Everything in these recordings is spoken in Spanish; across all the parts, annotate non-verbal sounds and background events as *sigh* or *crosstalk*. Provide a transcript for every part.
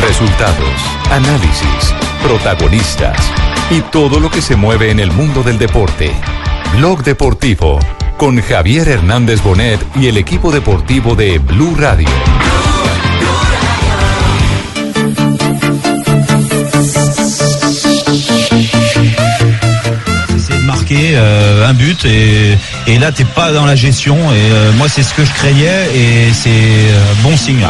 Resultados, análisis, protagonistas y todo lo que se mueve en el mundo del deporte. Blog Deportivo con Javier Hernández Bonet y el equipo deportivo de Blue Radio. euh, un but et, et là t'es pas dans la gestion et euh, moi c'est ce que je craignais et c'est euh, bon signe.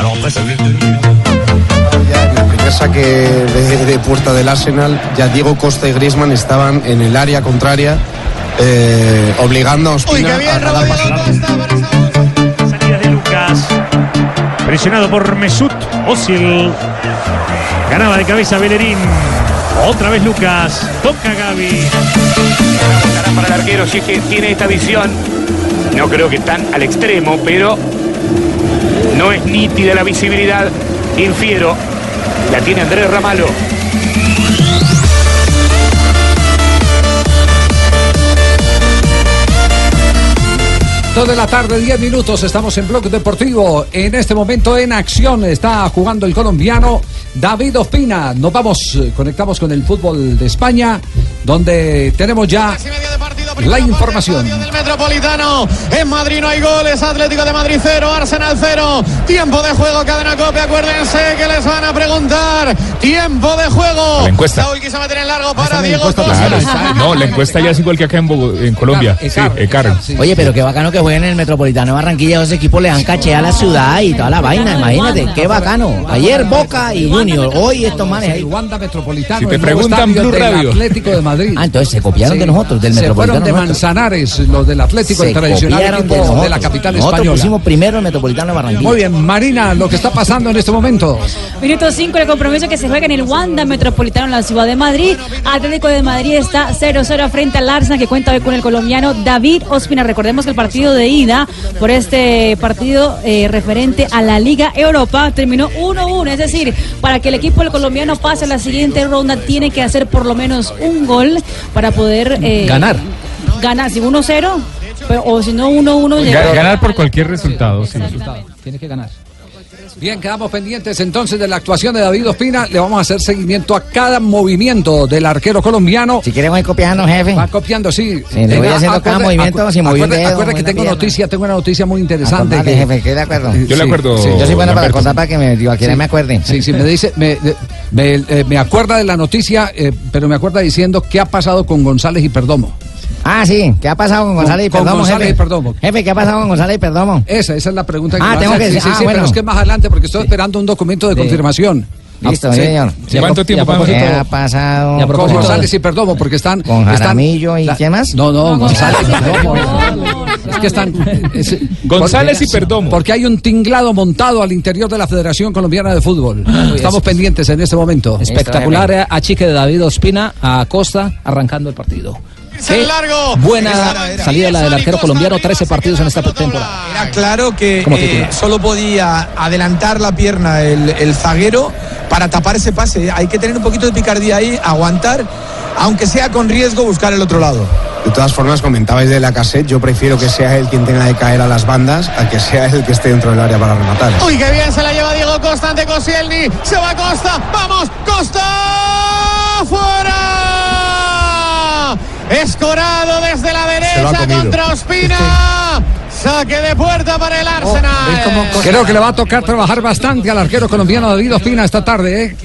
Ya en el primer saque de, de puerta del Arsenal, ya Diego Costa y Griezmann estaban en el área contraria, eh, obligando a Ospina a dar largos. Salida de Lucas. Presionado por Mesut Özil. Ganaba de cabeza Bellerín. Otra vez Lucas. Toca Gaby. para el arquero si es que tiene esta visión. No creo que tan al extremo, pero no es nítida la visibilidad. Infiero. La tiene Andrés Ramalo. Dos de la tarde, 10 minutos, estamos en Blog Deportivo. En este momento en acción está jugando el colombiano David Ospina. Nos vamos, eh, conectamos con el fútbol de España, donde tenemos ya la información. del Metropolitano. En Madrid no hay goles. Atlético de Madrid 0, Arsenal 0. Tiempo de juego, cadena copia. Acuérdense que les van a preguntar. Tiempo de juego. La encuesta. Saúl quiso meter en largo para la Diego encuesta, Costa. claro. No, la encuesta ya es igual que acá en, Colombia. Sí, Ecar. Oye, pero qué bacano que jueguen en el Metropolitano Barranquilla. Dos equipos le dan caché a la ciudad y toda la vaina. Imagínate, qué bacano. Ayer Boca y Junior. Hoy estos manes ahí. Wanda Metropolitano. Si te preguntan Blue Radio. Atlético de Madrid. Ah, entonces se copiaron de nosotros, del Se Metropolitano. De. Manzanares, los del Atlético, el tradicional equipo de, de, nosotros. la capital Nosotros española. pusimos primero el Metropolitano de Barranquilla. Muy bien, Marina, lo que está pasando en este momento. Minuto 5, el compromiso que se juega en el Wanda Metropolitano en la ciudad de Madrid. Atlético de Madrid está 0-0 frente al Arsenal que cuenta hoy con el colombiano David Ospina. Recordemos que el partido de ida por este partido eh, referente a la Liga Europa terminó 1-1. Es decir, para que el equipo del colombiano pase a la siguiente ronda tiene que hacer por lo menos un gol para poder eh, Ganar. Ganar, si 1-0 pero- o si no 1-1 llegar- Ga- Ganar por cualquier resultado. sí. Tiene que ganar. Bien, quedamos pendientes entonces de la actuación de David Ospina. Le vamos a hacer seguimiento a cada movimiento del arquero colombiano. Si quieren, voy copiando, jefe. Va copiando, sí. Sí, le voy haciendo cada movimiento sin mover un acuerde- dedo, acuerde que tengo pierna. noticia, tengo una noticia muy interesante. Acordate, que- jefe, que de acuerdo. Yo le acuerdo. sí. Yo soy bueno para contar para que me, digo, Sí. me acuerden. Sí, sí, me dice, me, me, eh, me acuerda de la noticia, eh, pero me acuerda diciendo qué ha pasado con González y Perdomo. Ah, sí. ¿Qué ha pasado con González y Con- Perdomo, González jefe? y Perdomo. Jefe, ¿qué ha pasado con González y Perdomo? Esa, esa es la pregunta que Ah, tengo que decir- sí, ah, sí, pero bueno. es que es más adelante porque estoy esperando un documento de Sí. confirmación. Listo, Ah, sí. señor. ¿Cuánto tiempo ¿Qué ha pasado Con con González y Perdomo, porque están. con están- Jaramillo y la- qué más? No, no, González y Perdomo. Es que están. es- González porque- y Perdomo. Porque hay un tinglado montado al interior de la Federación Colombiana de Fútbol. Estamos pendientes en este momento. Espectacular, a achique de David Ospina a Costa arrancando el partido. Largo. Buena Era- era- salida la del arquero colombiano, arriba, 13 se partidos en esta temporada. Era claro que eh, solo podía adelantar la pierna el, el zaguero para tapar ese pase. Hay que tener un poquito de picardía ahí, aguantar, aunque sea con riesgo, buscar el otro lado. De todas formas, comentabais de la cassette, yo prefiero que sea él quien tenga que caer a las bandas a que sea él el que esté dentro del área para rematar. Uy, qué bien se la lleva Diego Costa ante Koscielny. Se va Costa. Vamos, Costa. Fuera. Escorado desde la derecha contra Ospina. Saque de puerta para el Arsenal. Creo que le va a tocar trabajar bastante al arquero colombiano David Ospina esta tarde. ¿eh?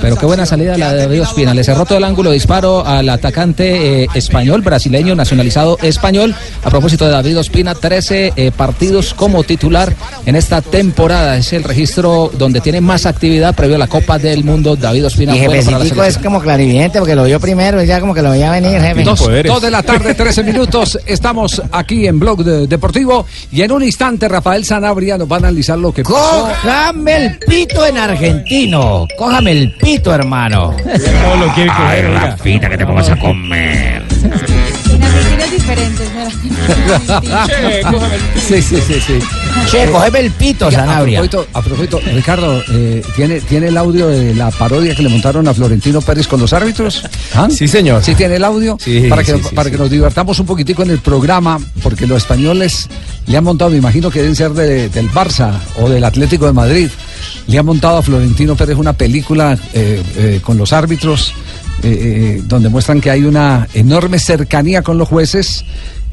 Pero qué buena salida la de David Ospina. Le cerró todo el ángulo de disparo al atacante eh, español, brasileño, nacionalizado español. A propósito de David Ospina, 13 eh, partidos como titular en esta temporada. Es el registro donde tiene más actividad previo a la Copa del Mundo. David Ospina. Y bueno para la jefecitico es como clarividente porque lo vio primero y ya como que lo veía venir, jefe. Dos, dos de la tarde, 13 minutos. Estamos aquí en Blog de- Deportivo. Deportivo. Y en un instante, Rafael Sanabria nos va a analizar lo que pasó. Cójame el pito en argentino. Cójame el pito, hermano. Todo lo quiere Ay, coger, oiga. Rafita, que te vamos a comer. *laughs* Sí, sí, sí, sí. Che, cógeme el pito, Sanabria. A propósito, a propósito, Ricardo, eh, ¿tiene, ¿tiene el audio de la parodia que le montaron a Florentino Pérez con los árbitros? ¿Ah? Sí, señor. ¿Sí tiene el audio? Sí, para que, sí, sí, para sí. que nos divertamos un poquitico en el programa, porque los españoles le han montado, me imagino que deben ser de- del Barça o del Atlético de Madrid, le han montado a Florentino Pérez una película eh, eh, con los árbitros, eh, eh, donde muestran que hay una enorme cercanía con los jueces,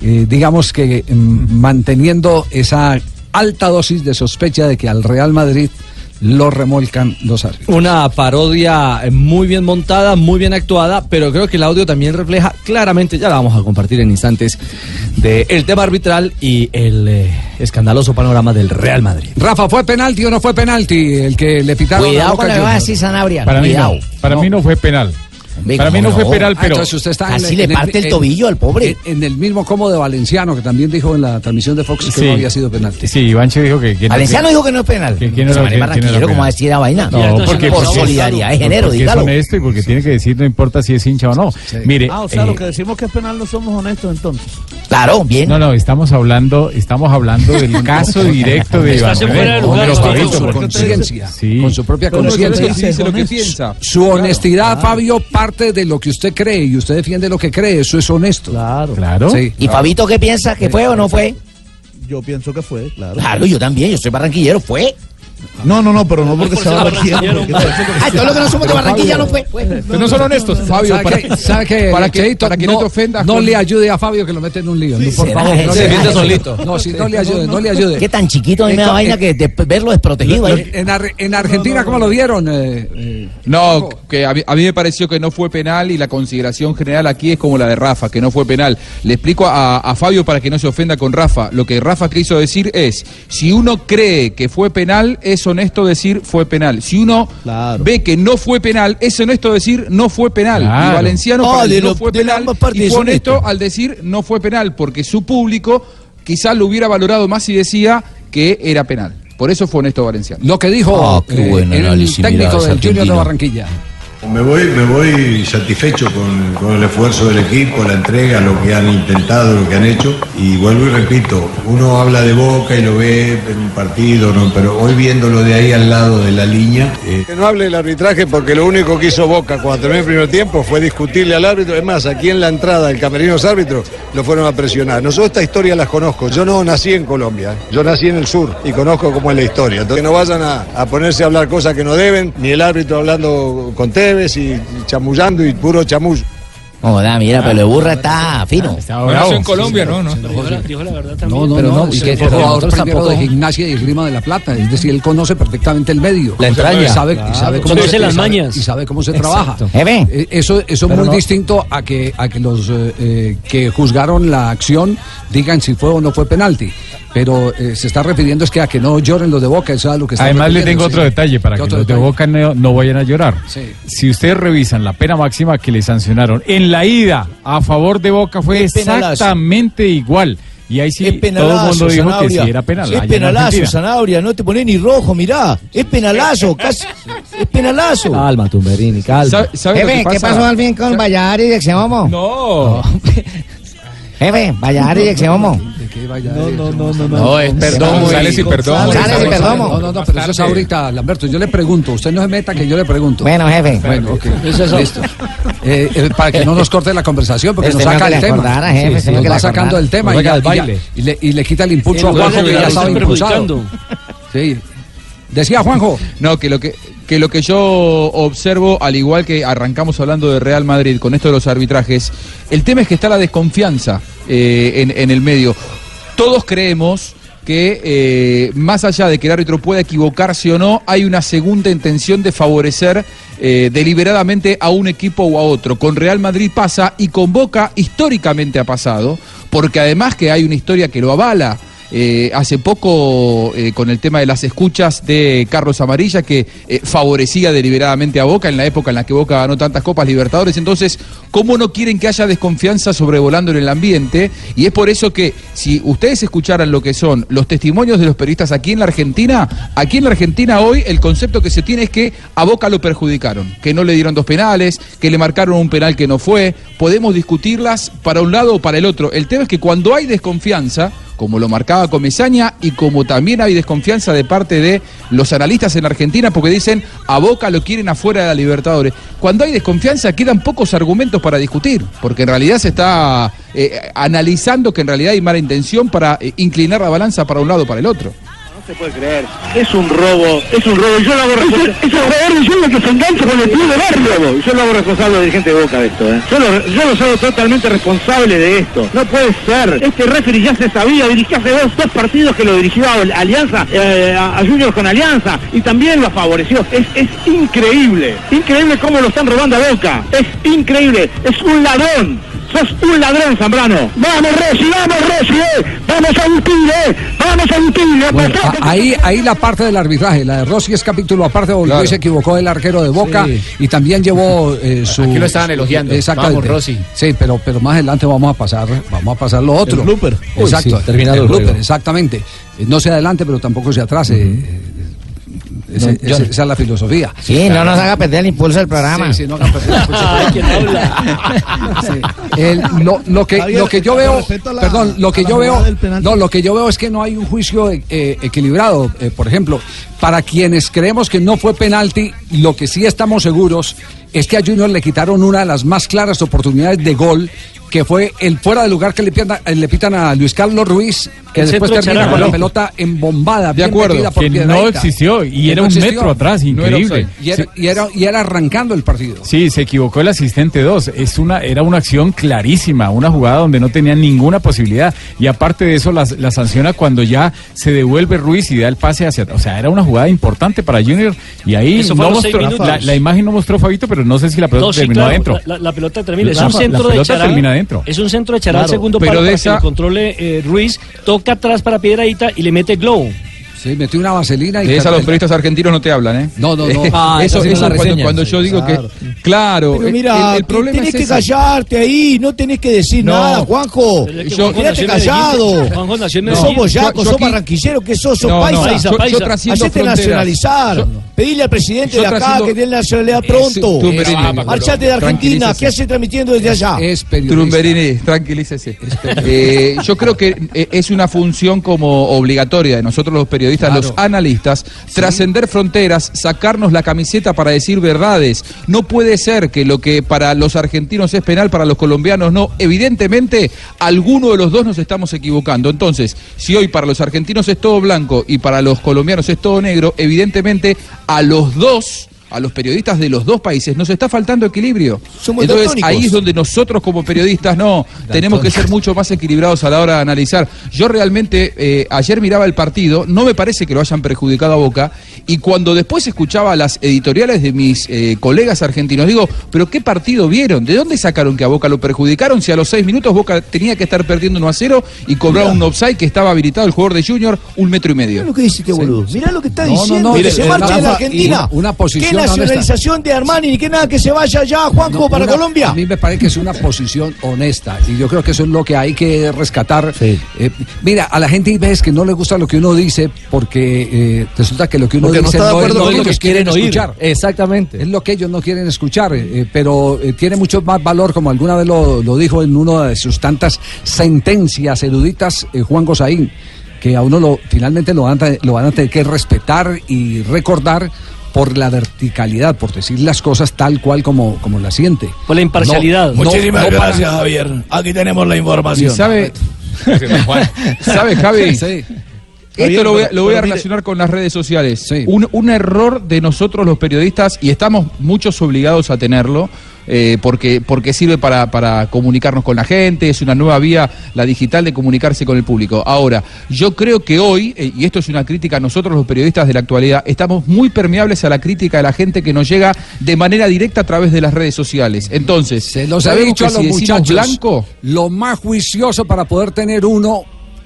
eh, digamos que mm, manteniendo esa alta dosis de sospecha de que al Real Madrid lo remolcan los árbitros. Una parodia muy bien montada, muy bien actuada, pero creo que el audio también refleja claramente, ya la vamos a compartir en instantes, de el tema arbitral y el eh, escandaloso panorama del Real Madrid. Rafa, ¿fue penalti o no fue penalti el que le pitaron Cuidado con lo que va a Juniors? decir Sanabria. Para mí Cuidado. no. Para mí no fue penal. Para mí ¿cómo no fue no? penal, Ah, pero. entonces usted está en Así en le parte el en- tobillo al pobre. En, en el mismo como de Valenciano, que también dijo en la transmisión de Fox que Sí. no había sido penalti. Sí, Ivanche dijo que. que no- Valenciano dijo que no es penal. que- que no Se era- no barranquillero, ¿cómo penal. a decir la vaina? No, porque por solidaridad de género, porque dígalo. es honesto y porque tiene que decir, no importa si es hincha o no. Mire. Ah, o sea, eh, lo que decimos que es penal no somos honestos entonces. Claro, bien. No, no, estamos hablando, estamos hablando del *laughs* caso directo de Iván. Con su conciencia, con su propia no conciencia. Su honestidad, Fabio, parte de lo que usted cree y usted defiende lo que cree, eso es honesto. Claro. Claro. Sí. ¿Y Fabito qué piensa? ¿Que fue o no fue? Yo pienso que fue, claro. Claro, yo también, yo soy barranquillero, fue. No, no, no, pero no porque sea barranquillero. porque- Ay, todo lo que no somos de Barranquilla no fue. Pero no son honestos. Fabio, para que- para que no te ofendas No le ayude a Fabio que lo mete en un lío. no, por favor, no Se ayude. solito. No, sí, no le ayude, no le ayude. Qué tan chiquito a mí me da vaina que verlo desprotegido ahí. En, Ar- en Argentina, ¿cómo lo vieron? eh, eh? No, que a mí, me pareció que no fue penal y la consideración general aquí es como la de Rafa, que no fue penal. Le explico a Fabio para que no se ofenda con Rafa. Lo que Rafa quiso decir es, si uno cree que fue penal, es honesto decir fue penal. Si uno Claro. ve que no fue penal, es honesto decir no fue penal. Claro. Y Valenciano para no lo- fue de penal y fue honesto honesto. al decir no fue penal, porque su público quizás lo hubiera valorado más si decía que era penal. Por eso fue honesto Valenciano. Lo que dijo Ah, qué eh, buen el técnico mirá, del Junior de. Barranquilla. Me voy, me voy satisfecho con, el esfuerzo del equipo, la entrega, lo que han intentado, lo que han hecho. Y vuelvo y repito, uno habla de Boca y lo ve en un partido, ¿no? pero hoy viéndolo de ahí al lado de la línea, eh, Que no hable del arbitraje porque lo único que hizo Boca cuando terminó el primer tiempo fue discutirle al árbitro. Es más, aquí en la entrada del camerino de los árbitros lo fueron a presionar. Nosotros esta historia las conozco. Yo no nací en Colombia, yo nací en el sur y conozco cómo es la historia. Entonces que no vayan a, a ponerse a hablar cosas que no deben, ni el árbitro hablando con Tevez y chamullando y puro chamullo. Joda, mira, pero el burra está fino. Bueno, eso en Colombia, ¿no? ¿no? No, no, Pero no, no, y y que fue jugador tampoco. de gimnasia y esgrima de la plata, es decir, él conoce perfectamente el medio. La entraña. Y sabe, y sabe cómo Conoce se, las y sabe- mañas. y sabe cómo se Exacto. trabaja. Eh, Eso, eso es muy no- distinto a que, a que los eh, eh, que juzgaron la acción digan si fue o no fue penalti. Pero eh, se está refiriendo es que a que no lloren los de Boca, eso es lo que está Además le tengo sí. otro detalle para ¿Qué que los de? Boca no, no vayan a llorar. Sí. Si ustedes revisan la pena máxima que le sancionaron en la ida a favor de Boca fue exactamente igual. Y ahí sí Es todo el penalazo, mundo dijo Sanabria. que sí era penal. Es penalazo. Sanabria. No te pones ni rojo, mirá. Es penalazo. casi- es penalazo. Calma, Tumberini, calma. ¿Sabe, sabe lo Jefe, que ¿qué pasa? pasó al fin con Valladares y Exeomo? No. *laughs* Jefe, Valladares y Exeomo. ¿De qué vaya No, no, no, no. No, es perdón. González y perdón. González y No, Perdomo. no, no, pero eso es ahorita, Lamberto. Yo le pregunto, usted no se meta que yo le pregunto. Bueno, jefe. Bueno, ok. Eso es Listo. Eh, eh, para que no nos corte la conversación, porque nos no saca el tema. acordara, jefe, no nos que va le sacando el tema y, ya- saca el y ya- baile. y le, y le quita el impulso a Juanjo, que ya estaba está impulsado. Sí. Decía Juanjo. No, que lo que, que lo que yo observo, al igual que arrancamos hablando de Real Madrid con esto de los arbitrajes, el tema es que está la desconfianza eh, en, el medio. Todos creemos que eh, más allá de que el árbitro pueda equivocarse o no, hay una segunda intención de favorecer eh, deliberadamente a un equipo o a otro. Con Real Madrid pasa y con Boca históricamente ha pasado, porque además que hay una historia que lo avala. Eh, hace poco eh, con el tema de las escuchas de Carlos Amarilla, que eh, favorecía deliberadamente a Boca en la época en la que Boca ganó tantas Copas Libertadores. Entonces, ¿cómo no quieren que haya desconfianza sobrevolando en el ambiente? Y es por eso que si ustedes escucharan lo que son los testimonios de los periodistas aquí en la Argentina, aquí en la Argentina hoy el concepto que se tiene es que a Boca lo perjudicaron, que no le dieron dos penales, que le marcaron un penal que no fue. Podemos discutirlas para un lado o para el otro. El tema es que cuando hay desconfianza, como lo marcaba Comesaña y como también hay desconfianza de parte de los analistas en Argentina porque dicen a Boca lo quieren afuera de la Libertadores. Cuando hay desconfianza quedan pocos argumentos para discutir, porque en realidad se está eh, analizando que en realidad hay mala intención para eh, inclinar la balanza para un lado o para el otro. Se puede creer. Es un robo, es un robo. Y yo lo hago responsable. Es el jugador diciendo que se engancha con el pie de barrio. Yo lo hago responsable al dirigente de Boca de esto. ¿eh? Yo, lo, yo hago totalmente responsable de esto. No puede ser. Este referee ya se sabía. Dirigió hace dos, dos partidos que lo dirigió a Alianza, eh, a, a Junior con Alianza. Y también lo favoreció. Es, es increíble. Increíble cómo lo están robando a Boca. Es increíble. Es un ladrón. Sos un ladrón, Zambrano. Vamos, Rossi, vamos, Rossi, eh. Vamos a un eh. Vamos a un Bueno, a- ahí, ahí la parte del arbitraje, la de Rossi es capítulo aparte, Claro. hoy se equivocó el arquero de Boca Sí. y también llevó eh, su... Aquí lo estaban elogiando. Exactamente. Vamos, Rossi. Sí, pero, pero más adelante vamos a pasar, vamos a pasar lo otro. El blooper. Uy, Exacto, sí, terminado el el blooper, exactamente. Eh, No se adelante, pero tampoco se atrase. Eh, ese- No, yo- ese- esa es la filosofía. Sí, no nos haga perder el impulso del programa. Sí, sí, no hagan perder el impulso *laughs* del programa. Sí. El- lo, lo que, Javier, lo que yo veo, la- perdón, lo que yo veo, no, lo que yo veo es que no hay un juicio eh, equilibrado. Eh, por ejemplo, para quienes creemos que no fue penalti, lo que sí estamos seguros es que a Junior le quitaron una de las más claras oportunidades de gol, que fue el fuera de lugar que le pitan, a- le pitan a Luis Carlos Ruiz, que El después termina Chará, con la pelota embombada, De acuerdo, por que no existió y Que era no un existió. metro atrás, No era increíble. Y era, y era- y era arrancando el partido. Sí, se equivocó el asistente 2. Es una, era una acción clarísima, una jugada donde no tenía ninguna posibilidad. Y aparte de eso, la, la sanciona cuando ya se devuelve Ruiz y da el pase hacia O sea, era una jugada importante para Junior. Y ahí no mostró, la, la imagen no mostró Fabito, pero no sé si la pelota sí, terminó claro, adentro. La, la pelota termina. Es La- un la centro de pelota Chará. termina adentro. Es un centro de Claro, segundo pero de para esa- que lo controle eh, Ruiz. Toca atrás para Piedradita y le mete glow. Sí, metió una vaselina y De esa los periodistas argentinos no te hablan, ¿eh? No, no, no. *laughs* Ah, eso, eso es la cuando, yo digo Claro. que. Claro, Pero mira, el, el problema tenés es que ese. callarte ahí, no tenés que decir No. nada, Juanjo. Es que Yo- Quédate callado. Juanjo nació No Medellín. somos yacos, Yo- yo sos aquí- barranquilleros, ¿qué sos? Sos No, no, paisa. yo- yo trasciendo Hacete nacionalizar. Yo- Pedile al presidente yo de acá que dé la nacionalidad pronto. Marchate de Argentina. ¿qué hace transmitiendo desde allá? Es periodista. Trumberini, tranquilícese. Eh, yo creo que eh, es una función como obligatoria de nosotros los periodistas, Claro. los analistas, trascender fronteras, sacarnos la camiseta para decir verdades. No puede ser que lo que para los argentinos es penal, para los colombianos no. Evidentemente, alguno de los dos nos estamos equivocando. Entonces, si hoy para los argentinos es todo blanco y para los colombianos es todo negro, evidentemente a los dos... A los periodistas de los dos países nos está faltando equilibrio. Somos Entonces daltónicos. ahí es donde nosotros como periodistas no tenemos que ser mucho más equilibrados a la hora de analizar. Yo realmente eh, ayer miraba el partido, no me parece que lo hayan perjudicado a Boca y cuando después escuchaba las editoriales de mis eh, colegas argentinos digo, pero qué partido vieron, de dónde sacaron que a Boca lo perjudicaron si a los seis minutos Boca tenía que estar perdiendo 1 a 0 y cobraba un offside que estaba habilitado el jugador de Junior un metro y medio. Mirá lo que dice este boludo. Mirá lo que está No, diciendo. no, que mire, se marche de la Argentina. una posición ¿Qué nacionalización de Armani ni que nada que se vaya ya, Juanjo, No, para una- Colombia? A mí me parece que es una posición honesta y yo creo que eso es lo que hay que rescatar. Eh, mira, a la gente hay veces que no le gusta lo que uno dice porque eh, resulta que lo que uno Porque no dice está de no es lo con que lo que ellos quieren quieren oír. escuchar. Exactamente. Es lo que ellos no quieren escuchar, eh, pero eh, tiene mucho más valor, como alguna vez lo, lo dijo en una de sus tantas sentencias eruditas, eh, Juan Gosaín, que a uno lo, finalmente lo van, a, lo van a tener que respetar y recordar por la verticalidad, por decir las cosas tal cual como, como la siente. Por la imparcialidad. No, Muchísimas no para- gracias, Javier. Aquí tenemos la Y información. sabe, *laughs* ¿sabe Javi? Sí. Esto lo voy, a, lo voy a relacionar con las redes sociales. Sí. Un, un error de nosotros los periodistas, y estamos muchos obligados a tenerlo, eh, porque, porque sirve para, para comunicarnos con la gente, es una nueva vía, la digital, de comunicarse con el público. Ahora, yo creo que hoy, eh, y esto es una crítica a nosotros los periodistas de la actualidad, estamos muy permeables a la crítica de la gente que nos llega de manera directa a través de las redes sociales. Entonces, Se los sabemos dicho a los si muchachos. blanco, Lo más juicioso para poder tener uno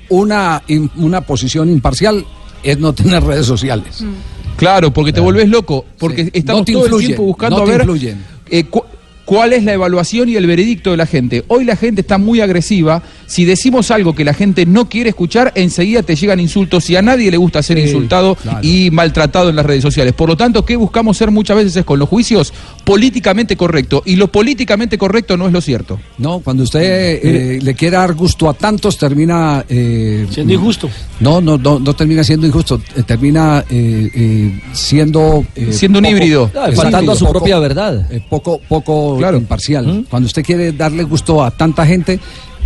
una, in- una posición imparcial es no tener redes sociales. Claro, porque te volvés loco, porque estamos No te todo el tiempo buscando no a ver influyen. eh, cu- cuál es la evaluación y el veredicto de la gente. Hoy la gente está muy agresiva. Si decimos algo que la gente no quiere escuchar, enseguida te llegan insultos y a nadie le gusta ser insultado y maltratado en las redes sociales. Por lo tanto, ¿qué buscamos ser muchas veces es con los juicios políticamente correcto? Y lo políticamente correcto no es lo cierto. No, cuando usted eh, le quiere dar gusto a tantos, termina... eh, Siendo injusto. No, no, no, no termina siendo injusto, eh, termina eh, eh, siendo... eh, Siendo un híbrido. Ah, faltando a su poco- propia verdad. eh, poco poco imparcial. Cuando usted quiere darle gusto a tanta gente,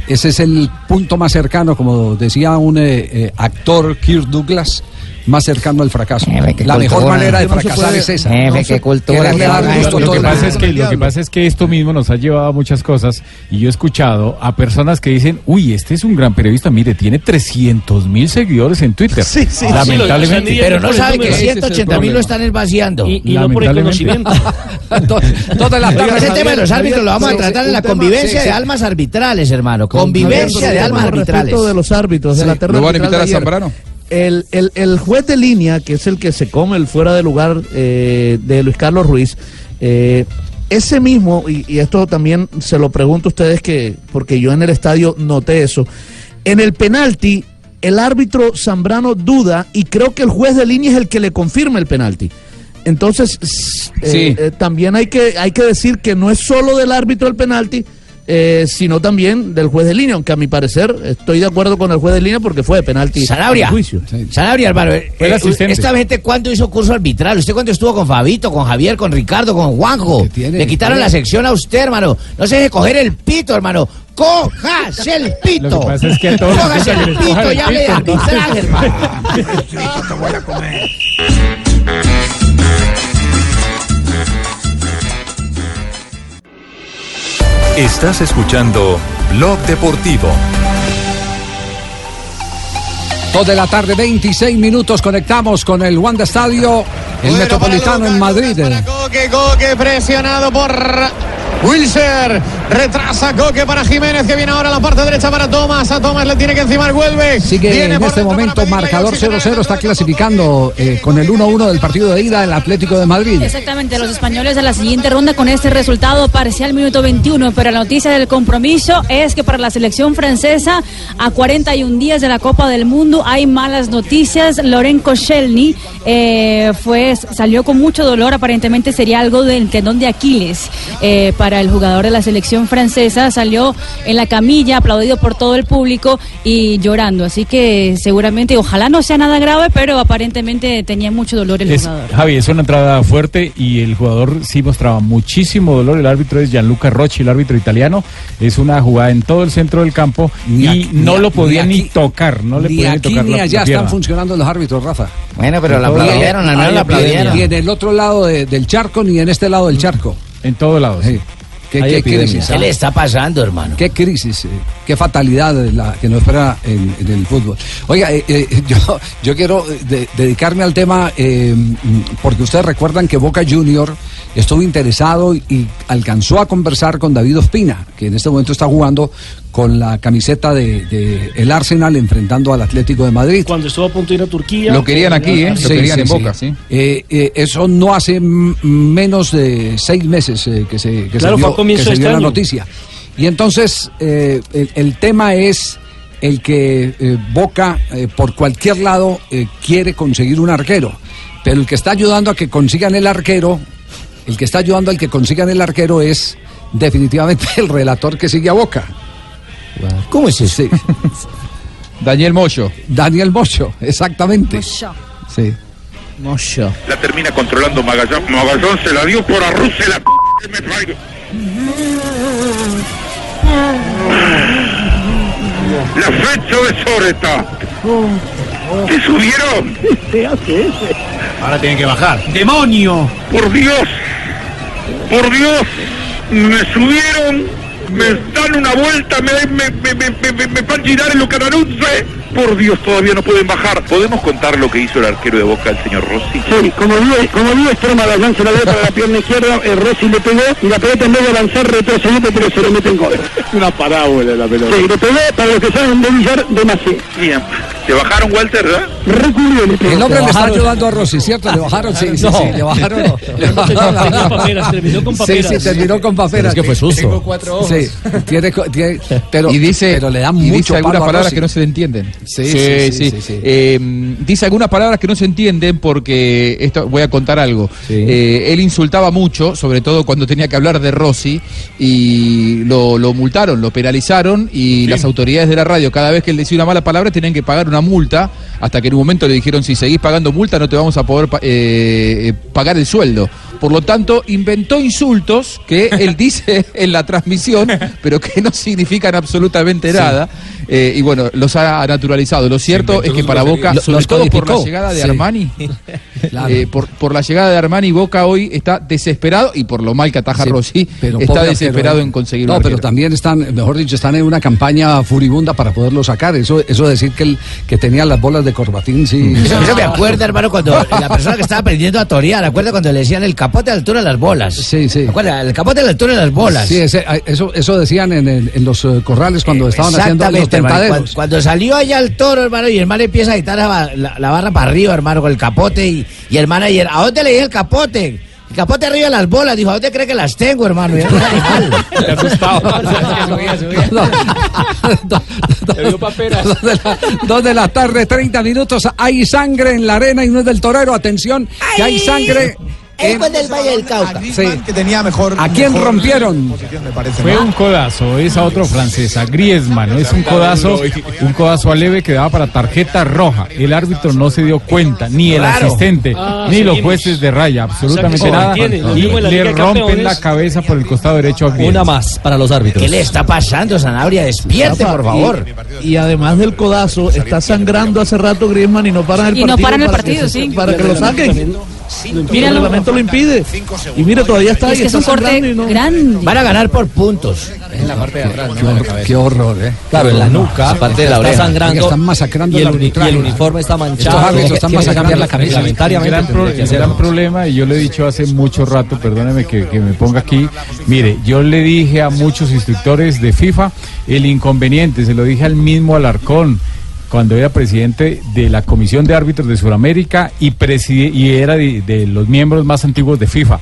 ese es el punto más cercano, como decía un eh, eh, actor, Kirk Douglas, más cercano al fracaso. La mejor cultura. manera de fracasar es esa. Jefe, No qué cultura, gusto lo, que pasa es que, lo que pasa es que esto mismo nos ha llevado a muchas cosas y yo he escuchado a personas que dicen, uy, este es un gran periodista, mire, tiene 300 mil seguidores en Twitter. Sí, sí. Lamentablemente. Pero no sabe que 180 mil lo están esvaciando. Y- y no por el conocimiento. *laughs* Todas las Ese tema de los árbitros lo vamos a sí, tratar sí, en la convivencia sí, de sí. almas arbitrales, hermano. Convivencia de almas arbitrales. de los árbitros, de Sí. la ¿Lo van a invitar de a. Zambrano? El, el- el juez de línea, que es el que se come el fuera de lugar eh, de Luis Carlos Ruiz, eh, ese mismo, y, y esto también se lo pregunto a ustedes, que porque yo en el estadio noté eso, en el penalti, el árbitro Zambrano duda y creo que el juez de línea es el que le confirma el penalti. Entonces, eh, Sí. eh, también hay que, hay que decir que no es solo del árbitro el penalti, eh, sino también del juez de línea, aunque a mi parecer estoy de acuerdo con el juez de línea porque fue de penalti. Sanabria. juicio. Sanabria, hermano. eh, eh, asistente. esta gente, ¿cuándo hizo curso arbitral? ¿Usted cuándo estuvo con Fabito, con Javier, con Ricardo, con Juanjo? Le quitaron la sección a usted, hermano. No se deje coger el pito, hermano. ¡Cojas el pito! Lo que pasa es que a todos les ¡Cojas el pito el y hable de pito, entonces. arbitraje, hermano! *laughs* Estás escuchando Blog Deportivo. Dos de la tarde, 26 minutos, conectamos con el Wanda Estadio, el Metropolitano en Madrid. Coque, Coque presionado por Wilser. Retrasa Coque para Jiménez que viene ahora a la parte derecha para Tomás. A Tomás le tiene que encimar vuelve. Sigue Viene en este momento marcador oxígeno. 0-0, está clasificando eh, con el 1-1 del partido de ida el Atlético de Madrid. Exactamente, los españoles a la siguiente ronda con este resultado parcial minuto 21, pero la noticia del compromiso es que para la selección francesa a 41 días de la Copa del Mundo hay malas noticias. Loren Koscielny eh, fue, salió con mucho dolor, aparentemente sería algo del tendón de Aquiles eh, para el jugador de la selección francesa, salió en la camilla aplaudido por todo el público y llorando, así que seguramente, ojalá no sea nada grave, pero aparentemente tenía mucho dolor el Es- jugador. Javi, es una entrada fuerte y el jugador sí mostraba muchísimo dolor. El árbitro es Gianluca Rocci, el árbitro italiano. Es una jugada en todo el centro del campo y aquí- no lo podía ni tocar. No le ni podía ni tocar ni la- la allá están funcionando los árbitros, Rafa. Bueno, pero la aplaudieron, lado. al menos la Ni- aplaudieron. Ni en el otro lado de- del charco, ni en este lado del charco. En todo lado. Sí. ¿Qué, qué crisis? ¿Qué ah? le está pasando, hermano? Qué crisis, eh, qué fatalidad la que nos espera en, en el fútbol. Oiga, eh, eh, *laughs* yo, yo quiero de- dedicarme al tema eh, mm, porque ustedes recuerdan que Boca Junior estuvo interesado y alcanzó a conversar con David Ospina, que en este momento está jugando con la camiseta de, de el Arsenal enfrentando al Atlético de Madrid. Cuando estuvo a punto de ir a Turquía. Lo querían aquí, ¿eh? Lo querían sí, en sí. Boca, sí. Eh, eh, eso no hace menos de seis meses eh, que se, que Claro, se dio, que se este dio la año. noticia. Y entonces eh, el, el tema es el que eh, Boca eh, por cualquier lado eh, quiere conseguir un arquero, pero el que está ayudando a que consigan el arquero, el que está ayudando al que consigan el arquero es definitivamente *laughs* el relator que sigue a Boca. ¿Cómo es eso? *laughs* Daniel Moyo. Daniel Mocho, exactamente. Sí. Mocho. La termina controlando Magallón. Magallón se la dio por arruce la c me traigo. La fecha de Soreta. ¿Te subieron? ¿Qué hace ese? Ahora tienen que bajar. ¡Demonio! Por Dios. Por Dios. Me subieron. Me dan una vuelta. Me, me, me, me, me, me, me van a girar en lo canaruzze. Por Dios, todavía no pueden bajar. ¿Podemos contar lo que hizo el arquero de Boca, el señor Rossi? Sí, como vi, como vi extrema la lanza la dio para la pierna izquierda, el Rossi le pegó y la pelota en vez de avanzar retrocedió, pero se lo mete en gol. Es *laughs* una parábola la pelota. Sí, le pegó para los que saben de billar de Macé. Bien. ¿Te bajaron, Walter, verdad? Pegó. El hombre le está ayudando a Rossi, ¿cierto? Le bajaron, sí, sí, sí, le bajaron. *laughs* Le *laughs* terminó con Sí, paperas. sí, terminó con paperas. Es que fue susto. Tengo cuatro ojos. Sí, tiene, pero, y dice, pero le dan y mucho dice algunas palabras que no se le entienden. Sí, sí, sí, sí, sí. Eh, dice algunas palabras que no se entienden porque esto voy a contar algo. Eh, él insultaba mucho, sobre todo cuando tenía que hablar de Rossi y lo, lo multaron, lo penalizaron y las autoridades de la radio cada vez que él decía una mala palabra tenían que pagar una multa hasta que en un momento le dijeron si seguís pagando multa no te vamos a poder eh, pagar el sueldo. Por lo tanto, inventó insultos que él *laughs* dice en la transmisión, pero que no significan absolutamente nada. Eh, y bueno, los ha naturalizado. Lo cierto es que para Boca, Lo- sobre todo por la llegada de Sí. Armani, *laughs* Claro. eh, por, por la llegada de Armani, Boca hoy está desesperado y por lo mal que ataja Sí, Rossi, pero está desesperado arquero, en conseguir No, un pero también están, mejor dicho, están en una campaña furibunda para poderlo sacar. Eso, eso decir que, el, que tenía las bolas de corbatín, sí. *laughs* Eso, eso me *laughs* acuerda, hermano, cuando la persona que estaba aprendiendo a torear, ¿acuerda cuando le decían el capote a la altura de las bolas? Sí, sí. ¿Acuerda? El capote a la altura de las bolas. Sí, ese- eso, eso decían en, el- en los eh, corrales cuando estaban haciendo los Tentaderos. Cuando, cuando salió allá el toro, hermano, y el man empieza a quitar la, ba- la- la barra para arriba, hermano, con el capote, y, y el manager, ¿a dónde le dije el capote? El capote arriba de las bolas, dijo, ¿a dónde cree que las tengo, hermano? Y era un animal. Te asustaba. Dos de, la, dos de la tarde, 30 minutos. Hay sangre en la arena y no es del torero. Atención, que hay sangre. Él fue del Valle del Cauca. Sí. que tenía mejor. ¿A quién mejor rompieron? posición, me parece, Fue ¿no? un codazo, es a otro francés, a Griezmann, es un codazo, un codazo a leve que daba para tarjeta roja. El árbitro no se dio cuenta, ni el Claro. asistente, Ah, ni los jueces de raya, absolutamente O sea nada. mantiene, Y le rompen Campeones. la cabeza por el costado derecho a Griezmann. Una más para los árbitros. ¿Qué le está pasando, Sanabria? Despierte, por favor. Y, y además del codazo, está sangrando hace rato Griezmann y no paran el Y no partido. paran el partido, sí. Para que lo saquen. El Míralo. reglamento lo impide. Y mire, todavía está Es ahí. que es está un corte no- grande. Van a ganar por puntos. En la parte de atrás, Qué, qué horror, ¿eh? Claro, en la nuca, aparte de la Está oreja. sangrando. Están masacrando y el el, y el uniforme está manchado. Estos árbitros están masacrando la camisa. El Reglamentariamente gran, el problema, y yo le he dicho hace mucho rato, perdóneme que, que me ponga aquí, mire, yo le dije a muchos instructores de FIFA el inconveniente, se lo dije al mismo Alarcón cuando era presidente de la Comisión de Árbitros de Sudamérica y, preside- y era de, de los miembros más antiguos de FIFA.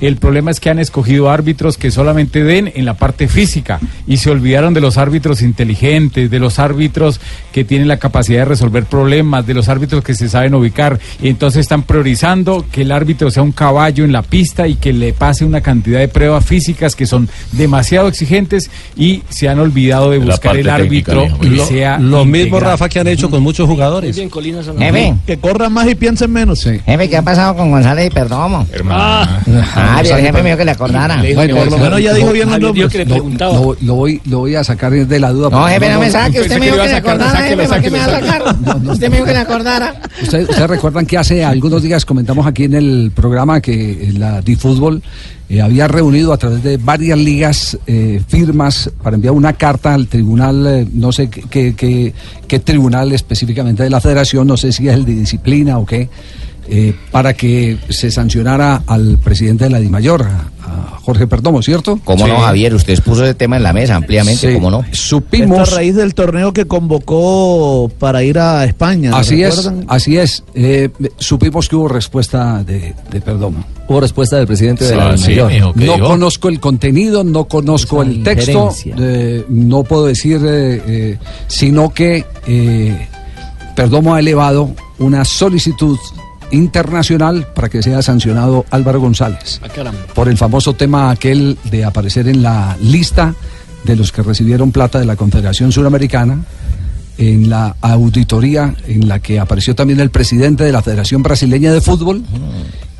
El problema es que han escogido árbitros que solamente den en la parte física y se olvidaron de los árbitros inteligentes, de los árbitros que tienen la capacidad de resolver problemas, de los árbitros que se saben ubicar. Y entonces están priorizando que el árbitro sea un caballo en la pista y que le pase una cantidad de pruebas físicas que son demasiado exigentes y se han olvidado de La buscar el técnica, árbitro que Lo- sea lo mismo. Rafa, que han hecho con muchos jugadores. Muy bien, Colina Sanabria. Jefe, Que corran más y piensen menos. jefe, ¿qué ha pasado con González y Perdomo? Ah, Ah, jefe me dijo que le acordara. Bueno, Por lo menos ya dijo bien el Javier nombre. dijo que le preguntaba. lo- lo voy, lo voy a sacar de la duda. No, jefe, no me saque. Usted me dijo que le acordara, jefe, ¿para qué me va a sacar? Usted me dijo que le acordara. Usted- Ustedes recuerdan que hace algunos días comentamos aquí en el programa que eh, la DiFútbol eh, había reunido a través de varias ligas eh, firmas para enviar una carta al tribunal, eh, no sé qué- qué tribunal específicamente de la federación, no sé si es el de disciplina o qué, eh, para que se sancionara al presidente de la DIMAYOR, a, Jorge Perdomo, ¿cierto? ¿Cómo no. Javier? Usted expuso ese tema en la mesa ampliamente, Sí. ¿cómo no? Esto Supimos... a raíz del torneo que convocó para ir a España. Así es, así es. Eh, supimos que hubo respuesta de, de Perdomo. Hubo respuesta del presidente de la Ah, sí, mayor. mijo, ¿qué No conozco el contenido, no conozco Esa el texto, eh, no puedo decir, eh, eh, sino que eh, Perdomo ha elevado una solicitud internacional para que sea sancionado Álvaro González Ah, por el famoso tema aquel de aparecer en la lista de los que recibieron plata de la Confederación Suramericana, en la auditoría en la que apareció también el presidente de la Federación Brasileña de Fútbol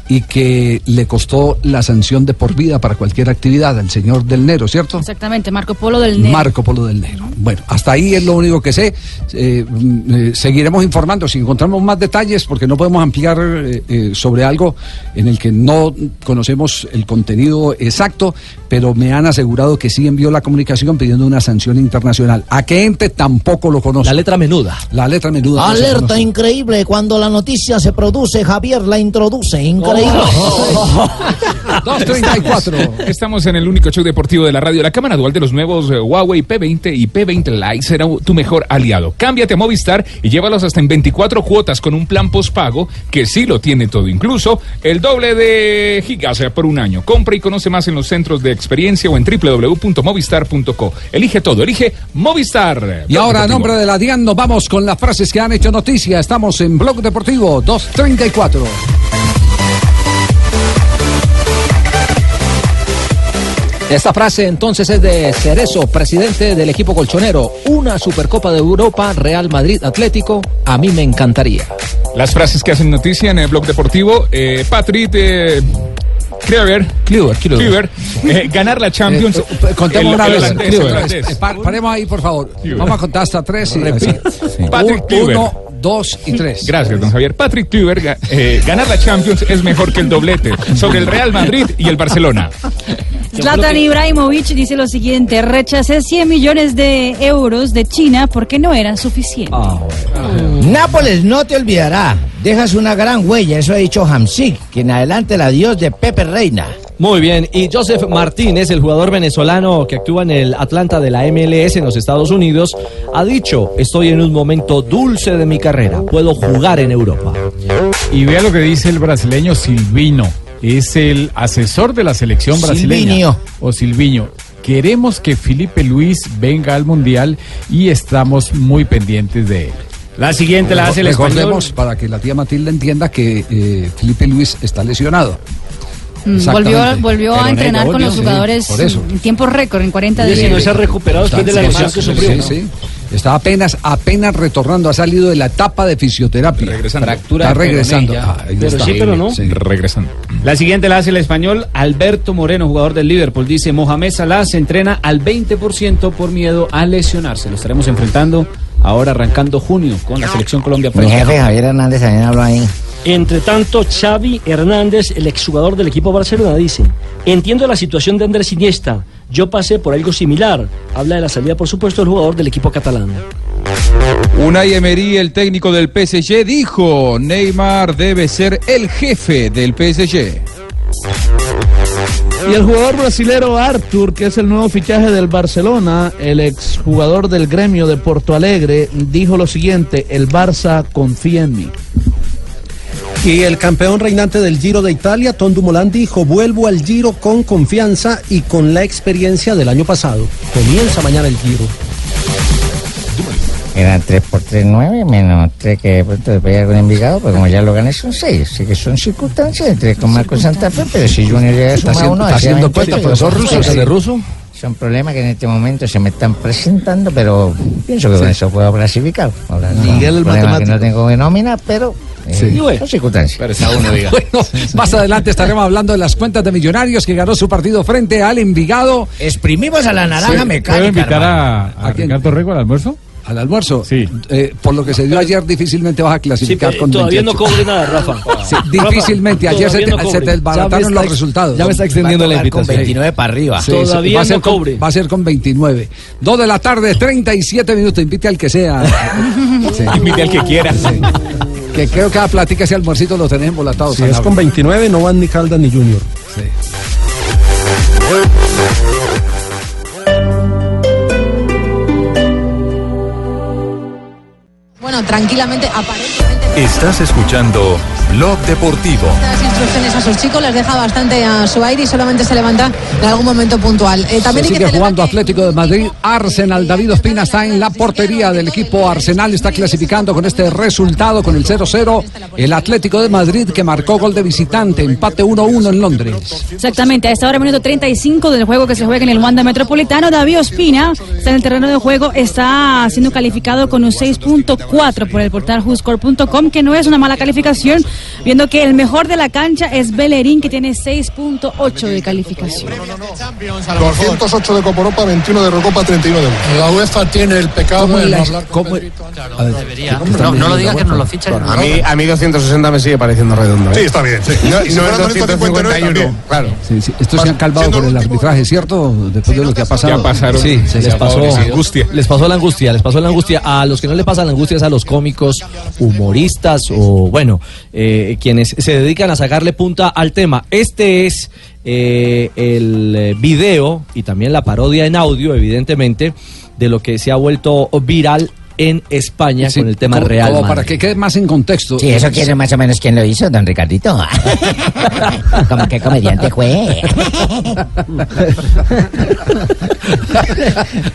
y que le costó la sanción de por vida para cualquier actividad al señor Del Nero, ¿cierto? Exactamente, Marco Polo del Nero. Marco Polo del Negro. Bueno, hasta ahí es lo único que sé. Eh, mm, eh, seguiremos informando si encontramos más detalles, porque no podemos ampliar eh, eh, sobre algo en el que no conocemos el contenido exacto, pero me han asegurado que sí envió la comunicación pidiendo una sanción internacional. ¿A qué ente tampoco lo conozco? La letra menuda. La letra menuda. Alerta conoce. increíble, cuando la noticia se produce, Javier la introduce. Increíble. 234. Estamos en el único show deportivo de la radio. La cámara dual de los nuevos eh, Huawei P20 y P20 Lite será tu mejor aliado. Cámbiate a Movistar y llévalos hasta en 24 cuotas con un plan postpago que sí lo tiene todo, incluso el doble de gigas por un año. Compra y conoce más en los centros de experiencia o en www.movistar.co. Elige todo, elige Movistar. Y ahora, a nombre de la DIAN, nos vamos con las frases que han hecho noticia. Estamos en Blog Deportivo 234. Esta frase entonces es de Cerezo, presidente del equipo colchonero. Una Supercopa de Europa, Real Madrid Atlético, a mí me encantaría. Las frases que hacen noticia en el blog deportivo. Eh, Patrick eh, Kluivert, Kluivert, eh, ganar la Champions. Eh, Contemos El- una el vez. holandés, eh, pa- paremos ahí, por favor. Vamos a contar hasta tres. Y, así. Patrick Un- Kluivert. Uno, dos y tres. Gracias, don Javier. Patrick eh, ganar la Champions es mejor que el doblete sobre el Real Madrid y el Barcelona. Zlatan Ibrahimovic dice lo siguiente, rechacé 100 millones de euros de China porque no eran suficientes. Nápoles no te olvidará. Dejas una gran huella, eso ha dicho Hamsik, quien adelante el adiós de Pepe Reina. Muy bien, y Joseph Martínez, el jugador venezolano que actúa en el Atlanta de la MLS en los Estados Unidos, ha dicho, estoy en un momento dulce de mi carrera, puedo jugar en Europa. Y vea lo que dice el brasileño Silvino. Es el asesor de la selección brasileña. Silvinho. O Silviño. Queremos que Felipe Luis venga al Mundial y estamos muy pendientes de él. La siguiente la hace el español. Para que la tía Matilda entienda, que eh, Felipe Luis está lesionado. Mm. Volvió, volvió a entrenar con los jugadores en tiempo récord, en 40 Oye, días. si no se ha recuperado después de la lesión que sufrió. sí, ¿no? sí. Está apenas, apenas retornando, ha salido de la etapa de fisioterapia. Regresando. Está regresando. Ah, Pero está. sí, pero no. Sí. Regresando. La siguiente la hace el español Alberto Moreno, jugador del Liverpool. Dice, Mohamed Salah se entrena al 20% por miedo a lesionarse. Lo estaremos enfrentando ahora arrancando junio con la selección Colombia. Mi jefe Javier Hernández también habló ahí. Entre tanto, Xavi Hernández, el exjugador del equipo Barcelona, dice, entiendo la situación de Andrés Iniesta, yo pasé por algo similar. Habla de la salida, por supuesto, del jugador del equipo catalán. Unai Emery, el técnico del PSG, dijo, Neymar debe ser el jefe del PSG. Y el jugador brasilero Arthur, que es el nuevo fichaje del Barcelona, el exjugador del gremio de Porto Alegre, dijo lo siguiente, el Barça confía en mí. Y el campeón reinante del Giro de Italia, Tom Dumoulin, dijo, vuelvo al Giro con confianza y con la experiencia del año pasado. Comienza mañana el Giro. Eran 3 por 3, 9, menos 3 que de pronto después hay algún Envigado, pues como ya lo gané son 6. Así que son circunstancias, 3 con Marco Santa Fe, pero si Junior llega a Está sumar haciendo- uno, haciendo 28, cuentas, yo profesor son ruso. ¿de ruso? Son problemas que en este momento se me están presentando, pero pienso que con eso puedo clasificar. Ahora, no, Miguel, el problema que no matemático. tengo de nómina, pero eh, Sí. son circunstancias. *laughs* Bueno, más adelante estaremos hablando de las cuentas de Millonarios que ganó su partido frente al Envigado. Exprimimos a la naranja ¿Puedo mecánica. invitar a, hermano. a Ricardo Rego al almuerzo? ¿Al almuerzo? Sí. Eh, por lo que se dio ayer, difícilmente vas a Sí, clasificar pero con todavía no 28. cobre nada, Rafa. *laughs* Sí, Rafa, difícilmente. Ayer se te, no se te desbarataron los resultados. ya me está extendiendo Va a con invitación. 29 para arriba. Sí, Todavía sí, va a no ser con- cobre. va a ser con 29. Dos de la tarde, 37 minutos. Invite al que sea. *laughs* Sí. Invite al que quiera. Sí. Que creo que a platica ese almuercito lo tenés embolatado. Si es con 29, no van ni Caldas ni Junior. Sí. Bueno, tranquilamente, aparentemente. Estás escuchando Blog Deportivo. Las instrucciones a sus chicos les deja bastante a su aire y solamente se levanta en algún momento puntual. Eh, también Se hay que sigue jugando Atlético de Madrid, Arsenal, David Ospina está en la portería del equipo Arsenal, está clasificando con este resultado, con el 0-0, el Atlético de Madrid que marcó gol de visitante, empate 1-1 en Londres. Exactamente, a esta hora, minuto 35 del juego que se juega en el Wanda Metropolitano, David Ospina está en el terreno de juego, está siendo calificado con un 6.4 por el portal WhoScore.com calificación que no es una mala calificación, viendo que el mejor de la cancha es Bellerín, que tiene 6.8 de calificación. 208 de Copa Europa, 21 de Recopa, 31 de Euro. La UEFA tiene el pecado ¿Cómo de la- no hablar con cómo- Pedrito. A ver, Debería. ¿cómo No, lo digas que nos lo fichan. Claro, A mí, a mí 260 me sigue pareciendo redondo. ¿eh? Sí, está bien, sí. Y no, si no es 259 251, claro. Sí, sí. Estos se han calmado por el arbitraje, ¿cierto? Después de lo que ha pasado. Ya pasaron. Sí, se les pasó Angustia. Les pasó la angustia, les pasó la angustia. A los que no le pasa la angustia es a los cómicos, humoristas o, bueno, eh, quienes se dedican a sacarle punta al tema. Este es eh, el eh, video y también la parodia en audio, evidentemente, de lo que se ha vuelto viral en España Sí, con el tema como- real. como Madrid. para que quede más en contexto. Sí, eso quiere más o menos quién lo hizo, don Ricardito. *laughs* Como que comediante fue.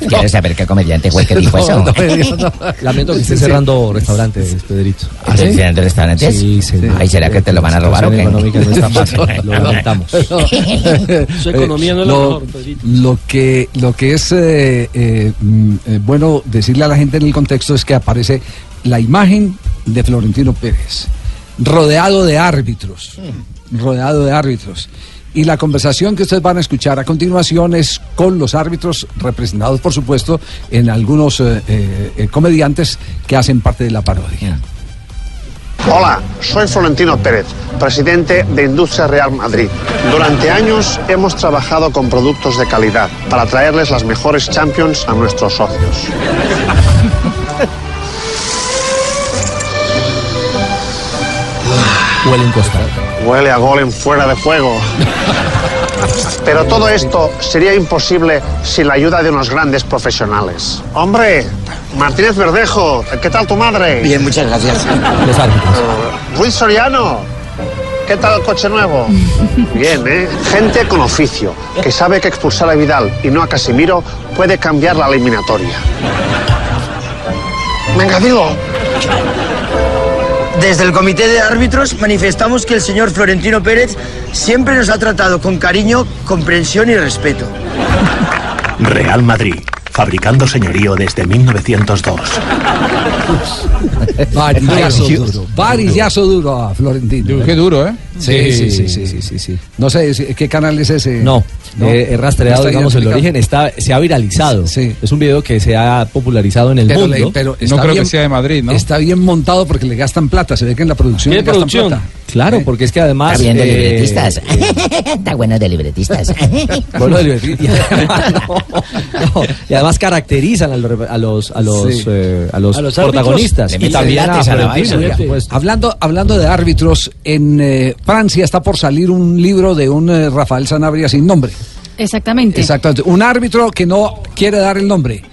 Quiero saber qué comediante fue el que dijo eso. Lamento que esté cerrando restaurantes, Pedrito. ¿Ah, sí? ¿Cerrando restaurantes? Sí, sí. Ay, ¿será que te lo van a robar o qué? económica no está fácil, *laughs* lo lamentamos. *laughs* Su economía no es la lo, mejor, Pedrito. lo que lo que es eh, eh, mm, eh, bueno decirle a la gente en el contexto es que aparece la imagen de Florentino Pérez rodeado de árbitros rodeado de árbitros y la conversación que ustedes van a escuchar a continuación es con los árbitros representados por supuesto en algunos eh, eh, comediantes que hacen parte de la parodia Hola, soy Florentino Pérez, presidente de Industria Real Madrid. Durante años hemos trabajado con productos de calidad para traerles las mejores champions a nuestros socios. Huele un costado. Huele a gol en fuera de juego. Pero todo esto sería imposible sin la ayuda de unos grandes profesionales. Hombre, Martínez Verdejo, ¿qué tal tu madre? Bien, muchas gracias. Los árbitros. Ruiz Soriano, ¿qué tal el coche nuevo? Bien, ¿eh? Gente con oficio, que sabe que expulsar a Vidal y no a Casimiro puede cambiar la eliminatoria. Venga, digo. Desde el comité de árbitros manifestamos que el señor Florentino Pérez siempre nos ha tratado con cariño, comprensión y respeto. Real Madrid, fabricando señorío desde 1902. Varillazo Duro. varillazo duro a Florentino Qué duro, ¿eh? Sí, sí, sí, sí, sí, sí, No sé, ¿qué canal es ese? No, eh, he rastreado, ¿No digamos, el origen, está, se ha viralizado. Es un video que se ha popularizado en el Pero, mundo. le- pero está bien- Está bien montado porque le gastan plata. Se ve que en la producción le gastan plata. Claro, porque es que además. Está bien de eh, libretistas. *laughs* Está bueno de libretistas. *laughs* Bueno, de libretistas. Y además, *laughs* no, no, y además caracterizan a los, a los, a los, Sí. eh, a los A los protagonistas. Y también a Florentino. Hablando, hablando de árbitros, en eh, Francia está por salir un libro de un eh, Rafael Sanabria sin nombre. Exactamente. Exactamente. Un árbitro que no quiere dar el nombre,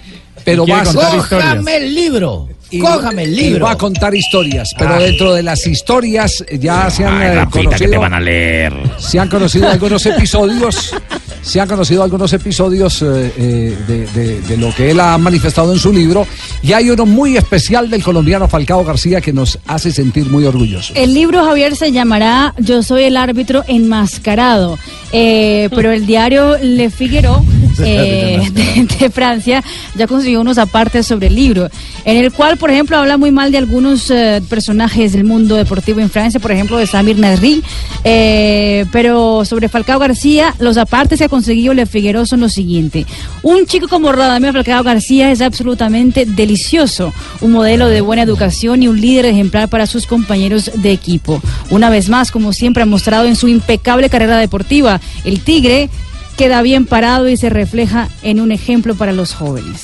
pero va a Cójame el libro. Cójame el y libro. va a contar historias, pero dentro de las historias ya se han Ay, eh, que conocido te van a leer. se han conocido algunos episodios, se han conocido algunos episodios eh, eh, de, de- lo que él ha manifestado en su libro y hay uno muy especial del colombiano Falcao García que nos hace sentir muy orgullosos. El libro, Javier, se llamará Yo soy el árbitro enmascarado. Eh, pero el diario Le Figaro *laughs* eh, de, Francia ya consiguió unos apartes sobre el libro, en el cual, por ejemplo, habla muy mal de algunos eh, personajes del mundo deportivo en Francia, por ejemplo, de Samir Nasri. Eh, pero sobre Falcao García, los apartes que ha conseguido Le Figaro son los siguientes. Un chico como Radamel Falcao García es absolutamente delicioso, un modelo de buena educación y un líder ejemplar para sus compañeros de equipo. Una vez más, como siempre ha mostrado en su impecable carrera deportiva, el Tigre queda bien parado y se refleja en un ejemplo para los jóvenes.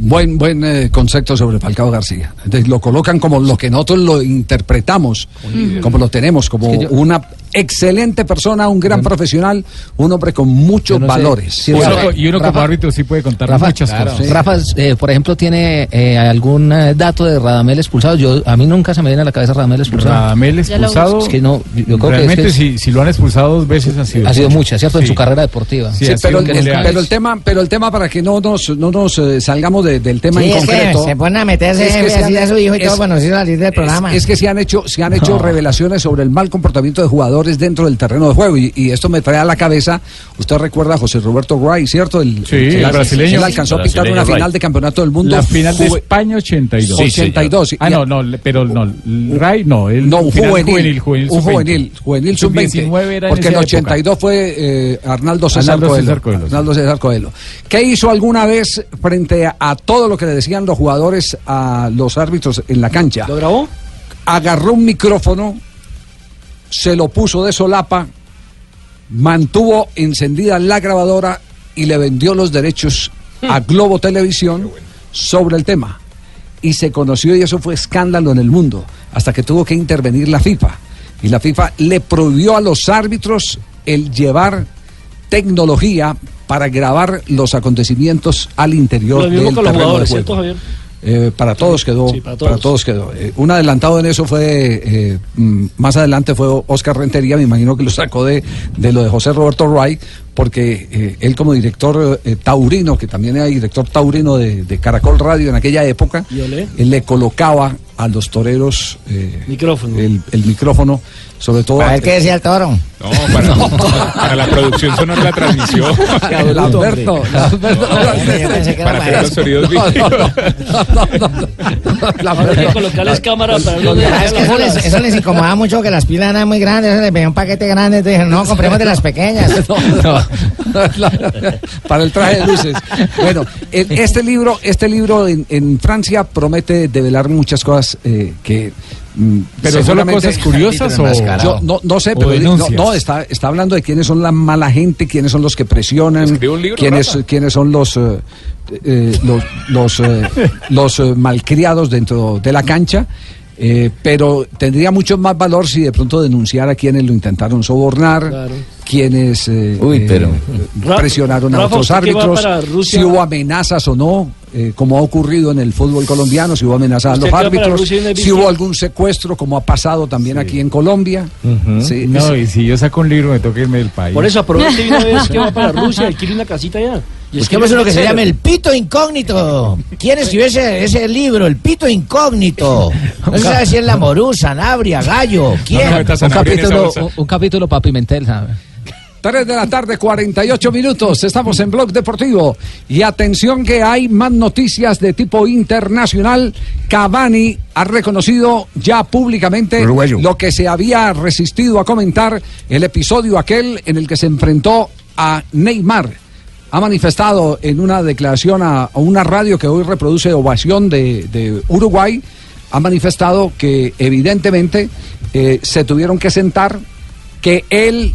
Buen, buen eh, concepto sobre Falcao García. Entonces, lo colocan como lo que nosotros lo interpretamos, como lo tenemos, como Es que yo- una excelente persona, un gran profesional, un hombre con muchos no valores. Y uno, Rafa- y uno como Rafa- árbitro sí puede contar Rafa, muchas claro. cosas. Rafa, eh, por ejemplo, tiene eh, algún eh, dato de Radamel expulsado. Yo a mí nunca se me viene a la cabeza Radamel expulsado. Radamel expulsado. Es que no, yo creo realmente que es que si, si lo han expulsado dos veces ha sido ha sido mucho. mucha, ¿cierto? En Sí. su carrera deportiva. Sí, Sí, pero, el, goleadas. pero el tema, pero el tema para que no nos, no nos eh, salgamos de- del tema Sí, en es que concreto. se ponen a meterse es así se a su hijo y todo es- salir del programa. Que se han hecho, se han hecho No. revelaciones sobre el mal comportamiento de jugadores jugadores dentro del terreno de juego. Y, y esto me trae a la cabeza, usted recuerda a José Roberto Ray, ¿cierto? El, Sí, el- el brasileño. Él alcanzó a pitar Brasileño una Ray. final de campeonato del mundo. La final de España 82. 82. Ah, no, no, pero no. Ray no. El No, un juvenil, juvenil, un sub-20. juvenil, juvenil sub-20. Sub-19 era en porque en el 82 fue eh, Arnaldo César Arnaldo Coelho. César Coelho, sí. Arnaldo César Coelho. ¿Qué hizo alguna vez frente a, a todo lo que le decían los jugadores a los árbitros en la cancha? ¿Lo grabó? Agarró un micrófono, se lo puso de solapa, mantuvo encendida la grabadora y le vendió los derechos a Globo Televisión sobre el tema. Y se conoció y eso fue escándalo en el mundo, hasta que tuvo que intervenir la FIFA. Y la FIFA le prohibió a los árbitros el llevar tecnología para grabar los acontecimientos al interior Lo mismo del terreno de juego. Eh, para todos quedó, Sí, para para todos. todos, quedó. Eh, un adelantado en eso fue, eh, mm, más adelante fue Oscar Rentería, me imagino que lo sacó de, de lo de José Roberto Wright, porque eh, él como director eh, taurino, que también era director taurino de, de Caracol Radio en aquella época, él le colocaba a los toreros eh, Micrófono. El, el micrófono, sobre todo... A ver qué decía el toro. No, para, para la producción sonora la transmisión. Lamberto. Para hacer los sonidos No, no, colocarles cámara para no Ah, es que eso les, eso les incomodaba mucho que las pilas eran muy grandes, eso les veía un paquete grande, entonces dijeron, no, compremos de las pequeñas. *laughs* para el traje de luces. Bueno, el- este libro, este libro en, en Francia promete develar muchas cosas eh, que. mm, Pero seguramente- cosas *laughs* curiosas o- Yo no, no sé, pero no, está, está hablando de quiénes son la mala gente, quiénes son los que presionan, libro, quiénes, Rafa. quiénes son los eh, eh, los los, eh, los eh, malcriados dentro de la cancha. eh, pero tendría mucho más valor si de pronto denunciara a quienes lo intentaron sobornar, Claro. Quienes eh, Uy, pero- eh, presionaron a Rafa, otros árbitros, si hubo amenazas o no, eh, como ha ocurrido en el fútbol colombiano, si hubo amenazas a los árbitros, si hubo algún secuestro, como ha pasado también aquí en Colombia. Sí, No, es- y si yo saco un libro me toca irme del país. Por eso aproveche una vez *laughs* que va para Rusia, alquile una casita allá. Y Busquemos uno que se llame El Pito Incógnito. ¿Quién escribió ese, ese libro? El Pito Incógnito. *laughs* No se sabe si es la Morusa, Nabria, Gallo. ¿Quién? un, capítulo, un, un capítulo para Pimentel, ¿sabe? 3 de la tarde, 48 minutos. Estamos en Blog Deportivo. Y atención que hay más noticias de tipo internacional. Cavani ha reconocido ya públicamente Uruguayo. lo que se había resistido a comentar el episodio aquel en el que se enfrentó a Neymar. Ha manifestado en una declaración a, a una radio que hoy reproduce Ovación de, de Uruguay, ha manifestado que evidentemente eh, se tuvieron que sentar, que él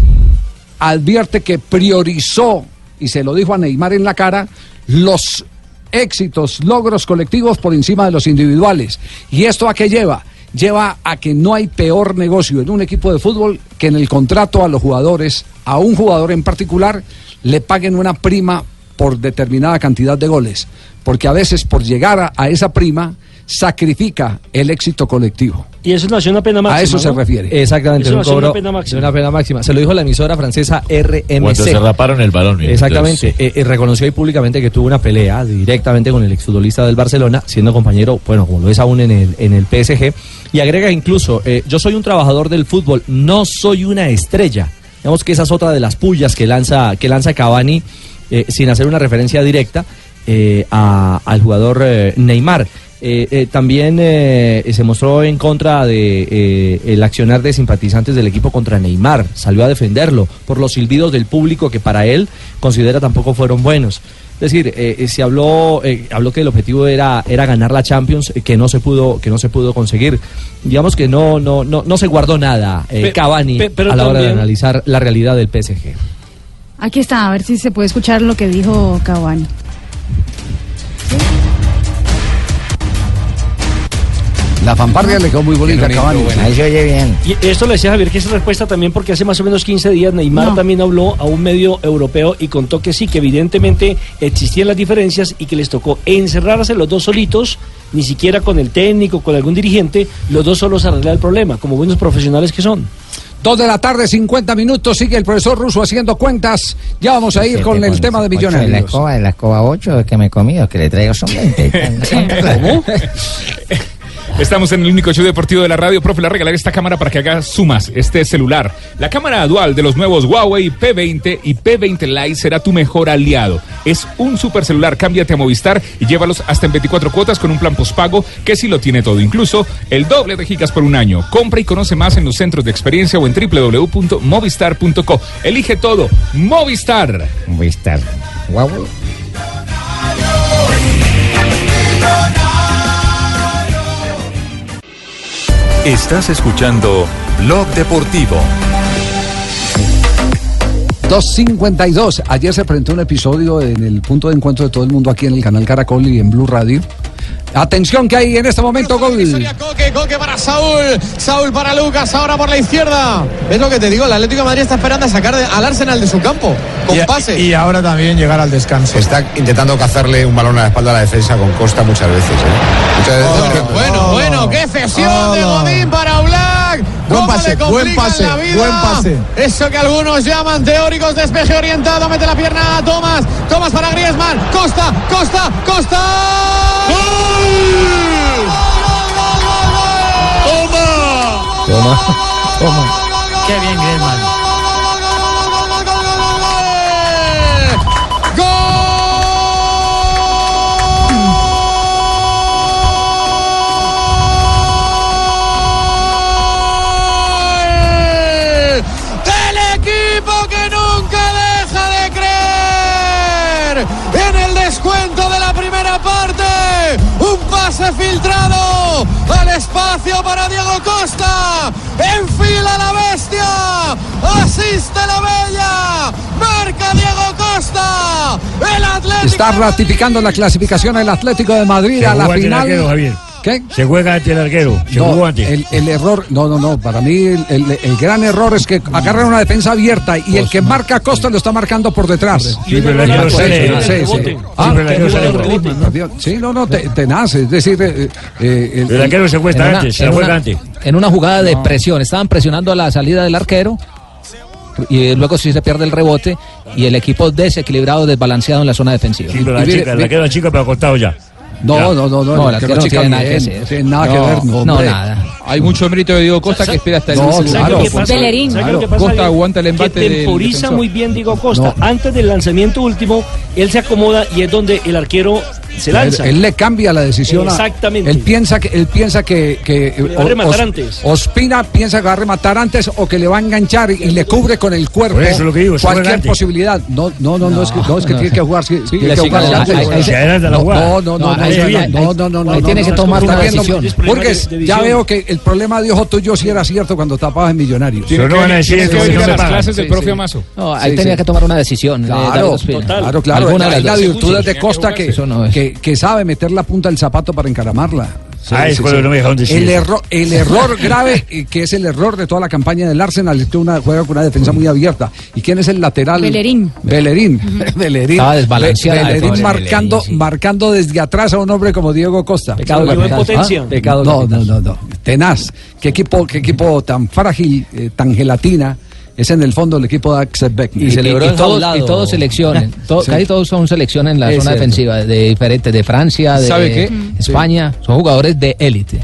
advierte que priorizó, y se lo dijo a Neymar en la cara, los éxitos, logros colectivos por encima de los individuales. ¿Y esto a qué lleva? Lleva a que no hay peor negocio en un equipo de fútbol que en el contrato a los jugadores, a un jugador en particular, le paguen una prima por determinada cantidad de goles. Porque a veces por llegar a, a esa prima sacrifica el éxito colectivo. Y eso nació una pena máxima. A eso se ¿no? refiere. Exactamente, Eso un cobro una pena máxima. de una pena máxima. Se lo dijo la emisora francesa RMC. Cuando se raparon el balón. Exactamente, entonces, eh, eh, reconoció ahí públicamente que tuvo una pelea directamente con el exfutbolista del Barcelona, siendo compañero, bueno, como lo es aún en el, en el PSG, y agrega incluso, eh, yo soy un trabajador del fútbol, no soy una estrella. Digamos que esa es otra de las pullas que lanza, que lanza Cavani, eh, sin hacer una referencia directa eh, a- al jugador eh, Neymar. Eh, eh, también eh, se mostró en contra de eh, el accionar de simpatizantes del equipo contra Neymar. Salió a defenderlo por los silbidos del público que para él considera tampoco fueron buenos. Es decir, se habló, eh, habló que el objetivo era, era ganar la Champions, eh, que no se pudo, que no se pudo conseguir. Digamos que no, no, no, no se guardó nada eh, Pe- Cavani pe- pero a la hora de analizar la realidad del PSG. Aquí está, a ver si se puede escuchar lo que dijo Cavani. La fanfarria le quedó muy bonita a Cavani. Ahí se oye bien. Y esto le decía Javier que es respuesta también porque hace más o menos 15 días Neymar No. también habló a un medio europeo y contó que sí, que evidentemente existían las diferencias y que les tocó encerrarse los dos solitos, ni siquiera con el técnico, con algún dirigente, los dos solos a arreglar el problema, como buenos profesionales que son. Dos de la tarde, 50 minutos, sigue el profesor Russo haciendo cuentas. Ya vamos a ir con el tema de de la millonarios. escoba, de la escoba 8 que me he comido, que le traigo son 20. *laughs* ¿Cómo? *laughs* Estamos en el único show deportivo de la radio. Profe, le voy a regalar esta cámara para que haga sumas, este celular. La cámara dual de los nuevos Huawei P20 y P20 Lite será tu mejor aliado. Es un super celular. Cámbiate a Movistar y llévalos hasta en 24 cuotas con un plan postpago que sí lo tiene todo, incluso el doble de gigas por un año. Compra y conoce más en los centros de experiencia o en www.movistar.co. Elige todo. Movistar. Movistar. Huawei. Estás escuchando Blog Deportivo. 252. Ayer se presentó un episodio en el punto de encuentro de todo el mundo aquí en el canal Caracol y en Blue Radio. Atención que hay en este momento gol. Coque, Coque para Saúl, Saúl para Lucas, ahora por la izquierda. Es lo que te digo, el Atlético de Madrid está esperando a sacar de- al Arsenal de su campo, con pase. Y ahora también llegar al descanso. Está intentando cazarle un balón a la espalda a la defensa con Costa muchas veces. ¿eh? Veces. Bueno, bueno, qué cesión de Godín para Black. Buen ¿Cómo pase, le buen complican pase, la vida? buen pase. Eso que algunos llaman teóricos despeje orientado, mete la pierna a Tomás, Tomás para Griezmann, Costa, Costa, Costa. ¡Toma! Toma, toma. Qué bien Griezmann. Pase filtrado al espacio para Diego Costa. Enfila la bestia, asiste la bella, marca Diego Costa. El Atlético. Está ratificando la clasificación el Atlético de Madrid a la final. Javier. ¿Qué? Se juega ante el arquero. Se No, jugó antes. el, el error, no, no, no, para mí el, el- el gran error es que agarra una defensa abierta y el que marca a Costa lo está marcando por detrás. Sí, pero el arquero sale Ah, no, no, te, tenaz, es decir, eh, eh, El arquero se cuesta una- antes, se en la juega una- antes. En una jugada de presión, estaban presionando a la salida del arquero y luego sí se pierde el rebote y el equipo desequilibrado, desbalanceado en la zona defensiva. Sí, pero la chica, arquero chica, pero acostado ya. No, no, no, no, No, el que arquero la no tiene nada que no tiene nada que No, ver, no, No, nada. Hay mucho mérito de Diego Costa que espera hasta el No, claro. minuto. ¿Qué pasa? Bellerín. ¿Sabe Claro, pasa, Costa aguanta el embate Que temporiza muy bien Diego Costa. No. Antes del lanzamiento último, él se acomoda y es donde el arquero se lanza. Él, él le cambia la decisión. a- Exactamente. Él piensa que él piensa que, que Le va a rematar Os- antes. Ospina piensa que va a rematar antes o que le va a enganchar y, y le cubre con el cuerpo eso es lo que digo, cualquier posibilidad. No, no, no, no, es que, no, es que no, tiene sí. que jugar. sí, tiene le que jugar no, no, no, no, No, no, ahí no, bien. no, no, no, no, Ahí no, tiene no, que tomar la decisión. Burgues, ya veo que el problema de ojo tuyo sí era cierto cuando tapabas en Millonarios. Pero no van a decir que las clases del Sí, sí. Amazo. No, ahí Sí, tenía sí. que tomar una decisión. eh, Claro, claro, claro. Alguna de las la dos. virtud Sí, de sí, Costa sí, que, eso no es. Que, que sabe meter la punta del zapato para encaramarla. Sí, Ah, sí, sí. no me el, error, el *laughs* error grave, eh, que es el error de toda la campaña del Arsenal, es que una, juega con una defensa muy abierta. ¿Y quién es el lateral? Bellerín. Bellerín. *laughs* Bellerín. Estaba desbalanceada Be- de Bellerín pobre marcando, Bellerín, sí. marcando desde atrás a un hombre como Diego Costa. Pecado en capital. potencia. Ah, Pecado no, capital. no, no, no. Tenaz. ¿Qué equipo, qué equipo tan frágil, eh, tan gelatina? Es en el fondo el equipo de Axel Beck. Y, y- y todos, y todos selecciones, *laughs* to- Sí. casi todos son selecciones en la Es zona cierto. defensiva, de diferentes, de Francia, de ¿Sabe qué? España, son jugadores de élite.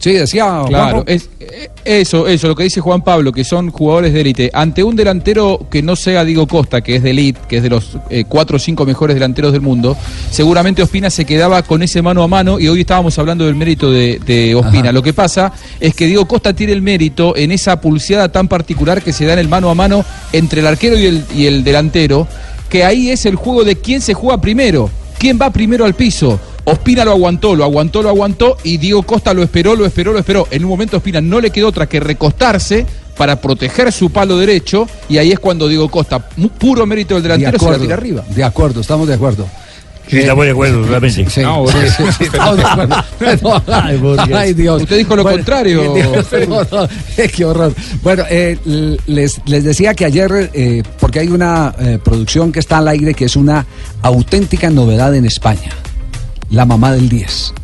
Sí, decía Claro, es, eh, eso, eso, lo que dice Juan Pablo, que son jugadores de élite. Ante un delantero que no sea Diego Costa, que es de élite, que es de los eh, cuatro o cinco mejores delanteros del mundo, seguramente Ospina se quedaba con ese mano a mano y hoy estábamos hablando del mérito de, de Ospina. Ajá. Lo que pasa es que Diego Costa tiene el mérito en esa pulseada tan particular que se da en el mano a mano entre el arquero y el, y el delantero, que ahí es el juego de quién se juega primero, quién va primero al piso. Ospina lo aguantó, lo aguantó, lo aguantó y Diego Costa lo esperó, lo esperó, lo esperó. En un momento Ospina no le quedó otra que recostarse para proteger su palo derecho y ahí es cuando Diego Costa, puro mérito del De delantero, se la acuerdo, tira arriba. de acuerdo, estamos de acuerdo. Sí, estamos de acuerdo, realmente. Sí, No, sí, Burgues. sí, sí, estamos de acuerdo. *laughs* *laughs* No, Ay, Dios. Usted dijo lo contrario. *laughs* Dios, no, qué horror. Bueno, eh, les, les decía que ayer, eh, porque hay una eh, producción que está al aire que es una auténtica novedad en España. La mamá del 10.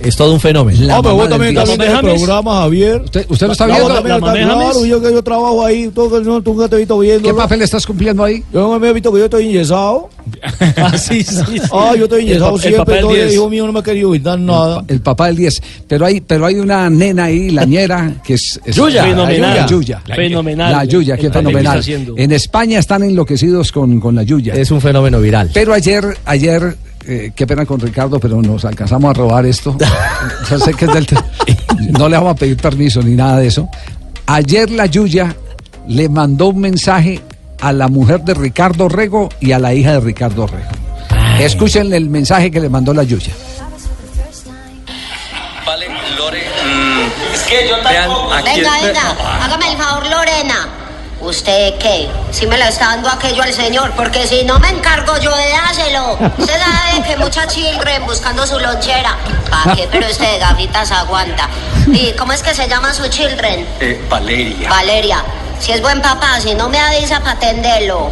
es todo un fenómeno. Pero vos también estás viendo el James? programa, Javier. ¿Usted, usted lo está No, viendo? también lo estás viendo, claro, yo, que yo trabajo ahí, que no, tú que te he visto viendo. ¿Qué papel estás cumpliendo ahí? Yo me he visto que yo estoy enyesado. *laughs* Ah, sí, sí. Ah, yo estoy El enyesado pa- el siempre, papel entonces el 10. hijo mío no me ha querido evitar nada. El papá del 10. Pero hay, pero hay una nena ahí, la ñera, que es. es Yuya. Fenomenal. La Yuya. Fenomenal. La Yuya, El que fenomenal. está haciendo. En España están enloquecidos con, con la Yuya. Es un fenómeno viral. Pero ayer, ayer, eh, qué pena con Ricardo, pero nos alcanzamos a robar esto. *laughs* Yo sé que es del. No le vamos a pedir permiso ni nada de eso. Ayer la Yuya le mandó un mensaje a la mujer de Ricardo Rego y a la hija de Ricardo Rego. Escuchen el mensaje que le mandó la Yuya. Es que yo tampoco. Venga, venga, hágame el favor, Lorena. ¿Usted qué? Si me la está dando aquello al señor, porque si no me encargo yo de dárselo. Usted sabe que mucha children buscando su lonchera. ¿Para qué? Pero usted de gafitas aguanta. ¿Y cómo es que se llama su children? Eh, Valeria. Valeria. Si es buen papá, si no me avisa para atenderlo.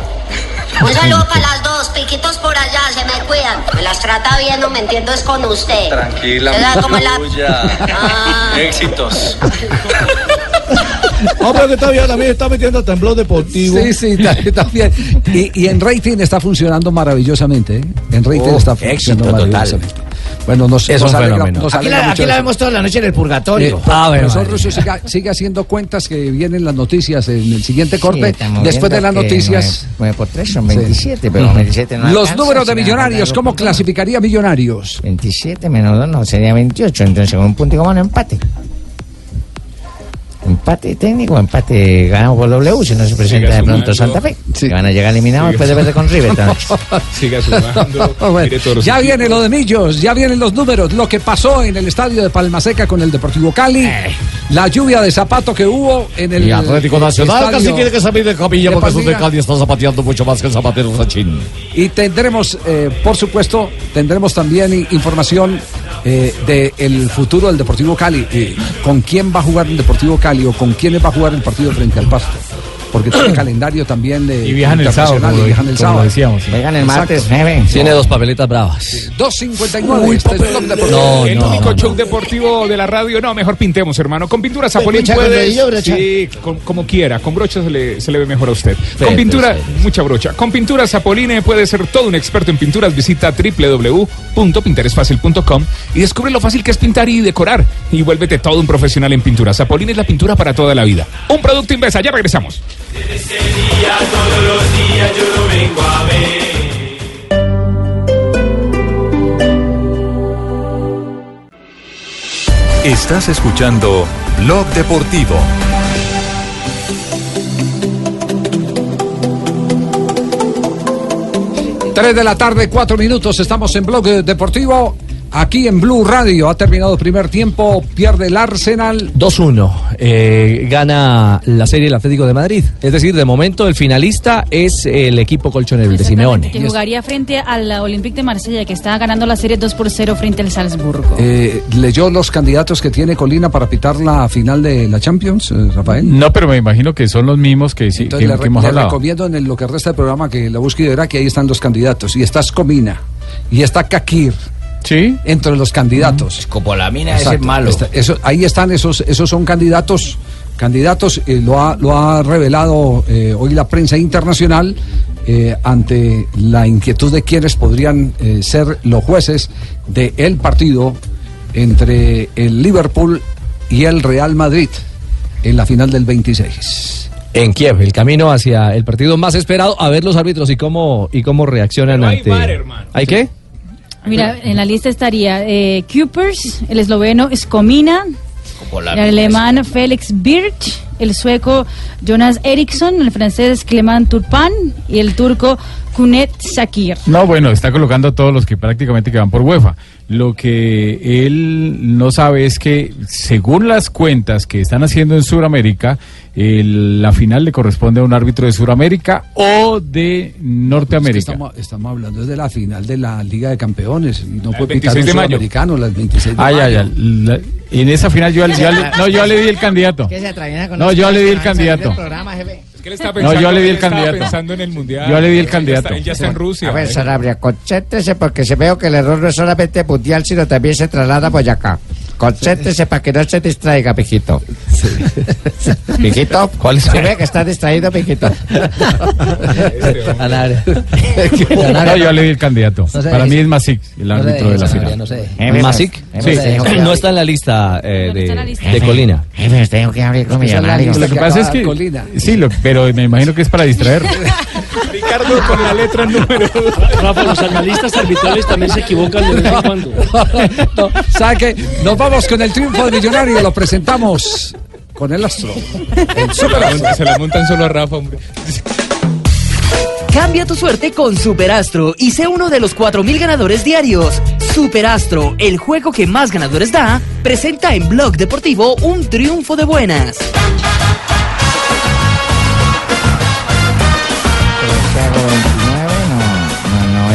Un saludo para las dos, piquitos por allá, se me cuidan. Me las trata bien, no me entiendo, es con usted. Tranquila, ¿Usted sabe cómo es la- tuya. Ah. Éxitos. *laughs* *laughs* Ah, pero que está bien, también está metiendo blog deportivo. Sí, sí, ta- también. Y, y en rating está funcionando maravillosamente. ¿eh? En rating Oh, está éxito funcionando total. maravillosamente. Bueno, nos, Es nos un alegra, nos Aquí alegra la, mucho aquí la vemos toda la noche en el purgatorio. Eh, nosotros siga, sigue haciendo cuentas que vienen las noticias en el siguiente corte. estamos Después de las noticias. 9 por 3 son Sí. 27, pero Ujú. 27 no Los alcanza, números de millonarios, ¿cómo clasificaría millonarios? 27 menos 2 no, sería 28, entonces con un punto y coma no empate. Empate técnico, empate ganamos por W, si no se presenta de pronto Santa Fe. Que van a llegar eliminados después de verse con River. *laughs* Siga sumando. *laughs* Bueno, los ya equipos. viene lo de Millos, ya vienen los números, lo que pasó en el estadio de Palmaseca con el Deportivo Cali, la lluvia de zapato que hubo en el Y Atlético Nacional casi tiene que salir de capilla porque esos de. Cali están zapateando mucho más que el zapatero Sachin. Y tendremos, eh, por supuesto, tendremos también información eh, del futuro del Deportivo Cali. eh, ¿Con quién va a jugar el Deportivo Cali o con quiénes va a jugar el partido frente al Pasto? Porque tiene *clears throat* calendario también de Y viajan el sábado, como y viajan el como lo sábado. decíamos, sí. Juegan el martes. Tiene dos papeletas bravas. 2.59. este es. No, el no, único no, no. show deportivo de la radio. No, mejor pintemos, hermano. Con pintura Zapolín brocha con puedes. Sí, con- como quiera. Con brocha se le, se le ve mejor a usted. Con pintura, mucha brocha. Con pintura Zapoline puede ser todo un experto en pinturas. Visita www.pinteresfacil.com y descubre lo fácil que es pintar y decorar. Y vuélvete todo un profesional en pintura. Zapoline es la pintura para toda la vida. Un producto Invesa. Ya regresamos. Estás escuchando Blog Deportivo. Tres de la tarde, cuatro minutos. Estamos en Blog Deportivo. Aquí en Blue Radio ha terminado el primer tiempo. Pierde el Arsenal. 2-1. eh, gana la serie el Atlético de Madrid. Es decir, de momento el finalista es el equipo colchonero, de Simeone. Que jugaría frente al Olympique de Marsella, que está ganando la serie 2 por 0 frente al Salzburgo. Eh, ¿Leyó los candidatos que tiene Colina para pitar la final de la Champions, eh, Rafael? No, pero me imagino que son los mismos que, sí, que, Entonces le, que hemos le hablado. recomiendo en el- lo que resta del programa que la búsqueda verá que ahí están los candidatos. Y está Escomina. Y está Kakir. Sí. Entre los candidatos. Como la mina ese es malo. Está- eso- ahí están esos, esos son candidatos, candidatos, eh, lo, ha, lo ha revelado eh, hoy la prensa internacional eh, ante la inquietud de quienes podrían eh, ser los jueces del partido entre el Liverpool y el Real Madrid en la final del 26. En Kiev, el camino hacia el partido más esperado, a ver los árbitros y cómo y cómo reaccionan Pero hay ante. ¿Hay qué? Mira, en la lista estaría eh, Kupers, el esloveno Skomina, el alemán Felix Birch, el sueco Jonas Eriksson, el francés Clement Turpan y el turco Kunet Sakir. No, bueno, está colocando a todos los que prácticamente que van por UEFA. Lo que él no sabe es que, según las cuentas que están haciendo en Sudamérica, el- la final le corresponde a un árbitro de Sudamérica o de Es que Norteamérica. estamos, estamos hablando de la final de la Liga de Campeones no puede 26 pitar un de mayo. sudamericano las 26 de Ah, mayo. ya. La- en esa final yo, ya le- *laughs* no, yo le di el candidato. Que se atraviesa con No, los yo le di el candidato. programa, jefe. ¿Qué le está No, yo le di el candidato. pensando en el mundial. Yo le di el candidato. Él ya está en Rusia. A ver. Sanabria, concéntrese porque se veo que el error no es solamente mundial, sino también se traslada a Boyacá. Concéntrese para que no se distraiga, pijito. Pijito, ¿Cuál es? se ve que está distraído, pijito. Sanabria. No, yo le di el candidato. No sé, Para mí es- Masic, el no sé, árbitro de la final. no sé. ¿Masic? Sí. No está en la lista eh, No está en la de, lista. de Colina. Jefe, tengo que hablar con millonarios. Lo que pasa es que. Colina. Sí, lo- pero me imagino que es para distraer. *laughs* Ricardo con la letra número. Rafa, los analistas arbitrales también se equivocan de vez en cuando. No, ¿Sabe qué? Nos vamos con el triunfo de Millonario. Lo presentamos con el astro. El Se super la, astro. montan- se la montan solo a Rafa, hombre. Cambia tu suerte con Superastro y sé uno de los 4.000 ganadores diarios. Superastro, el juego que más ganadores da, presenta en Blog Deportivo un triunfo de buenas.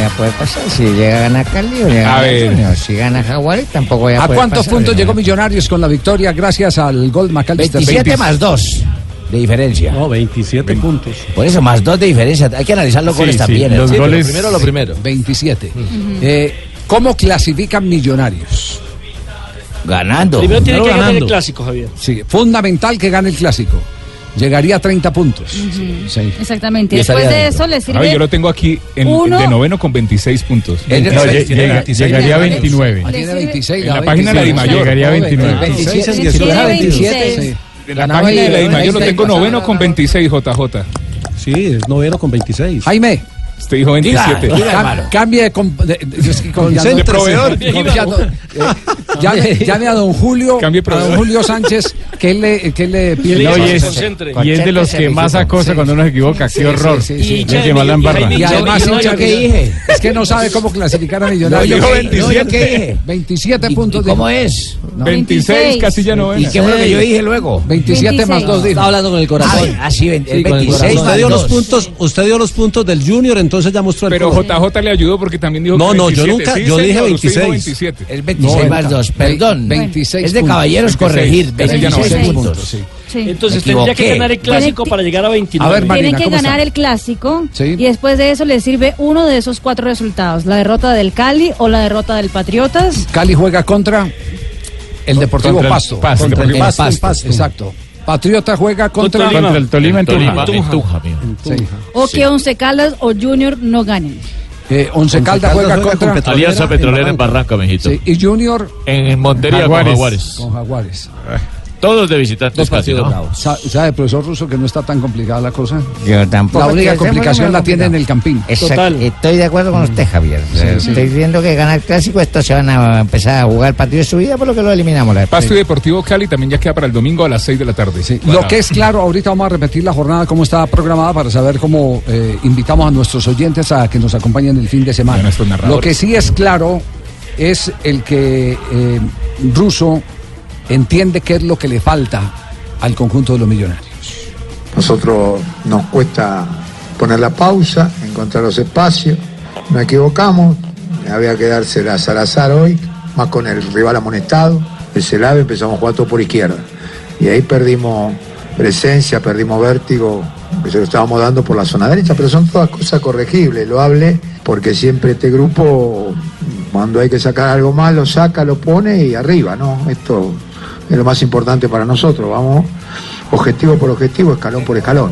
Voy a poder pasar. Si llega a ganar Cali o llega A a ganar. Junior. Si gana Jaguari, tampoco voy a ¿A poder cuántos pasar. puntos llegó Millonarios con la victoria gracias al gol McAllister? 27 más 2 de diferencia. No, 27 puntos. Por eso, más 2 de diferencia. Hay que analizar los Sí, goles sí, también. los ¿eh? goles- Primero lo primero. 27. Eh, ¿Cómo clasifican Millonarios? Ganando. Primero tiene que ganar el clásico, Javier. Sí, fundamental que gane el clásico. Llegaría a 30 puntos. Sí. Exactamente. Y Después de dentro. eso le A sirve ver, yo lo tengo aquí en, Uno. de noveno con 26 puntos. No, llega- 26. llegaría a 29. Ah, tiene Le sirve- 26. En la página de la 26. Dimayor. Llegaría a 29. 26 en Tiene 18. 26. En la página de la Dimayor lo tengo noveno con 26, JJ. Sí, es noveno con 26. Jaime, Usted dijo 27. Diga, cam- hermano. cambie de, com- de- de- proveedor. *laughs* confiando, eh, llame, llame a don Julio, Cambie a don Julio Sánchez, que él le, que él le pide. No, y, es, y de los que más acosa cuando uno se equivoca. Sí, Qué horror. sí, sí, sí. El que más la embarra. Y además, que- qué dije. es que no sabe cómo clasificar a Millonarios. yo, qué- no, yo qué dije. 27 ¿Y- puntos y de. ¿Cómo es? No, 26, Casilla ¿Y novena. qué fue lo que yo dije luego? 27 más 2 dijo. Está hablando con el corazón. Ah, sí, el Sí, con el 26 corazón. más Usted dio los dos. puntos, usted dio los puntos del Junior, entonces ya mostró el Pero color. JJ le ayudó porque también dijo No, que no, yo 27. nunca- Sí, yo dije señor, dijo 26. 27. Es 26 más 2, perdón. 26 Es de caballeros 26, corregir. Casilla 26 novena. puntos. sí. Sí. Entonces tendría que ganar el clásico para llegar a 29. A ver, Marina, Tienen que ¿cómo ganar está? el clásico Sí. y después de eso le sirve uno de esos cuatro resultados, la derrota del Cali o la derrota del Patriotas. Cali juega contra el Deportivo Contra el Pasto. Pasto. Contra el Deportivo Pasto, Pasto. Pasto. Exacto. Patriota juega contra, Contra Contra el Tolima en. Sí. O que Once Caldas o Junior no ganen. Eh, Once Caldas juega contra Alianza Petrolera en Barranca, mijito. Sí, y Junior En Montería Jaguares. con Jaguares. con Jaguares. Todos de visitantes Dos casi, partidos ¿no? ¿Sabe, profesor Russo, que no está tan complicada la cosa? Yo tampoco. La única complicación la tiene en el Campín. Exacto. Total. Estoy de acuerdo con usted, Javier. sí. Estoy viendo que gana el clásico, estos se van a empezar a jugar el partido de su vida, por lo que lo eliminamos. La Pasto y Deportivo Cali también ya queda para el domingo a las 6 de la tarde. Lo que es claro, ahorita vamos a repetir la jornada como está programada para saber cómo eh, invitamos a nuestros oyentes a que nos acompañen el fin de semana. Lo que sí es claro es el que eh, Russo entiende qué es lo que le falta al conjunto de los millonarios. Nosotros nos cuesta poner la pausa, encontrar los espacios. Nos equivocamos, había que dársela a Salazar hoy, más con el rival amonestado. El Celave empezamos a por izquierda. Y ahí perdimos presencia, perdimos vértigo, que se lo estábamos dando por la zona derecha, pero son todas cosas corregibles. Lo hable porque siempre este grupo, cuando hay que sacar algo más, lo saca, lo pone y arriba, ¿no? Esto es lo más importante para nosotros. Vamos objetivo por objetivo, escalón por escalón.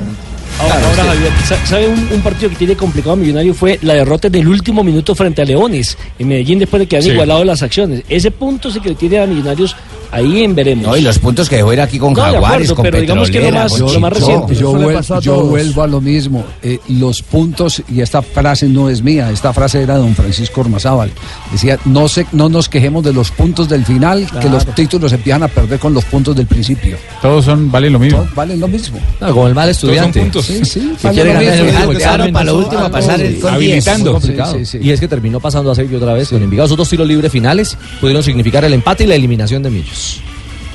Ahora, ahora, Javier, sa- ¿sabe un, un partido que tiene complicado a Millonario? Fue la derrota en el último minuto frente a Leones en Medellín después de que han Sí. igualado las acciones. Ese punto sí que le tiene a Millonarios ahí en veremos. No, y los puntos que dejó ir aquí con No, de Jaguares, acuerdo, con pero digamos que lo más- con lo más reciente. Yo, le vuel- a yo todos. vuelvo a lo mismo. Eh, los puntos, y esta frase no es mía, esta frase era de don Francisco Ormazábal. Decía, no, se, no nos quejemos de los puntos del final, que los títulos empiezan a perder con los puntos del principio. Todos son, valen lo mismo. Valen lo mismo. No, como el mal estudiante. puntos. Sí, sí, Si vale quiere lo ganar el último Claro, para lo último ah, pasar el con 10. Habilitando. Sí, sí. Y es que terminó pasando a Sergio otra vez con Envigado. Esos dos tiros libres finales pudieron significar el empate y la eliminación de Millos.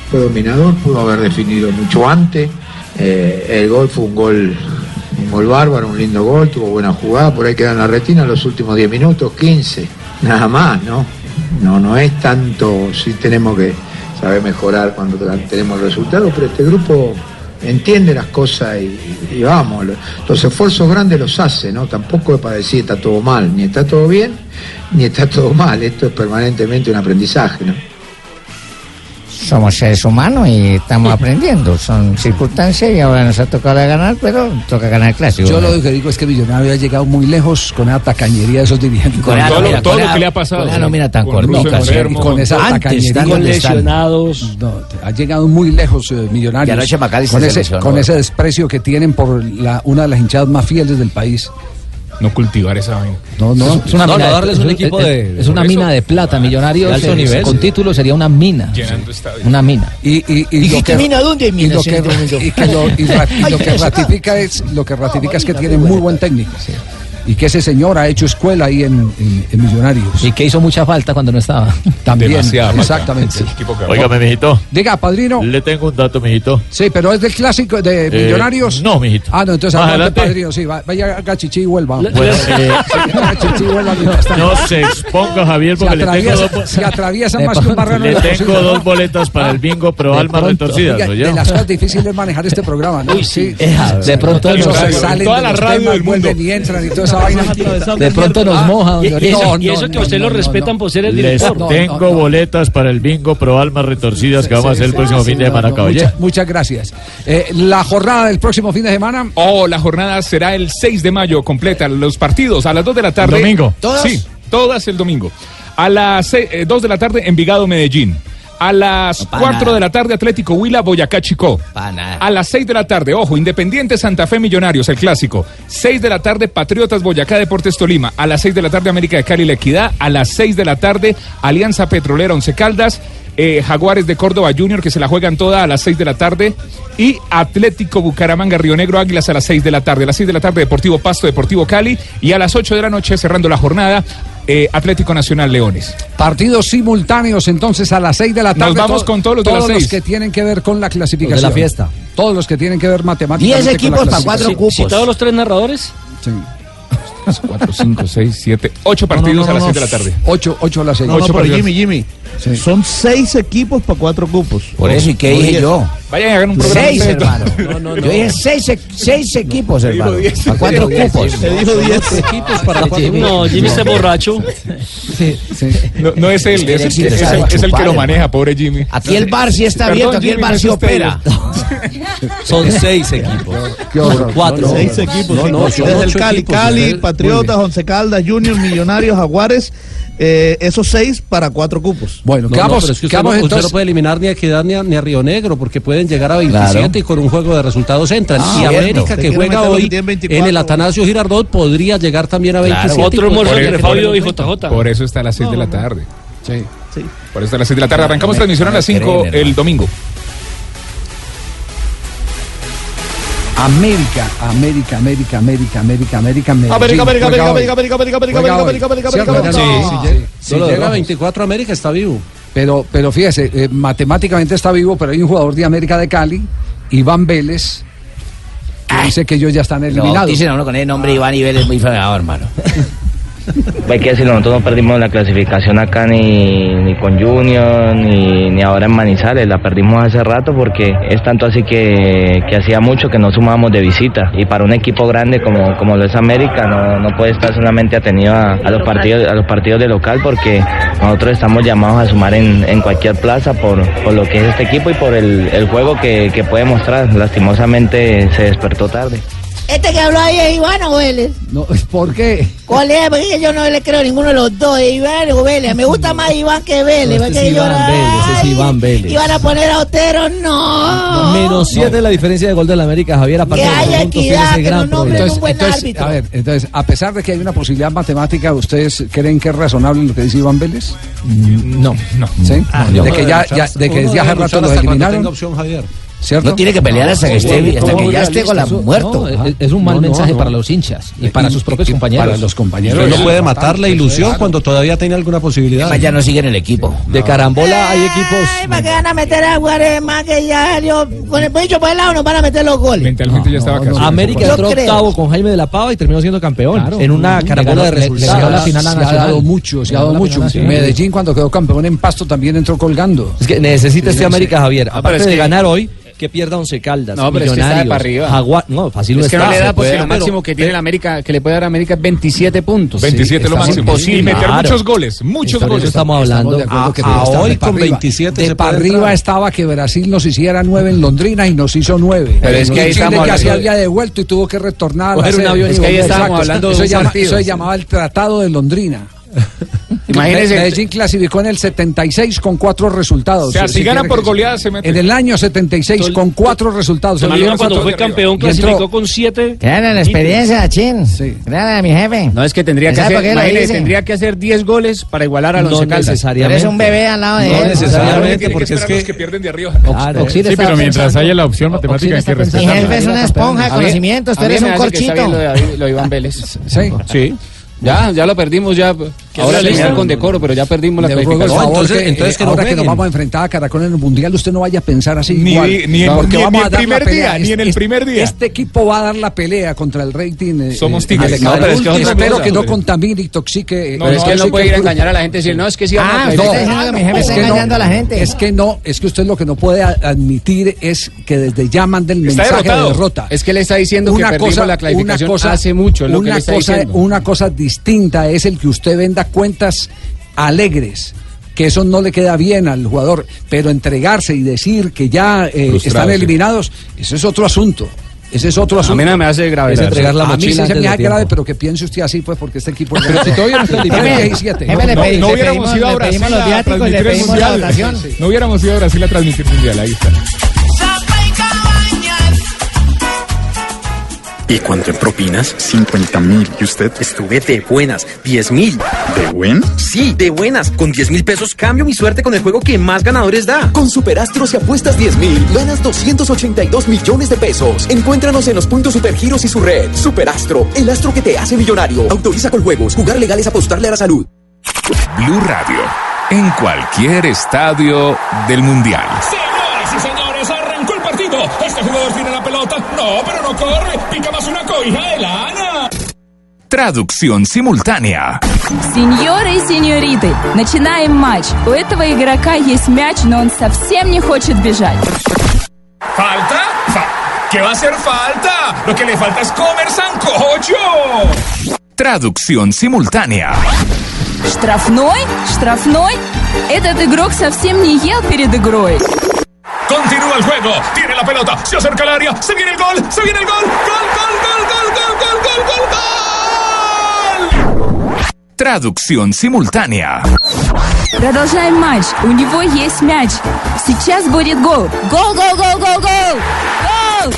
Fue dominador, pudo haber definido mucho antes. Eh, el gol fue un gol, un gol bárbaro, un lindo gol, tuvo buena jugada, por ahí queda en la retina los últimos 10 minutos, 15, nada más, ¿no? No, no es tanto, sí tenemos que saber mejorar cuando tenemos resultados, pero este grupo entiende las cosas y, y vamos, lo- los esfuerzos grandes los hace, ¿no? Tampoco es para decir está todo mal, ni está todo bien, ni está todo mal, esto es permanentemente un aprendizaje, ¿no? Somos seres humanos y estamos *laughs* aprendiendo. Son circunstancias y ahora nos ha tocado ganar, pero toca ganar el clásico. Yo lo que digo es que Millonario ha llegado muy lejos con esa tacañería de esos dirigentes. Con esa- mira, con esa- con esa nómina tan cortica, con, con esa Antes, tacañería. están. lesionados. No, ha llegado muy lejos eh, Millonarios. Y anoche Macalister con se ese, con ese desprecio que tienen por la, una de las hinchadas más fieles del país. No cultivar esa vaina. No, no. Es una No, mina, de- es, un equipo es- de- es una eso. mina de plata, millonarios eh, nivel. con título sería una mina. Llenando estadios. Una mina. Y, y, y lo ¿Dijiste que, mina? ¿Dónde hay y lo que, y lo, y ra- y Ay, lo que ratifica es lo que ratifica es que tiene muy buen técnico y que ese señor ha hecho escuela ahí en, en- en Millonarios y que hizo mucha falta cuando no estaba *laughs* también Demasiada falta. exactamente Óigame, mijito. diga padrino Le tengo un dato, mijito. sí pero es del clásico de Eh, Millonarios no, mijito. ah no entonces adelante adelante. padrino sí va- vaya a Gachichi y vuelva Bueno, eh, *laughs* Gachichi y vuelva mientras tanto. No se exponga, Javier, se porque le tengo atraviesa, dos, se atraviesa más que un barrano le de tengo cocina. dos boletas para el bingo pro De almas pronto. retorcidas, Oiga, de las cosas difíciles es manejar este programa ¿no? Uy, sí. sí. De pronto Eso en salen toda de la radio del mundo. vuelven y entran y toda esa vaina De pronto nos moja, don Y, y eso, Jorge. y eso que a usted lo respetan por ser el Les director. tengo boletas para el bingo pro almas retorcidas que vamos a hacer el próximo fin de semana, caballero. Muchas, gracias. Eh, la jornada del próximo fin de semana. Oh, la jornada será el 6 de mayo, completa. Los partidos a las 2 de la tarde. ¿El domingo? ¿Todas? Sí, todas el domingo. A las 2 de la tarde, Envigado, Medellín. A las pa' 4 nada. de la tarde, Atlético Huila, Boyacá, Chicó. A las 6 de la tarde, ojo, Independiente Santa Fe Millonarios, el clásico. 6 de la tarde, Patriotas Boyacá, Deportes Tolima. A las 6 de la tarde, América de Cali, La Equidad. A las 6 de la tarde, Alianza Petrolera, Once Caldas. eh, Jaguares de Córdoba Junior, que se la juegan toda a las 6 de la tarde. Y Atlético Bucaramanga, Río Negro, Águilas a las 6 de la tarde. A las 6 de la tarde, Deportivo Pasto, Deportivo Cali. Y a las 8 de la noche, cerrando la jornada, eh, Atlético Nacional Leones. Partidos simultáneos entonces a las 6 de la tarde. Nos vamos To- con todos los de las seis. que tienen que ver con la clasificación. Los de la fiesta. Todos los que tienen que ver matemáticamente. Diez con la equipos para cuatro cupos. ¿Y todos los tres narradores? Sí. 4, 5, 6, 7, 8 partidos no, a las no, 6 de la tarde. 8, 8 a las 6. No, no, Ocho pero partidos. Jimmy, Jimmy. Son seis equipos para cuatro cupos. Por eso, ¿y qué dije yo? Vayan y hagan un programa. Seis, hermano. Yo dije seis, e- seis equipos, hermano. Para cuatro cupos. Se dijo diez *laughs* equipos para cuatro No, Jimmy está borracho. No, no es él, es, el que- es el- es el que lo maneja, pobre Jimmy. Aquí el bar sí está abierto, aquí el bar sí opera. *laughs* Son seis equipos. Qué horror. Cuatro. Seis equipos. No, sí. no, son Desde el Cali, Cali, usted- Patriotas, Once Caldas, Junior, Millonarios, Jaguares. Eh, esos seis para cuatro cupos. Bueno, No, no, quedamos, pero es que usted, quedamos no, usted entonces. no puede eliminar ni a Equidad ni a, ni a Río Negro porque pueden llegar a 27 Claro. y con un juego de resultados entran. Ah, y. América que juega que hoy tienen 24. en el Atanasio Girardot podría llegar también a 27. Otro y almuerzo podría entre llegar a Fabio y 30. JJ. Por eso está a las 6 de la tarde. Sí. Sí. Por eso está a las 6 de la tarde. Arrancamos transmisión no a las me 5 creen, el domingo. América, América, América, América, América, América. América, América, América. América, América, América, América, América. América. Si llega a rojos. 24 América está vivo. Pero, pero fíjese, eh, matemáticamente está vivo, pero hay un jugador de América de Cali, Iván Vélez, que dice que ellos ya están eliminados. dicen a uno con el nombre Iván y Vélez muy fregado, hermano. Hay que decirlo, nosotros no perdimos la clasificación acá ni, ni con Junior, ni, ni ahora en Manizales, la perdimos hace rato porque es tanto así que, que hacía mucho que no sumábamos de visita. Y para un equipo grande como, como lo es América, no, no puede estar solamente atenido a, los partidos, a los partidos de local porque nosotros estamos llamados a sumar en, en cualquier plaza por, por lo que es este equipo y por el, el juego que, que puede mostrar. Lastimosamente se despertó tarde. Este que habló ahí es Iván o Vélez. No, *laughs* ¿Por qué? ¿Cuál es? Porque yo no le creo a ninguno de los dos, Iván o Vélez. Me gusta más Iván que Vélez. No, este es yo- Iván Vélez, es ay, Iván Vélez. Iban a poner a Otero, no. Menos 7 la diferencia de gol de la América, Javier. Aparte Que de haya puntos, equidad, que gran nombren problema. un buen entonces, árbitro. a ver, entonces, a pesar de que hay una posibilidad matemática, ¿ustedes creen que es razonable lo que dice Iván Vélez? No, no. ¿Sí? Yo de no que ya, ya- de que desde hace rato los eliminaron. opción, Javier. ¿Cierto? No tiene que pelear hasta que esté, ¿Cómo- hasta que ya esté con la muerto. No, es, es un mal No, no, mensaje no. para los hinchas y para Y- sus propios y compañeros. Para los compañeros. Usted no puede matar la ilusión cuando todavía tiene alguna posibilidad. Además, ya no siguen el equipo. De carambola hay equipos. Ay, ¿para qué van a meter a Guarema que ya yo, con el pollo por el lado nos van a meter los goles? Mentalmente ya estaba casado. América entró octavo con Jaime de la Pava y terminó siendo campeón Claro. en una carambola de resultados. se ha dado mucho, se ha dado mucho. Medellín cuando quedó campeón en Pasto también entró colgando. Es que necesita este América, Javier. pero Aparte de ganar hoy, que pierda Once Caldas. No, pero es que está de Millonarios, para arriba. Jaguar- no, fácil no que está. no le da porque lo máximo que tiene la América, que le puede dar a América es 27 puntos. 27 es lo máximo. imposible. Y meter Claro. muchos goles, muchos goles. estamos hablando. de acuerdo que a- que estar hoy con arriba. 27 de para arriba entrar. estaba que Brasil nos hiciera nueve en Londrina y nos hizo nueve. Pero es que ahí estamos que así hablando- había devuelto y tuvo que retornar. a Es que ahí estábamos hablando de eso, un llama- partido, eso se sí. llamaba el Tratado de Londrina. *laughs* Imagínese- Medellín clasificó en el 76 con cuatro resultados. O sea, si gana quiere por goleada, se mete. En el año 76 con cuatro resultados. Tolima Tolima cuando fue campeón Y entró- clasificó con siete. Créanle la experiencia, Chin. Créanle a mi jefe. No, es que tendría que ¿Sabe por hacer, imagínese, tendría que hacer 10 goles para igualar a los No necesariamente. Eres un bebé al lado de No él. necesariamente, Tiene porque es que. que pierden de arriba. Claro. Sí, pero mientras haya la opción matemática hay que Mi respetarla. jefe es una esponja de conocimientos, tú eres un corchito. Lo de Iván Vélez. Sí. Sí. Ya, ya lo perdimos, ya. Ahora listo? terminar con decoro, pero ya perdimos la Le clasificación. favor entonces- que, entonces eh, que no ahora que nos vamos a enfrentar a Caracol en el Mundial, usted no vaya a pensar así Ni- igual. ni en- porque ni- vamos ni a el dar primer la pelea. día, ni en el Este- primer día. Este equipo va a dar la pelea contra el rating. eh, Somos eh, tigres. al- No, al pero es que último. otra espero cosa, que no contamine y toxique. eh, Pero es que él no puede ir a engañar a la gente y decir, no, es que sí Ah, No, es que no, engañando a la gente. Es que no, es que usted lo que no puede admitir es que desde ya manden mensaje de derrota. Es que le está diciendo que perdimos la clasificación hace mucho, le una cosa distinta es el que usted venda cuentas alegres. Que eso no le queda bien al jugador, pero entregarse y decir que ya eh, están eliminados, ese es otro asunto. Ese es otro A asunto. mí no me hace grave. Es entregar la a mí mochila sí se me hace grave, pero que piense usted así, pues, porque este equipo. *laughs* Pero si todavía no está eliminado. 17. Jefe, le No, hubiéramos ido a Brasil a transmitir el mundial. No hubiéramos ido a Brasil a transmitir mundial, ahí está. ¿Y cuánto en propinas? 50 mil. ¿Y usted? Estuve de buenas, 10 mil. ¿De buen? Sí, de buenas. Con 10 mil pesos cambio mi suerte con el juego que más ganadores da. Con Superastro si apuestas 10 mil, ganas 282 millones de pesos. Encuéntranos en los puntos Supergiros y su red. Superastro, el astro que te hace millonario. Autoriza con juegos. Jugar legal es apostarle a la salud. Blue Radio, en cualquier estadio del Mundial. Señoras y señores, arrancó el partido. Este jugador pelota. No, pero no corre. Pica más una cobija de lana. Traducción simultánea. Сеньоры и сеньориты, начинаем матч. У этого игрока есть мяч, но он совсем не хочет бежать. ¿Falta? Fa- ¿Qué va a hacer falta? Lo que le falta es comer sancocho. Traducción simultánea. Штрафной? Штрафной? Этот игрок совсем не ел перед игрой. Continúa el juego. Tiene la pelota. Se acerca al área. Se viene el gol. Se viene el gol. Gol, gol, gol, gol, gol, gol, gol, gol, gol. Traducción simultánea. Продолжаем матч. У него есть мяч. Сейчас будет гол. Гол, гол, гол, гол, гол. Гол!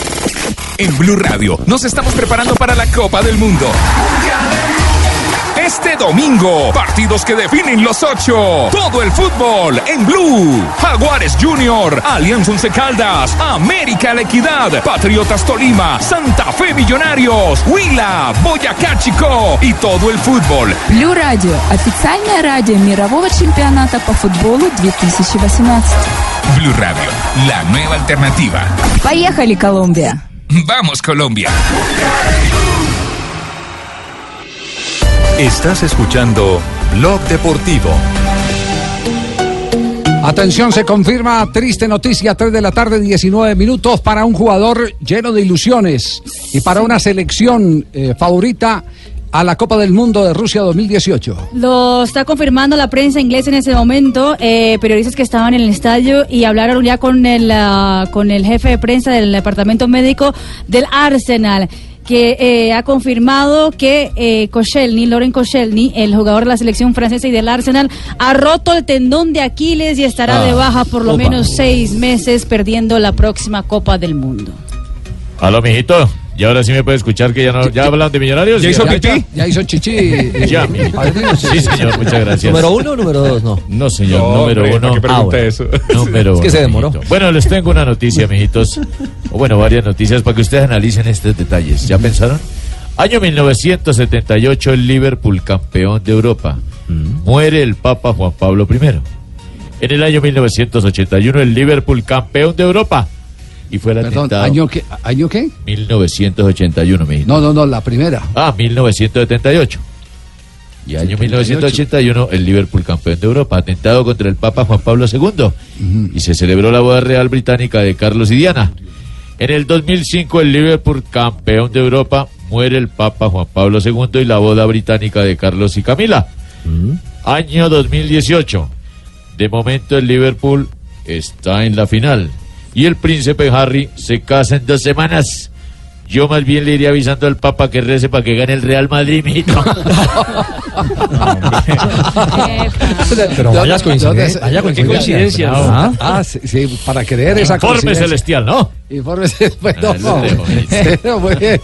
En Blue Radio nos estamos preparando para la Copa del Mundo. Este domingo, partidos que definen los ocho. Todo el fútbol en Blue. Jaguares Junior, Alianza Once Caldas, América La Equidad, Patriotas Tolima, Santa Fe Millonarios, Huila, Boyacá Chico y todo el fútbol. Блю Радио. Официальное радио мирового чемпионата по футболу 2018. Blue Radio, la nueva alternativa. Поехали, Колумбия! Vamos Colombia. Estás escuchando Blog Deportivo. Atención, se confirma triste noticia, 3 de la tarde, 19 minutos para un jugador lleno de ilusiones y para una selección eh, favorita a la Copa del Mundo de Rusia 2018. Lo está confirmando la prensa inglesa en ese momento. eh, periodistas que estaban en el estadio y hablaron ya con el, ah, con el jefe de prensa del departamento médico del Arsenal que eh, ha confirmado que eh, Koscielny, Loren Koscielny, el jugador de la selección francesa y del Arsenal, ha roto el tendón de Aquiles y estará Ah, de baja por lo opa. menos seis meses, perdiendo la próxima Copa del Mundo. Aló, mijito. Y ahora sí me puede escuchar que ya no. ¿Ya hablan de millonarios? ¿Ya hizo pipí? Ya hizo chichi. *laughs* Ya, mi- padrino, Sí, señor, muchas gracias. ¿Número uno o número dos? No. No, señor, No, número hombre, uno. ¿para qué pregunta Ah, bueno. eso? *laughs* Número Es que uno, se demoró. mijito. Bueno, les tengo una noticia, mijitos. O bueno, varias noticias para que ustedes analicen estos detalles. ¿Ya pensaron? Año 1978, el Liverpool, campeón de Europa. Muere el Papa Juan Pablo I. En el año 1981, el Liverpool, campeón de Europa. Y fue el Perdón, atentado. ¿año qué? ¿Año qué? 1981, mijito. No, no, no, la primera. Ah, 1978. Y año 1981, el Liverpool campeón de Europa, atentado contra el Papa Juan Pablo II. Y se celebró la boda real británica de Carlos y Diana. En el 2005, el Liverpool campeón de Europa, muere el Papa Juan Pablo II y la boda británica de Carlos y Camila. Año 2018. De momento, el Liverpool está en la final. Y el príncipe Harry se casa en dos semanas. Yo más bien le iría avisando al Papa que rece para que gane el Real Madrid, mijito. *laughs* *laughs* Pero. Vaya Qué coincidencias. Ah, ah, sí, sí, para creer esa Informe coincidencia. celestial, ¿no? Informe *laughs* celestial. Ah, bien.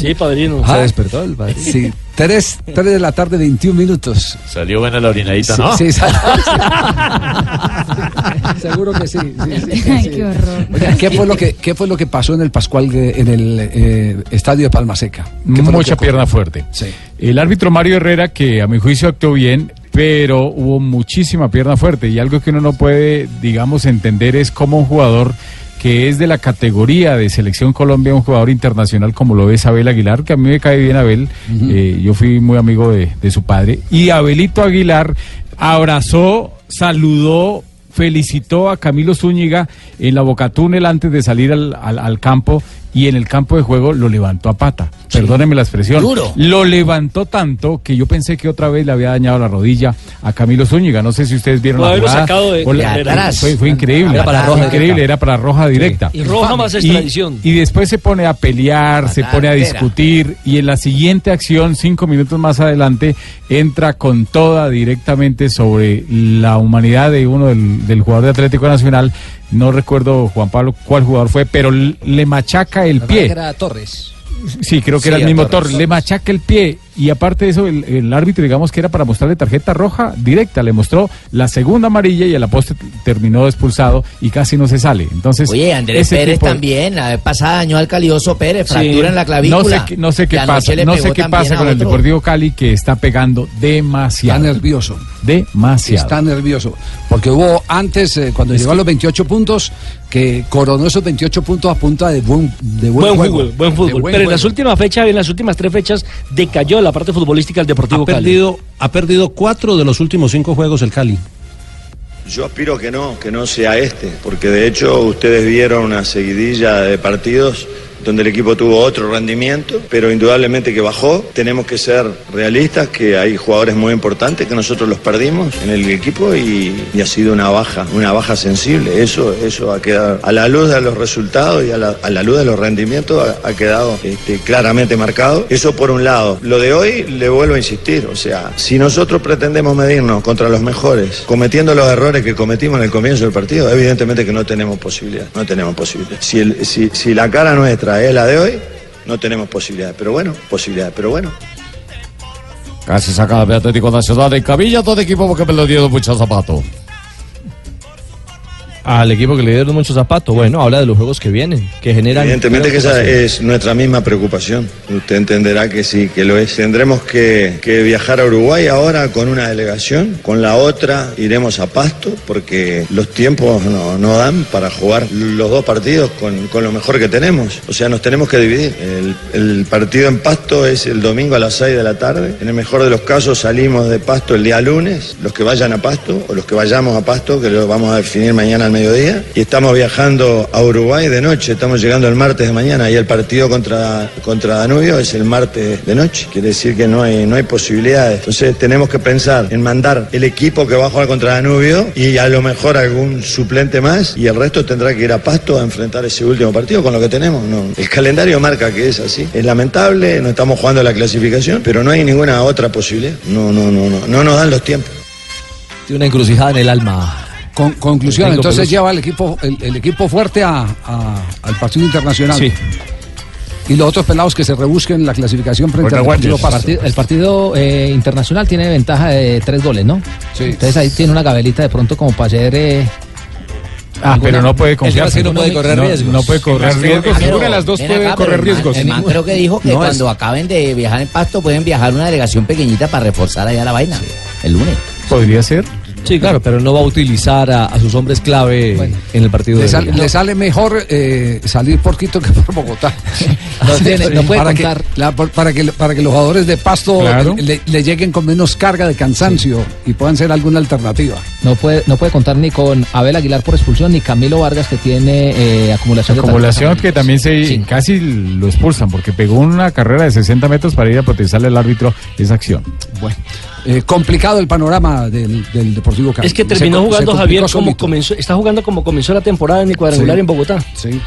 Sí, padrino. Ah, Se despertó el padre. Sí, 3, de la tarde, 21 minutos. Salió buena la orinadita, Sí, ¿no? sí, sal- *laughs* Seguro que sí. sí, sí, sí, Ay, qué horror. Oiga, ¿qué fue lo que qué fue lo que pasó en el Pascual en el eh, estadio de Palma Seca? ¿Qué fue lo Mucha pierna fuerte. Sí. El árbitro Mario Herrera, que a mi juicio actuó bien, pero hubo muchísima pierna fuerte. Y algo que uno no puede, digamos, entender es cómo un jugador que es de la categoría de Selección Colombia, un jugador internacional como lo es Abel Aguilar, que a mí me cae bien Abel, eh, yo fui muy amigo de, de su padre, y Abelito Aguilar abrazó, saludó, felicitó a Camilo Zúñiga en la Bocatúnel antes de salir al, al- al campo y en el campo de juego lo levantó a pata. Perdóneme la expresión. Duro. Lo levantó tanto que yo pensé que otra vez le había dañado la rodilla a Camilo Zúñiga. No sé si ustedes vieron Puede la jugada. sacado de- O la- de atrás. Fue, fue increíble. Era para roja increíble, directa. era para roja directa. Y roja más extradición. Y, después se pone a pelear, se pone a discutir y en la siguiente acción, cinco minutos más adelante, entra con toda directamente sobre la humanidad de uno del, del jugador de Atlético Nacional. No recuerdo, Juan Pablo, cuál jugador fue, pero le machaca el pie. Era Torres. Sí, creo que Sí, era el mismo Torres. Torres. Le machaca el pie. Y aparte de eso, el, el árbitro, digamos que era para mostrarle tarjeta roja directa. Le mostró la segunda amarilla y a la poste t- terminó expulsado y casi no se sale. Entonces, Oye, Andrés Pérez tipo también, la vez pasada dañó al calioso Pérez, Sí. fractura en la clavícula. No sé, qué- no sé qué Y anoche pasa, no sé qué con el. Deportivo Cali que está pegando demasiado. Está nervioso. Demasiado. Está nervioso. Porque hubo antes, eh, cuando llegó a los 28 puntos, que coronó esos 28 puntos a punta de buen, de buen, Buen juego. fútbol, buen De fútbol. buen Pero en las últimas fechas, en las últimas tres fechas, decayó la parte futbolística del Deportivo Ha Cali. perdido, ha perdido cuatro de los últimos cinco juegos el Cali. Yo aspiro que no, que no sea este, porque de hecho ustedes vieron una seguidilla de partidos donde el equipo tuvo otro rendimiento, pero indudablemente que bajó. Tenemos que ser realistas, que hay jugadores muy importantes que nosotros los perdimos en el equipo y, ha sido una baja, una baja sensible. Eso, eso ha quedado a la luz de los resultados y a la, a la luz de los rendimientos ha, quedado este, claramente marcado. Eso por un lado. Lo de hoy le vuelvo a insistir, o sea, si nosotros pretendemos medirnos contra los mejores, cometiendo los errores que cometimos en el comienzo del partido, evidentemente que no tenemos posibilidad, no tenemos posibilidad. Si, si, si la cara nuestra es la de hoy, no tenemos posibilidad, pero bueno, posibilidad, pero bueno. Casi saca de Atlético Nacional en Cabilla, todo equipo porque me lo dieron muchos zapatos. Al equipo que le dieron muchos zapatos. Bueno, habla de los juegos que vienen, que generan. Evidentemente que esa es nuestra misma preocupación. Usted entenderá que sí, que lo es. Tendremos que, que viajar a Uruguay ahora con una delegación, con la otra iremos a Pasto, porque los tiempos no, no dan para jugar los dos partidos con, con lo mejor que tenemos. O sea, nos tenemos que dividir. El, el partido en Pasto es el domingo a las 6 de la tarde. En el mejor de los casos salimos de Pasto el día lunes, los que vayan a Pasto o los que vayamos a Pasto, que lo vamos a definir mañana al mediodía. Y estamos viajando a Uruguay de noche, estamos llegando el martes de mañana y el partido contra, contra Danubio es el martes de noche. Quiere decir que no hay, no hay posibilidades. Entonces tenemos que pensar en mandar el equipo que va a jugar contra Danubio y a lo mejor algún suplente más y el resto tendrá que ir a Pasto a enfrentar ese último partido con lo que tenemos. No. El calendario marca que es así. Es lamentable, no estamos jugando la clasificación, pero no hay ninguna otra posibilidad. No, no, no, no, no nos dan los tiempos. Tiene una encrucijada en el alma. Con, conclusión, entonces lleva el equipo, el, el equipo fuerte a, a- al partido internacional. Sí. Y los otros pelados que se rebusquen la clasificación frente al partido, el partido, eh, internacional tiene ventaja de tres goles, ¿no? Entonces ahí tiene una gabelita de pronto como para hacer. eh, Ah, alguna- pero no puede confiarse. que no puede correr riesgos. No puede correr Sí, riesgos. Ninguna de las dos puede correr pero el man- riesgos. El man creo que dijo que No, es- cuando acaben de viajar en Pasto pueden viajar una delegación pequeñita para reforzar allá la vaina el lunes. Podría ser. Sí, claro, pero no va a utilizar a, a sus hombres clave en el partido Le, de sal- Liga. le sale mejor eh, salir por Quito que por Bogotá. *laughs* No tiene- no puede para, contar. que, la- por- para, que, para que los jugadores de Pasto Claro. le, le lleguen con menos carga de cansancio y puedan ser alguna alternativa. No puede, no puede contar ni con Abel Aguilar por expulsión ni Camilo Vargas que tiene eh, acumulación de Acumulación que también se casi lo expulsan porque pegó una carrera de 60 metros para ir a protestarle al árbitro esa acción. Bueno, eh, complicado el panorama del, del Deportivo Cali. Es que terminó jugando se Javier como solito. comenzó, está jugando como comenzó la temporada en el cuadrangular Sí. en Bogotá.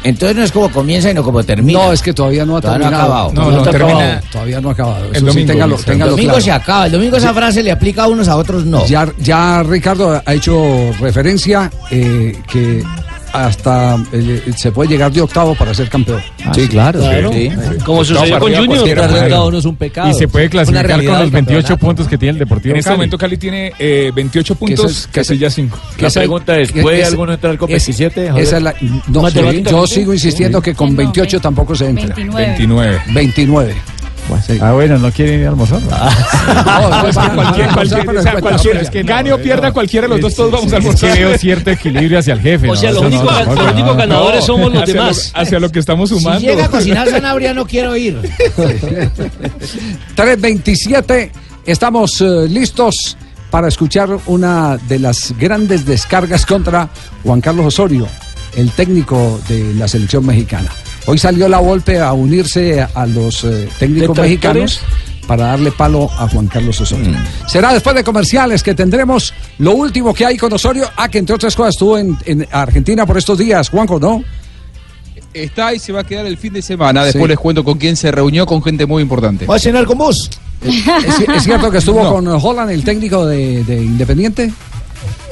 Entonces no es como comienza, sino como termina. No, es que todavía no ha Todavía no ha terminado. acabado. No, No, no, no termina. Todavía no ha acabado. El Eso sí, domingo, téngalo, el téngalo domingo claro. se acaba. El domingo esa frase le aplica a unos a otros no. Ya, ya Ricardo ha hecho referencia eh, que hasta eh, se puede llegar de octavo para ser campeón. sí, claro. Claro. Sí. Como sucedió Octavo con Junior. no es un pecado. Y se puede clasificar con los del 28 campeonato. puntos que tiene el Deportivo En este Cali. momento Cali tiene eh, 28 puntos, es- Casilla 5. La pregunta es, ¿puede alguno entrar con es- 27? esa es la- no, yo sigo insistiendo que con 28 tampoco se entra. 29. 29. Ah, bueno, no quieren ir a almorzar. No, es que gane o pierda cualquiera, los dos todos vamos a almorzar. veo cierto equilibrio hacia el jefe. O sea, los únicos- ganadores somos los demás. Hacia lo que estamos sumando. Si llega a cocinar *laughs* Sanabria no quiero ir. 327, estamos eh, listos para escuchar una de las grandes descargas contra Juan Carlos Osorio, el técnico de la selección mexicana. Hoy salió la Volpe a unirse a los eh, técnicos mexicanos para darle palo a Juan Carlos Osorio. Será después de comerciales que tendremos lo último que hay con Osorio. Ah, que entre otras cosas estuvo en, en Argentina por estos días, Juanjo, ¿no? Está y se va a quedar el fin de semana. Después Sí. les cuento con quién se reunió, con gente muy importante. ¿Va a cenar con vos? ¿Es, es cierto que estuvo *laughs* No. con Holland, el técnico de, de Independiente?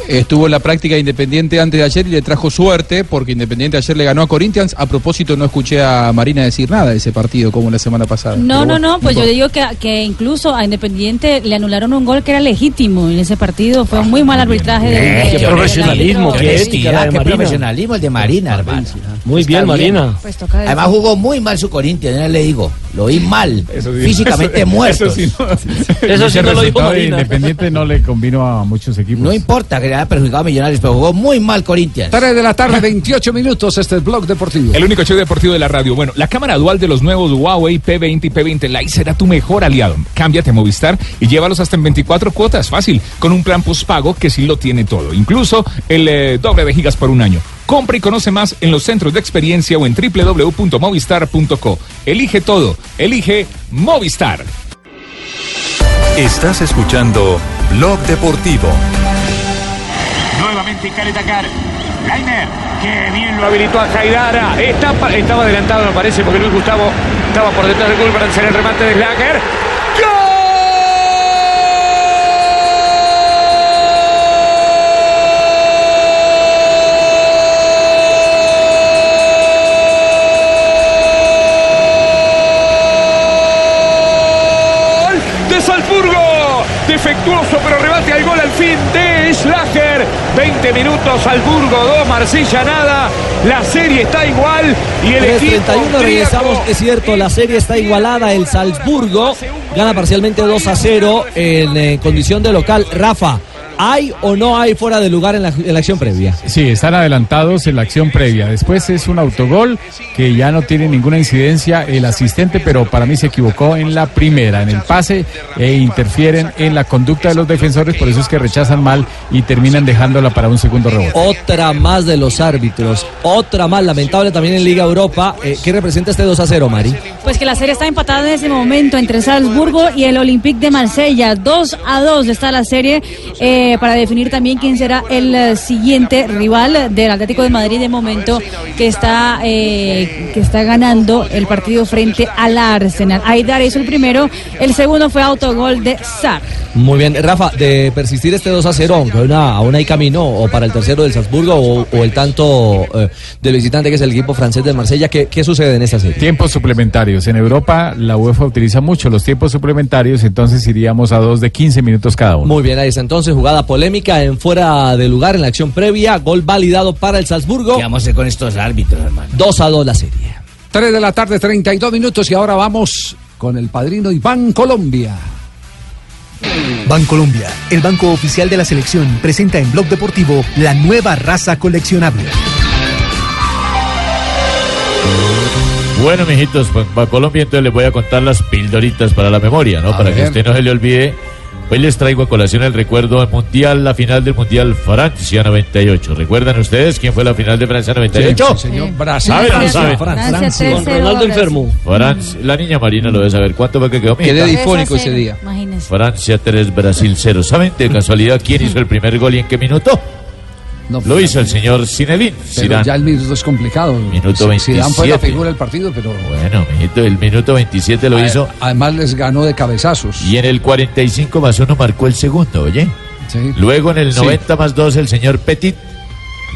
Estuvo en la práctica de Independiente antes de ayer y le trajo suerte porque Independiente ayer le ganó a Corinthians. A propósito, no escuché a Marina decir nada de ese partido como la semana pasada. No, no, no, pues yo digo que, que incluso a Independiente le anularon un gol que era legítimo en ese partido. Fue un muy mal arbitraje. de- Eh, de- qué del profesionalismo, qué ética, de qué profesionalismo el de Marina, hermano. Muy bien, Marina. Pues. Además jugó muy mal su Corinthians, ya le digo. Lo vi mal. Eso sí. físicamente Eso- muerto. eso sí Eso sí Ese no lo dijo de Marina. Independiente no le convino a muchos equipos. No importa que haya perjudicado a Millonarios, pero jugó muy mal Corinthians. 3 de la tarde, 28 minutos, este es Blog Deportivo. El único show deportivo de la radio. Bueno, la cámara dual de los nuevos Huawei P20 y P20 Lite será tu mejor aliado. Cámbiate a Movistar y llévalos hasta en 24 cuotas. Fácil, con un plan postpago que sí lo tiene todo. Incluso el eh, doble de gigas por un año. Compra y conoce más en los centros de experiencia o en www.movistar.co. Elige todo. Elige Movistar. Estás escuchando Blog Deportivo. Nuevamente Caletacar. Lainer, que bien lo habilitó a Jaidara. Estaba adelantado, me parece, porque Luis Gustavo estaba por detrás del gol para hacer el remate de Slager. ¡Gol de Salzburgo! Defectuoso, pero rebate al gol al fin de Schlager. 20 minutos, Salzburgo 2, Marsella nada. La serie está igual y el equipo 31 regresamos, es cierto, la serie está igualada, el Salzburgo gana parcialmente 2 a 0 en eh, condición de local. Rafa, ¿hay o no hay fuera de lugar en la, en la acción previa? Sí, están adelantados en la acción previa. Después es un autogol que ya no tiene ninguna incidencia el asistente, pero para mí se equivocó en la primera, en el pase, e interfieren en la conducta de los defensores, por eso es que rechazan mal y terminan dejándola para un segundo rebote. Otra más de los árbitros, otra más, lamentable también en Liga Europa. Eh, ¿Qué representa este 2 a 0, Mari? Pues que la serie está empatada en ese momento entre Salzburgo y el Olympique de Marsella. 2 a 2 está la serie eh, para definir también quién será el eh, siguiente rival del Atlético de Madrid de momento que está, eh, que está ganando el partido frente al Arsenal. Aidar hizo el primero, el segundo fue autogol de Sar. Muy bien, Rafa, de persistir este 2 a 0, aunque aún, aún hay camino, o para el tercero del Salzburgo, o, o el tanto eh, del visitante que es el equipo francés del Marsella, ¿qué, qué sucede en esta serie? Tiempos suplementarios. En Europa la UEFA utiliza mucho los tiempos suplementarios, entonces iríamos a dos de 15 minutos cada uno. Muy bien, ahí está entonces jugada polémica en fuera de lugar en la acción previa, gol validado para el Salzburgo. ¿Qué vamos a hacer con estos árbitros, hermano? 2 a 2 la serie. 3 de la tarde, 32 minutos y ahora vamos con el padrino Iván Colombia. Bancolombia, el banco oficial de la selección, presenta en Blog Deportivo la nueva raza coleccionable. Bueno, mijitos, pues para Colombia entonces les voy a contar las pildoritas para la memoria, ¿no? A para que ver. usted no se le olvide. Hoy les traigo a colación el recuerdo del Mundial, la final del Mundial Francia 98. ¿Recuerdan ustedes quién fue la final de Francia 98? Sí, señor. Brasil. ¿Saben o no Francia, saben? Francia, Francia, Con 3-0 Ronaldo Brasil. enfermo. Francia, la niña Marina lo debe saber. ¿Cuánto fue que quedó? Quedé difónico 3 a ese 0, día. Imagínense. Francia 3, Brasil 0. ¿Saben de casualidad quién hizo el primer gol y en qué minuto? No, Lo hizo el señor Zinedine Zidane. ya el minuto es complicado. Minuto Si- Zidane fue la 27. figura del partido, pero Bueno, mijito, el minuto 27 lo a- hizo. además les ganó de cabezazos. Y en el 45 más 1 marcó el segundo, oye. Sí. Luego en el Sí. 90 más 2 el señor Petit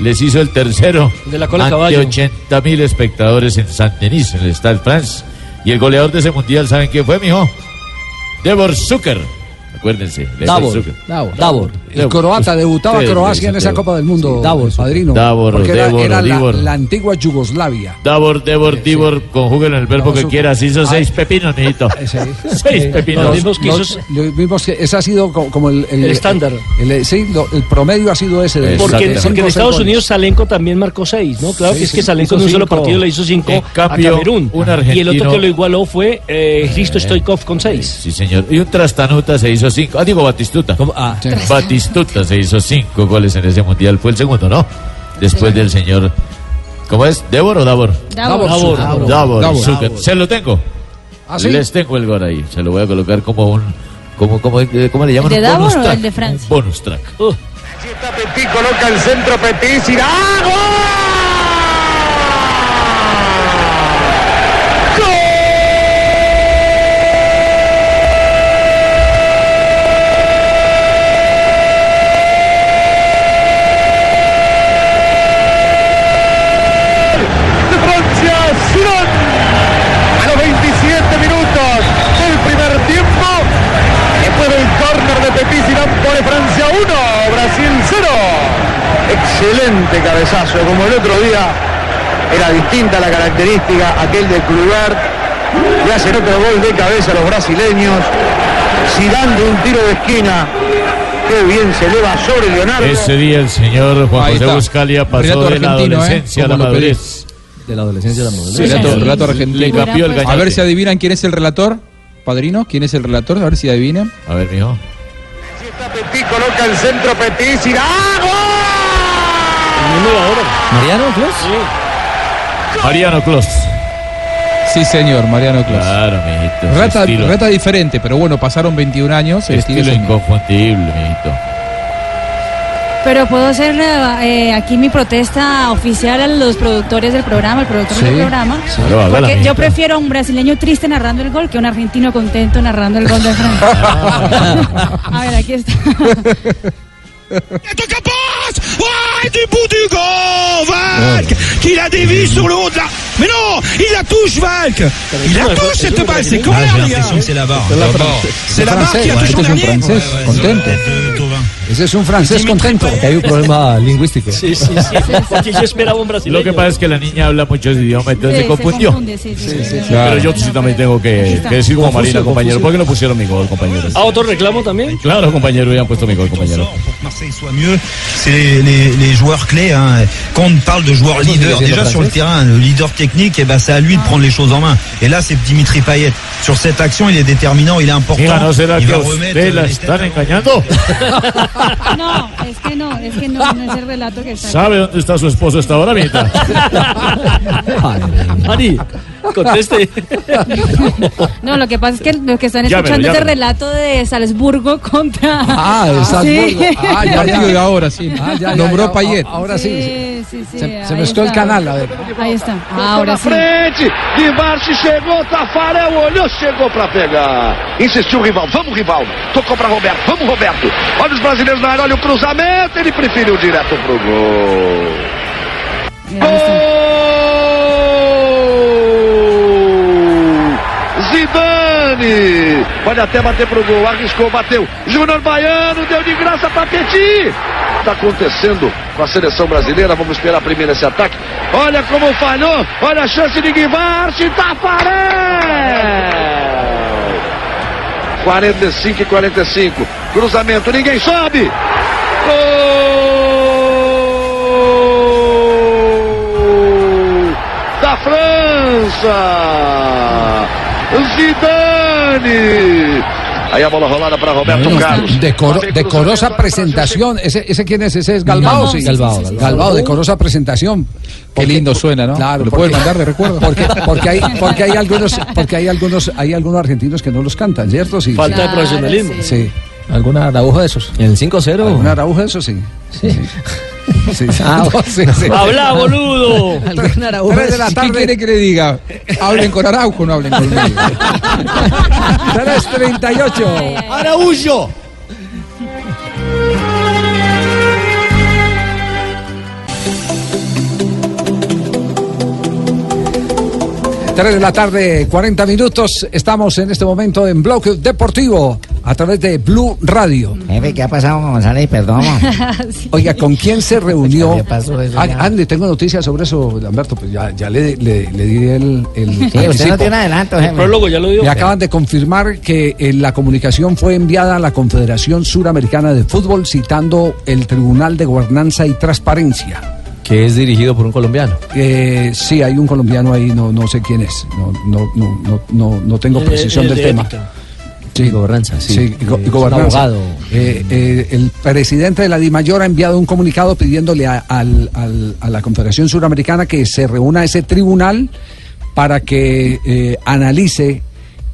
les hizo el tercero. De la cola ante caballo. 80 mil espectadores en Saint-Denis, en el Stade France. Y el goleador de ese mundial, ¿saben quién fue, mijo? Devor Zucker. Acuérdense. Davor. Davor. Davor. El croata debutaba Sí, Croacia sí, en esa sí. Copa del Mundo, Davor, el padrino. Davor, porque era, Devor, era la, Divor. la antigua Yugoslavia. Davor, Devor, Divor, conjúguenlo en el verbo que quieras. Hizo Ah. seis pepinos, mijito. *laughs* Ese ahí. *laughs* Seis pepinos. Los mismos que Los- hizo- los mismos que ese ha sido co- como el, El estándar. el- sí, lo- el promedio ha sido ese. De Porque, porque en Estados Unidos Salenco también marcó seis, ¿no? Claro Sí, que es sí, que Salenco en un solo partido le hizo cinco cambio, a Camerún. un Y el otro que lo igualó fue eh, Hristo Stoikov con seis. Sí, señor. Y un Trastanuta se hizo cinco. Ah, digo Batistuta. Ah, Sí. Batistuta se hizo cinco goles en ese mundial. Fue el segundo, ¿no? Después del señor. ¿Cómo es? ¿Débor o Davor? Davor. Davor. Davor. Davor. Zucker. Se lo tengo. ¿Ah, sí? Les tengo el gol ahí. Se lo voy a colocar como un. Como, como, eh, ¿Cómo le llaman? ¿El de Davor bonus o track. el de Francia? Un bonus track. Petit coloca el centro Petit, de Francia, Zidane. A los 27 minutos del primer tiempo, después del córner de Petit, Zidane pone Francia 1, Brasil 0. Excelente cabezazo, como el otro día era distinta la característica, aquel de Kluivert, y hacen otro gol de cabeza los brasileños, Zidane de un tiro de esquina, qué bien se eleva sobre Leonardo. Ese día el señor Juan José. Buscalia pasó de la ¿eh? adolescencia a la madurez. de la adolescencia de la madurez. Sí, Relato, relato argentino. Le cambió el Pues, A ver si adivinan quién es el relator. Padrino, ¿quién es el relator? A ver si adivinan. A ver, mijo. Petit coloca el centro Petit, ¿Mariano Clos? Mariano Clos. Sí, señor, Mariano Clos. Claro, mijito. Rata, rata diferente, pero bueno, pasaron 21 años. El estilo estilo es el mismo. inconfundible, mijito. Pero puedo hacer eh, aquí mi protesta oficial a los productores del programa, el productor Sí, del programa. Porque yo prefiero a un brasileño triste narrando el gol que un argentino contento narrando el gol de Francia. *laughs* *laughs* a ver, aquí está. *laughs* Ouais, du bout du gant, Valk Qui la dévie sur le haut de la... Mais non Il la touche, Valk. Il la touche cette balle, c'est corner, les gars. c'est la barre. C'est la barre qui a touché en dernier. Ese es un francés contento. Hay un problema lingüístico. Sí, sí, sí. Porque yo esperaba un brasileño. Lo que pasa es que la niña habla muchos idiomas, entonces Sí, se confundió. confunde, sí, sí, sí, sí. Pero yo sí también tengo que, que decir como Marina, compañero. ¿Por qué no pusieron mi gol, compañero? ¿A otro reclamo también? Claro, compañero, ya han puesto mi gol, compañero. Marseille soit mieux, c'est les, les- les joueurs clés. hein. Quand on parle de joueurs leaders, déjà sur le terrain, le leader technique, eh ben, c'est à lui de prendre les choses en main. Et là, c'est Dimitri Payet. Sur cette action, il est déterminant, il est important. Hija, ¿no será il que va remettre la están engañando? *laughs* No, es que no, es que no, no es el relato que está. ¿Sabe dónde está su esposo? *laughs* Mari, conteste. *laughs* No, lo que pasa es que los que están Llámelo, escuchando ese llámelo. relato de Salzburgo contra. Ah, de Salzburgo. Sí. Ah, ya, de ya. ahora, sí. Ah, ya, ya, Nombró ya. Payet. Ahora sí. Sí, sí, sí. Se, se el está. canal, a ver. Ahí está. Ahora sí. frente, de Marchi chegou, Tafarel olhou, chegou pra pegar. Insistiu o Rivaldo, vamos Rivaldo. Tocou pra Roberto, vamos Roberto. Olha os brasileiros na área, olha o cruzamento, ele preferiu direto pro gol. Gol! Zidane! Pode até bater pro gol, arriscou, bateu. Júnior Baiano deu de graça pra Petit. Está acontecendo com a seleção brasileira. Vamos esperar primeiro esse ataque. Olha como falhou. Olha a chance de Guivarte. Tafarel! 45 e 45. Cruzamento, ninguém sobe. Gol da França. Zidane. Aí a bola rolada para Roberto Bueno, Carlos. decoro- decorosa presentación. ¿Ese, ¿Ese quién es? ¿Ese es Galbao? Sí. Galbao, Galbao. Galbao, decorosa presentación. Qué lindo suena, ¿no? Claro, ¿Lo porque- pueden mandar de recuerdo? Porque, porque hay, *laughs* porque hay algunos, porque hay algunos, hay algunos argentinos que no los cantan, ¿cierto? Sí, Falta sí. de profesionalismo. Sí. ¿Alguna araujo de esos? ¿En el 5-0? ¿Alguna araujo de eso? Sí. Sí. Sí, sí. *laughs* Ah, No, sí, sí. ¡Habla, boludo! ¿Alguna araujo Tres de la esos? ¿Qué tarde. quiere que le diga? Hablen con Araujo, no hablen conmigo. 3.38. ¡Araújo! Tres de la tarde, 40 minutos. Estamos en este momento en Bloque Deportivo a través de Blue Radio. Jefe, ¿qué ha pasado con González? Perdón. *laughs* Oiga, ¿con quién se reunió? ¿Qué pasó eso Ah, ya? Andy, tengo noticias sobre eso, Lamberto. Pues ya, ya le, le- le di el, el Sí, usted no tiene adelanto, El jefe. prólogo ya lo dio. Me acaban de confirmar que eh, la comunicación fue enviada a la Confederación Suramericana de Fútbol citando el Tribunal de Gobernanza y Transparencia. Que es dirigido por un colombiano. Eh, sí, hay un colombiano ahí, no, no sé quién es. No, no, no, no, no, no tengo El- precisión el del de tema. ética. Sí, gobernanza, sí. Go- gobernanza. abogado. Eh, eh, el presidente de la DIMAYOR ha enviado un comunicado pidiéndole a, al- al- a la Confederación Suramericana que se reúna ese tribunal para que eh, analice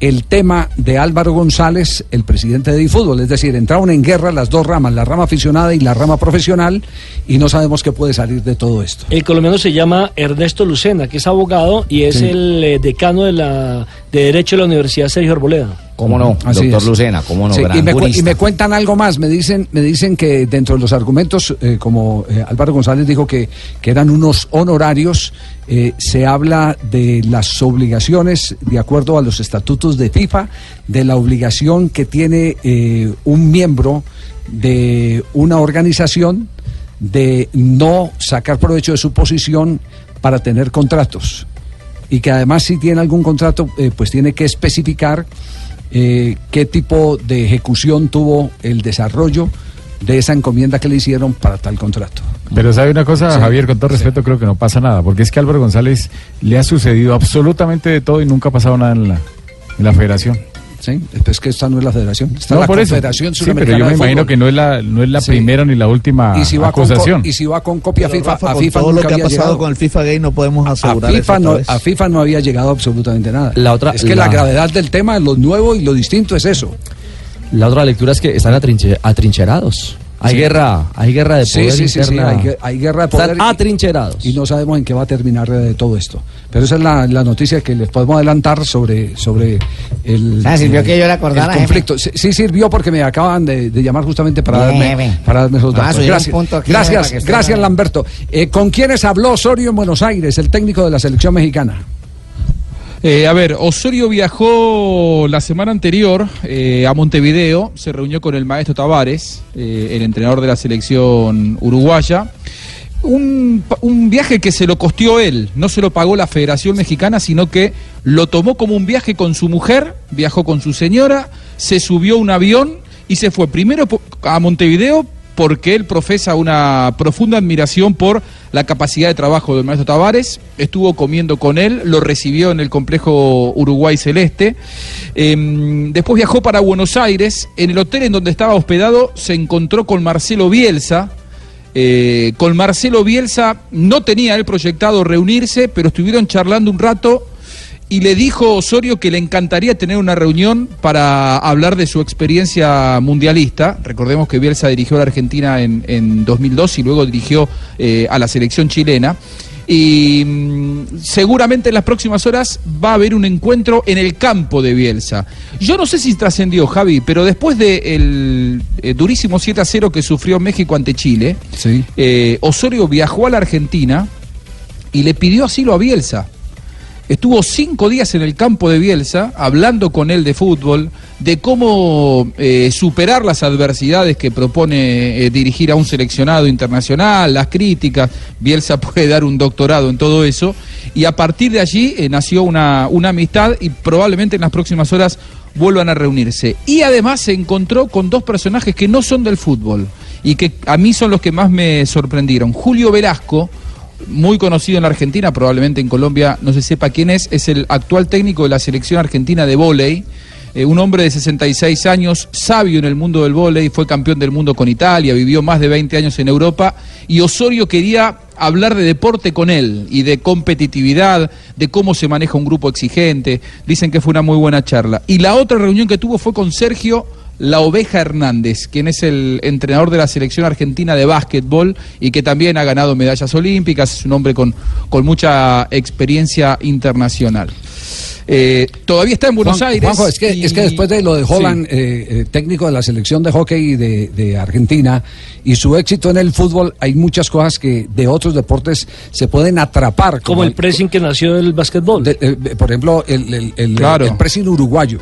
el tema de Álvaro González, el presidente de DiFútbol. Es decir, entraron en guerra las dos ramas, la rama aficionada y la rama profesional, y no sabemos qué puede salir de todo esto. El colombiano se llama Ernesto Lucena, que es abogado y es Sí. el eh, decano de, la, de Derecho de la Universidad Sergio Arboleda. ¿Cómo no? Así Doctor es. Lucena, ¿cómo no? Sí, Gran y, me, y cuentan algo más, me dicen, me dicen que dentro de los argumentos, eh, como eh, Álvaro González dijo que, que eran unos honorarios, eh, se habla de las obligaciones, de acuerdo a los estatutos de FIFA, de la obligación que tiene eh, un miembro de una organización de no sacar provecho de su posición para tener contratos y que además si tiene algún contrato, pues tiene que especificar eh, qué tipo de ejecución tuvo el desarrollo de esa encomienda que le hicieron para tal contrato. Pero sabe una cosa, Sí. Javier, con todo respeto, creo que no pasa nada, porque es que a Álvaro González le ha sucedido absolutamente de todo y nunca ha pasado nada en la, en la federación. Sí, es que esta no es la federación, esta No, es la por eso. Confederación Sí, pero yo me imagino que no es la, no es la Sí. primera ni la última y si va con acusación. y si va con copia a Pero, FIFA, Rafa, a con FIFA todo lo nunca que ha había pasado llegado. con el FIFA Gay no podemos a asegurar eso FIFA, no, a FIFA no había llegado absolutamente nada. La otra- es que la... la- gravedad del tema, lo nuevo y lo distinto es eso. La otra lectura es que están atrinche- atrincherados. Hay Sí. guerra, hay guerra de poder sí, sí, sí, interna. hay, gue- hay guerra de poder. Están atrincherados. Y no sabemos en qué va a terminar eh, todo esto. Pero esa es la, la noticia que les podemos adelantar sobre, sobre el, Ah, sirvió el- que yo le acordara, el conflicto. Sí, sí sirvió porque me acaban de, de llamar justamente para darme, para darme esos Ah, datos. Gracias, punto gracias, gracias Lamberto. Eh, ¿Con quiénes habló Osorio en Buenos Aires, el técnico de la selección mexicana? Eh, a ver, Osorio viajó la semana anterior eh, a Montevideo, se reunió con el maestro Tavares, eh, el entrenador de la selección uruguaya. Un, viaje que se lo costeó él, no se lo pagó la Federación Mexicana, sino que lo tomó como un viaje con su mujer, viajó con su señora, se subió un avión y se fue primero a Montevideo porque él profesa una profunda admiración por la capacidad de trabajo del maestro Tavares, estuvo comiendo con él, lo recibió en el complejo Uruguay Celeste, Em, después viajó para Buenos Aires, en el hotel en donde estaba hospedado se encontró con Marcelo Bielsa, eh, con Marcelo Bielsa no tenía él proyectado reunirse, pero estuvieron charlando un rato y le dijo Osorio que le encantaría tener una reunión para hablar de su experiencia mundialista. Recordemos que Bielsa dirigió a la Argentina en, en 2002 y luego dirigió eh, a la selección chilena. Y mm, seguramente en las próximas horas va a haber un encuentro en el campo de Bielsa. Yo no sé si trascendió, Javi, pero después del eh, durísimo 7 a 0 que sufrió México ante Chile, eh, Osorio viajó a la Argentina y le pidió asilo a Bielsa. Estuvo cinco días en el campo de Bielsa hablando con él de fútbol, de cómo eh, superar las adversidades que propone eh, dirigir a un seleccionado internacional, las críticas. Bielsa *laughs* puede dar un doctorado en todo eso. Y a partir de allí eh, nació una, una amistad y probablemente en las próximas horas vuelvan a reunirse. Y además se encontró con dos personajes que no son del fútbol y que a mí son los que más me sorprendieron. Julio Velasco, muy conocido en la Argentina, probablemente en Colombia no se sepa quién es, es el actual técnico de la selección argentina de vóley. eh, un hombre de 66 años, sabio en el mundo del vóley, fue campeón del mundo con Italia, vivió más de 20 años en Europa y Osorio quería hablar de deporte con él y de competitividad, de cómo se maneja un grupo exigente. Dicen que fue una muy buena charla. Y la otra reunión que tuvo fue con Sergio La Oveja Hernández, quien es el entrenador de la selección argentina de básquetbol y que también ha ganado medallas olímpicas, es un hombre con, con mucha experiencia internacional. Eh, todavía está en Buenos Juan- Aires. Juanjo, es que, y- es que después de lo de Holland, Sí. eh, eh, técnico de la selección de hockey de, de Argentina, y su éxito en el fútbol, hay muchas cosas que de otros deportes se pueden atrapar. Como el pressing que nació del básquetbol. de- eh, por ejemplo, el, el, el- Claro. el pressing uruguayo.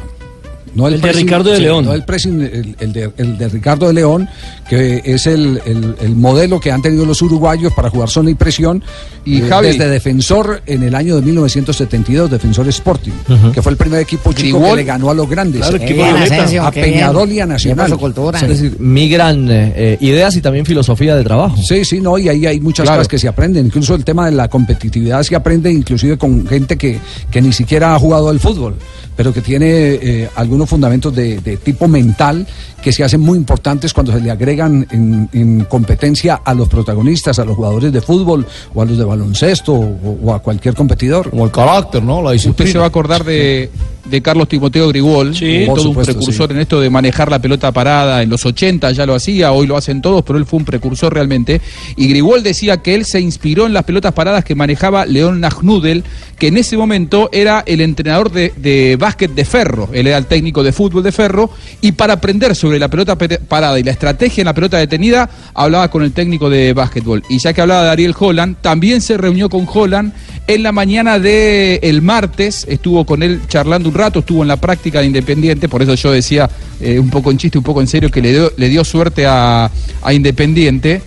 No El de pressing- Ricardo de sí, León. No el pressing, el, el de, el de Ricardo de León, que es el, el- el modelo que han tenido los uruguayos para jugar zona y presión. Y eh, Javi- desde defensor en el año de 1972, defensor Sporting, Ujú. que fue el primer equipo chico que le ganó a los grandes. Claro, Eh, bien, Asensio, a. Peñarol y a Nacional. Es decir, migran eh, ideas y también filosofía de trabajo. Sí, sí, no, y ahí hay muchas Claro. cosas que se aprenden. Incluso el tema de la competitividad se aprende inclusive con gente que, que ni siquiera ha jugado al fútbol, pero que tiene eh, fundamentos de, de tipo mental que se hacen muy importantes cuando se le agregan en, en competencia a los protagonistas, a los jugadores de fútbol o a los de baloncesto o, o a cualquier competidor. Como el carácter, ¿no? La Usted se va a acordar de, de Carlos Timoteo Grigol, Sí. todo supuesto, un precursor sí. en esto de manejar la pelota parada. En los 80 ya lo hacía, hoy lo hacen todos, pero él fue un precursor realmente. Y Grigol decía que él se inspiró en las pelotas paradas que manejaba León Najnudel, que en ese momento era el entrenador de, de básquet de Ferro. Él era el técnico de fútbol de Ferro. Y para aprender sobre la pelota pe- parada y la estrategia en la pelota detenida, hablaba con el técnico de básquetbol. Y ya que hablaba de Ariel Holland, también se reunió con Holland en la mañana del el martes, estuvo con él charlando un rato, estuvo en la práctica de Independiente, por eso yo decía eh, un poco en chiste, un poco en serio, que le dio, suerte a, Independiente.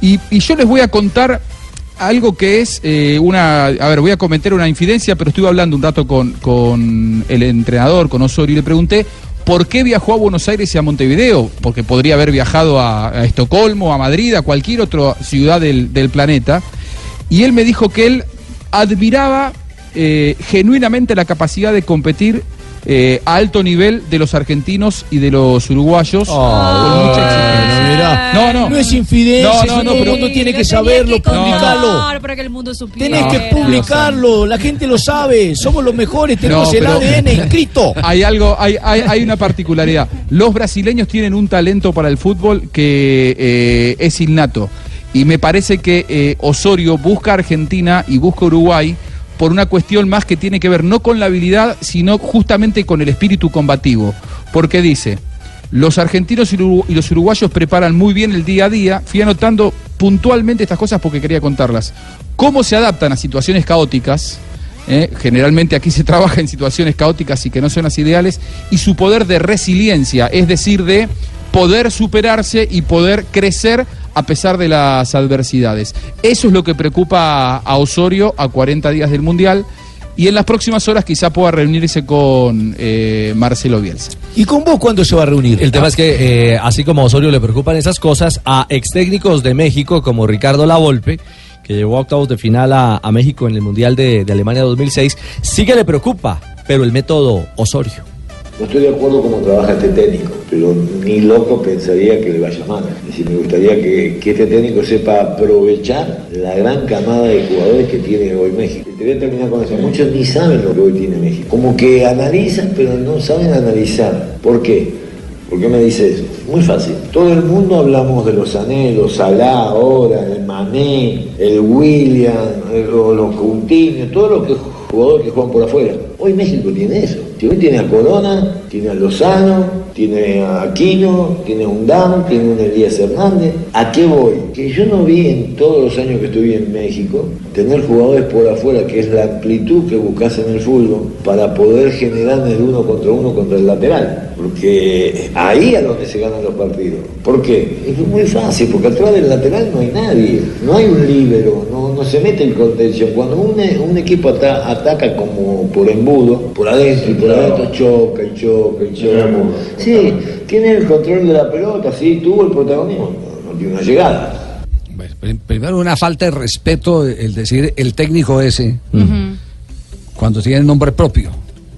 Y, yo les voy a contar algo que es eh, una. A ver, voy a cometer una infidencia, pero estuve hablando un rato con, el entrenador, con Osorio, y le pregunté por qué viajó a Buenos Aires y a Montevideo, porque podría haber viajado a, Estocolmo, a Madrid, a cualquier otra ciudad del planeta. Y él me dijo que él admiraba eh, genuinamente la capacidad de competir eh, a alto nivel de los argentinos y de los uruguayos con mucha exigencia. No, no. No es infidencia, No, no, no, todo el pero- mundo tiene que saberlo, que publicarlo. para que el mundo supiera. Tenés que publicarlo, la gente lo sabe, somos los mejores, tenemos No, el ADN *laughs* inscrito. Hay algo, hay, hay, hay una particularidad. Los brasileños tienen un talento para el fútbol que eh, es innato. Y me parece que eh, Osorio busca a Argentina y busca Uruguay por una cuestión más que tiene que ver no con la habilidad, sino justamente con el espíritu combativo. Porque dice, los argentinos y los uruguayos preparan muy bien el día a día. Fui anotando puntualmente estas cosas porque quería contarlas. Cómo se adaptan a situaciones caóticas. ¿eh? generalmente aquí se *laughs* trabaja en situaciones caóticas y que no son las ideales. Y su poder de resiliencia, es decir, de poder superarse y poder crecer a pesar de las adversidades. Eso es lo que preocupa a- Osorio a 40 días del Mundial. Y en las próximas horas quizá pueda reunirse con eh, Marcelo Bielsa. ¿Y con vos cuándo se va a reunir? El tema es que, eh, así como a Osorio le preocupan esas cosas, a ex técnicos de México como Ricardo Lavolpe, que llevó a octavos de final a, a México en el Mundial de, de Alemania 2006, sí que le preocupa, pero el método Osorio. No estoy de acuerdo cómo trabaja este técnico, pero ni loco pensaría que le vaya mal. Es decir, me gustaría que, que este técnico sepa aprovechar la gran camada de jugadores que tiene hoy México. Te voy a terminar con eso. Muchos ni saben lo que hoy tiene México. Como que analizan, pero no saben analizar. ¿Por qué? ¿Por qué me dice eso? Muy fácil. Todo el mundo hablamos de los anhelos, Salah ahora, el Mané, el William, los, Coutinho, todos los jugadores que juegan por afuera. Hoy México tiene eso. Hoy tiene a Corona, tiene a Lozano, tiene a Aquino, tiene a un Dam, tiene a Elías Hernández. ¿A qué voy? Que yo no vi en todos los años que estuve en México tener jugadores por afuera, que es la amplitud que buscas en el fútbol, para poder generar el uno contra uno contra el lateral. Porque ahí es donde se ganan los partidos. ¿Por qué? Es muy fácil, porque atrás del lateral no hay nadie, no hay un líbero, no, no se mete en contención. Cuando un, un equipo ata- ataca como por embudo, embudo, por adentro y por adentro choca y choca y choca. Sí, tiene el control de la pelota, sí, tuvo el protagonismo, no, no tiene una llegada. Prim- Primero, una falta de respeto el decir el técnico ese cuando tiene nombre propio.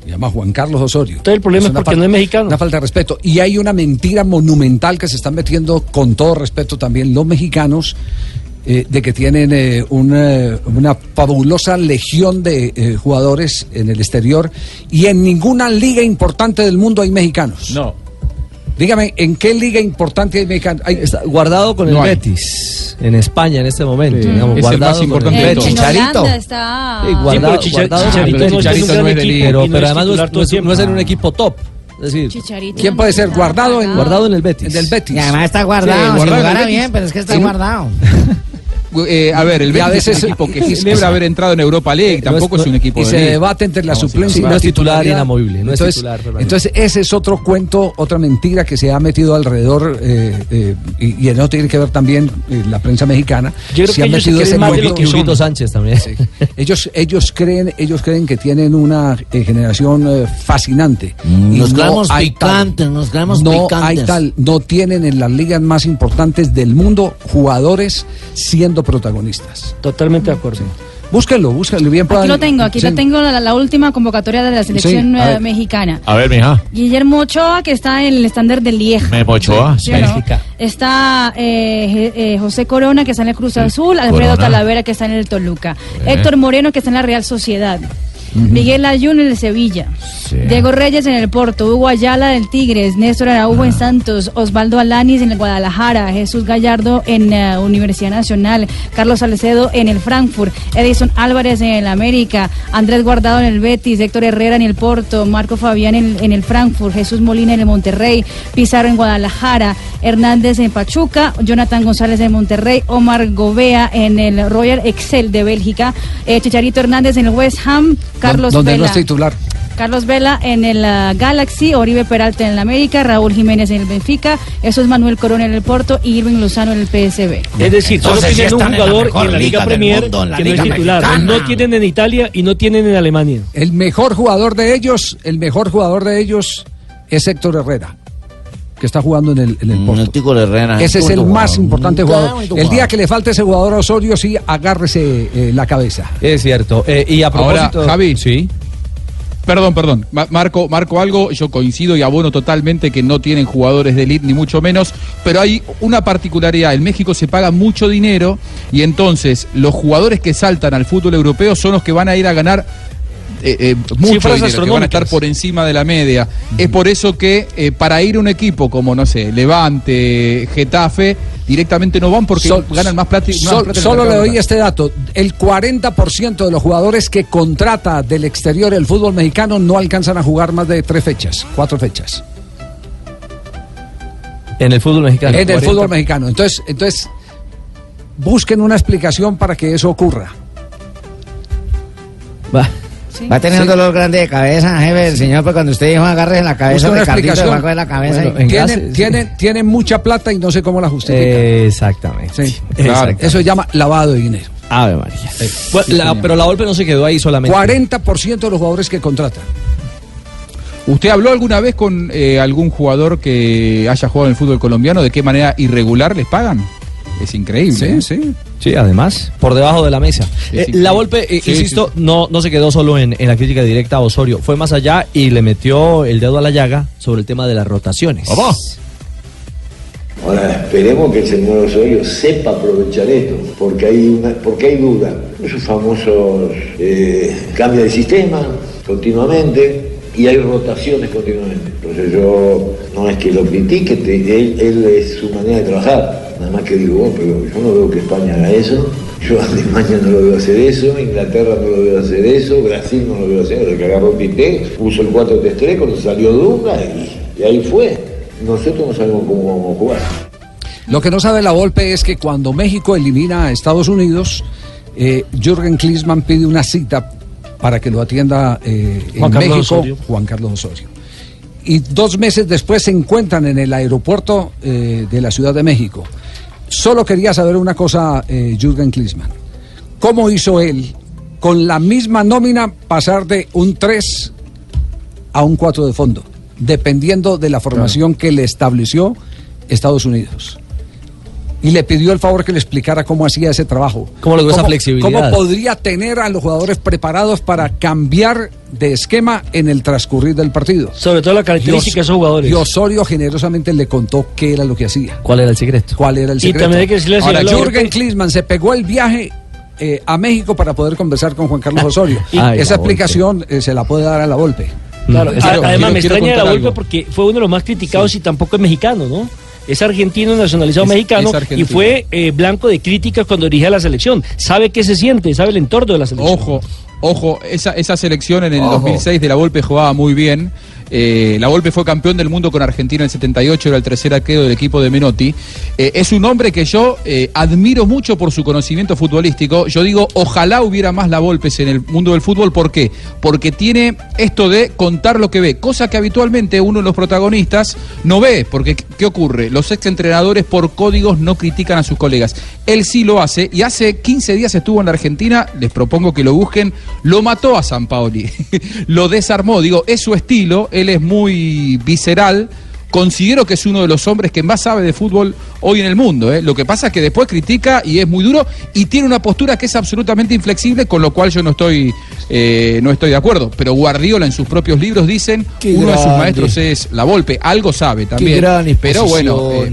Se llama Juan Carlos Osorio. Todo el problema es porque no es mexicano. Una falta de respeto. Y hay una mentira monumental que se están metiendo con todo respeto también los mexicanos. eh, de que tienen eh, una, una fabulosa legión de eh, jugadores en el exterior y en ninguna liga importante del mundo hay mexicanos. No. Dígame, ¿en qué liga importante hay mexicanos? Hay- guardado con el No hay. Betis en España en este momento. Sí. digamos, Es el guardado más con importante el de Betis. Chicharito. Está. Sí, guardado, pero Chicha- guardado Chicharito con el no Betis. es un equipo pero, no pero además no es, el no es- no en un equipo top. Es decir, Chicharito. ¿Quién puede ser guardado en guardado en el Betis. En el Betis. Y además está guardado. Sí, si guardado en el jugara Betis. bien, pero es que está Sí. guardado. *laughs* Eh, a ver, el Y a Betis es veces- un equipo que celebra haber entrado en Europa League, tampoco es, un equipo y de se liga. debate entre la No, sí, suplencia sí, y no la es titular inamovible, no es entonces, titular permanente. entonces ese es otro cuento, otra mentira que se ha metido alrededor eh, eh, y, y no tiene que ver también eh, la prensa mexicana. Yo creo se que ha ellos se metido ese más de lo cuento. que. Huguito Sánchez también. Ellos, ellos creen, ellos creen que tienen una eh, generación eh, fascinante. Mm, Y nos no creemos picantes, nos creemos no picantes. hay tal, no tienen en las ligas más importantes del mundo jugadores siendo protagonistas. Totalmente de acuerdo. Búsquenlo, búsquenlo bien. Aquí puedan- lo tengo, aquí sí. la tengo la, la última convocatoria de la selección Sí, a eh, ver. mexicana. A ver, mija. Guillermo Ochoa, que está en el estándar de Lieja. Memo Ochoa, ¿Sí no? Está eh, Je- eh, José Corona, que está en el Cruz Azul. Alfredo Corona. Talavera, que está en el Toluca. Héctor Moreno, que está en la Real Sociedad. Miguel Ayun en el Sevilla. Diego Reyes en el Porto. Hugo Ayala del Tigres. Néstor Araújo en Santos. Osvaldo Alanis en el Guadalajara. Jesús Gallardo en eh, Universidad Nacional. Carlos Salcedo en el Frankfurt. Edison Álvarez en el América. Andrés Guardado en el Betis. Héctor Herrera en el Porto. Marco Fabián en, en el Frankfurt. Jesús Molina en el Monterrey. Pizarro en Guadalajara. Hernández en Pachuca. Jonathan González en Monterrey. Omar Gobea en el Royal Excel de Bélgica. eh, Chicharito Hernández en el West Ham. Carlos donde no Vela. es titular. Carlos Vela en el ah, Galaxy, Oribe Peralta en el América, Raúl Jiménez en el Benfica, Jesús Manuel Corona en el Porto y Irving Lozano en el PSB. Es decir, solo Entonces, tienen un están en la jugador en la liga Premier mundo, la que no es titular. Mexicana. No tienen en Italia y no tienen en Alemania. El mejor jugador de ellos, el mejor jugador de ellos es Héctor Herrera, que está jugando en el, en el Porto. El Tico Herrera. Ese es el más jugador. importante jugador. El día que le falte ese jugador a Osorio, sí, agárrese eh, la cabeza. Es cierto. Eh, y a Ahora, propósito. Javi. Sí. Perdón, perdón. Ma- Marco, marco algo, yo coincido y abono totalmente que no tienen jugadores de elite ni mucho menos, pero hay una particularidad, en México se paga mucho dinero y entonces los jugadores que saltan al fútbol europeo son los que van a ir a ganar eh, eh, mucho Cifras dinero, que van a estar por encima de la media. Es por eso que eh, para ir a un equipo como, no sé, Levante, Getafe, directamente no van porque Sol- ganan más plata. más Sol- plata solo le doy este dato. El 40% de los jugadores que contrata del exterior el fútbol mexicano no alcanzan a jugar más de tres fechas, cuatro fechas. En el fútbol mexicano. en el 40. fútbol mexicano. Entonces, entonces, busquen una explicación para que eso ocurra. Va. Va a tener un Sí. dolor grande de cabeza, jefe, el señor, pues cuando usted dijo agarre en la cabeza, Busquen una Ricardito, explicación. debajo de la cabeza. Bueno, y- en Tienen, gas- tienen, tienen mucha plata y no sé cómo la justifican. Eh, exactamente. Sí. Eso se llama lavado de dinero. Ave María. Bueno, Sí, la- señor. pero la golpe no se quedó ahí solamente. 40% de los jugadores que contratan. ¿Usted habló alguna vez con eh, algún jugador que haya jugado en el fútbol colombiano? ¿De qué manera irregular les pagan? Es increíble. Sí, ¿eh? sí. Sí, además, por debajo de la mesa. Eh, la golpe, eh, Sí, insisto, No, no se quedó solo en, en la crítica directa a Osorio, fue más allá y le metió el dedo a la llaga sobre el tema de las rotaciones. Ahora esperemos que el señor Osorio sepa aprovechar esto, porque hay una, porque hay duda. Esos famosos eh, cambia de sistema continuamente y hay rotaciones continuamente. Entonces yo no es que lo critique, te- él, él es su manera de trabajar. Nada más que digo, "Oh, pero yo no veo que España haga eso. Yo a Alemania no lo veo hacer eso, Inglaterra no lo veo hacer eso, Brasil no lo veo hacer, el que agarró Tite, puso el 4-3-3 cuando salió Dunga y, y ahí fue. Nosotros no sabemos cómo vamos a jugar. Lo que no sabe la Volpe es que cuando México elimina a Estados Unidos, eh, Jürgen Klinsmann pide una cita para que lo atienda eh, en Juan México Osorio. Juan Carlos Osorio. Y dos meses después se encuentran en el aeropuerto eh, de la Ciudad de México. Solo quería saber una cosa, eh, Jürgen Klinsmann. ¿Cómo hizo él con la misma nómina pasar de un 3 a un 4 de fondo, dependiendo de la formación que le estableció Estados Unidos. Y le pidió el favor que le explicara cómo hacía ese trabajo. ¿Cómo logró esa flexibilidad? ¿Cómo podría tener a los jugadores preparados para cambiar de esquema en el transcurrir del partido? Sobre todo la característica de esos jugadores. Y Osorio generosamente le contó qué era lo que hacía. ¿Cuál era el secreto? ¿Cuál era el Y secreto? también hay que Ahora, Jürgen Lorpe- Klinsmann se pegó el viaje eh, a México para poder conversar con Juan Carlos Osorio. Y- *laughs* Ay, Esa explicación eh, se la puede dar a la Volpe. Claro, quiero- además me quiero extraña la Volpe porque fue uno de los más criticados y tampoco es mexicano, ¿no? Es argentino, nacionalizado Es- mexicano es y fue eh, blanco de críticas cuando dirigía la selección. Sabe qué se siente, sabe el entorno de la selección. Ojo, ojo, esa, esa selección en el Ojo. 2006 de la Volpe jugaba muy bien. Eh, la Volpe fue campeón del mundo con Argentina en el 78, era el tercer arquero del equipo de Menotti. Eh, es un hombre que yo eh, admiro mucho por su conocimiento futbolístico. Yo digo, ojalá hubiera más la Volpes en el mundo del fútbol. ¿Por qué? Porque tiene esto de contar lo que ve, cosa que habitualmente uno de los protagonistas no ve. Porque, ¿qué ocurre? Los exentrenadores por códigos no critican a sus colegas. Él sí lo hace y hace 15 días estuvo en la Argentina, les propongo que lo busquen, lo mató a San Paoli, *laughs* lo desarmó, digo, es su estilo, él es muy visceral. Considero que es uno de los hombres que más sabe de fútbol hoy en el mundo. ¿eh? Lo que pasa es que después critica y es muy duro y tiene una postura que es absolutamente inflexible, con lo cual yo no estoy, eh, no estoy de acuerdo. Pero Guardiola en sus propios libros dicen Qué uno de sus maestros es la Volpe. Algo sabe también. Qué gran pero bueno, eh,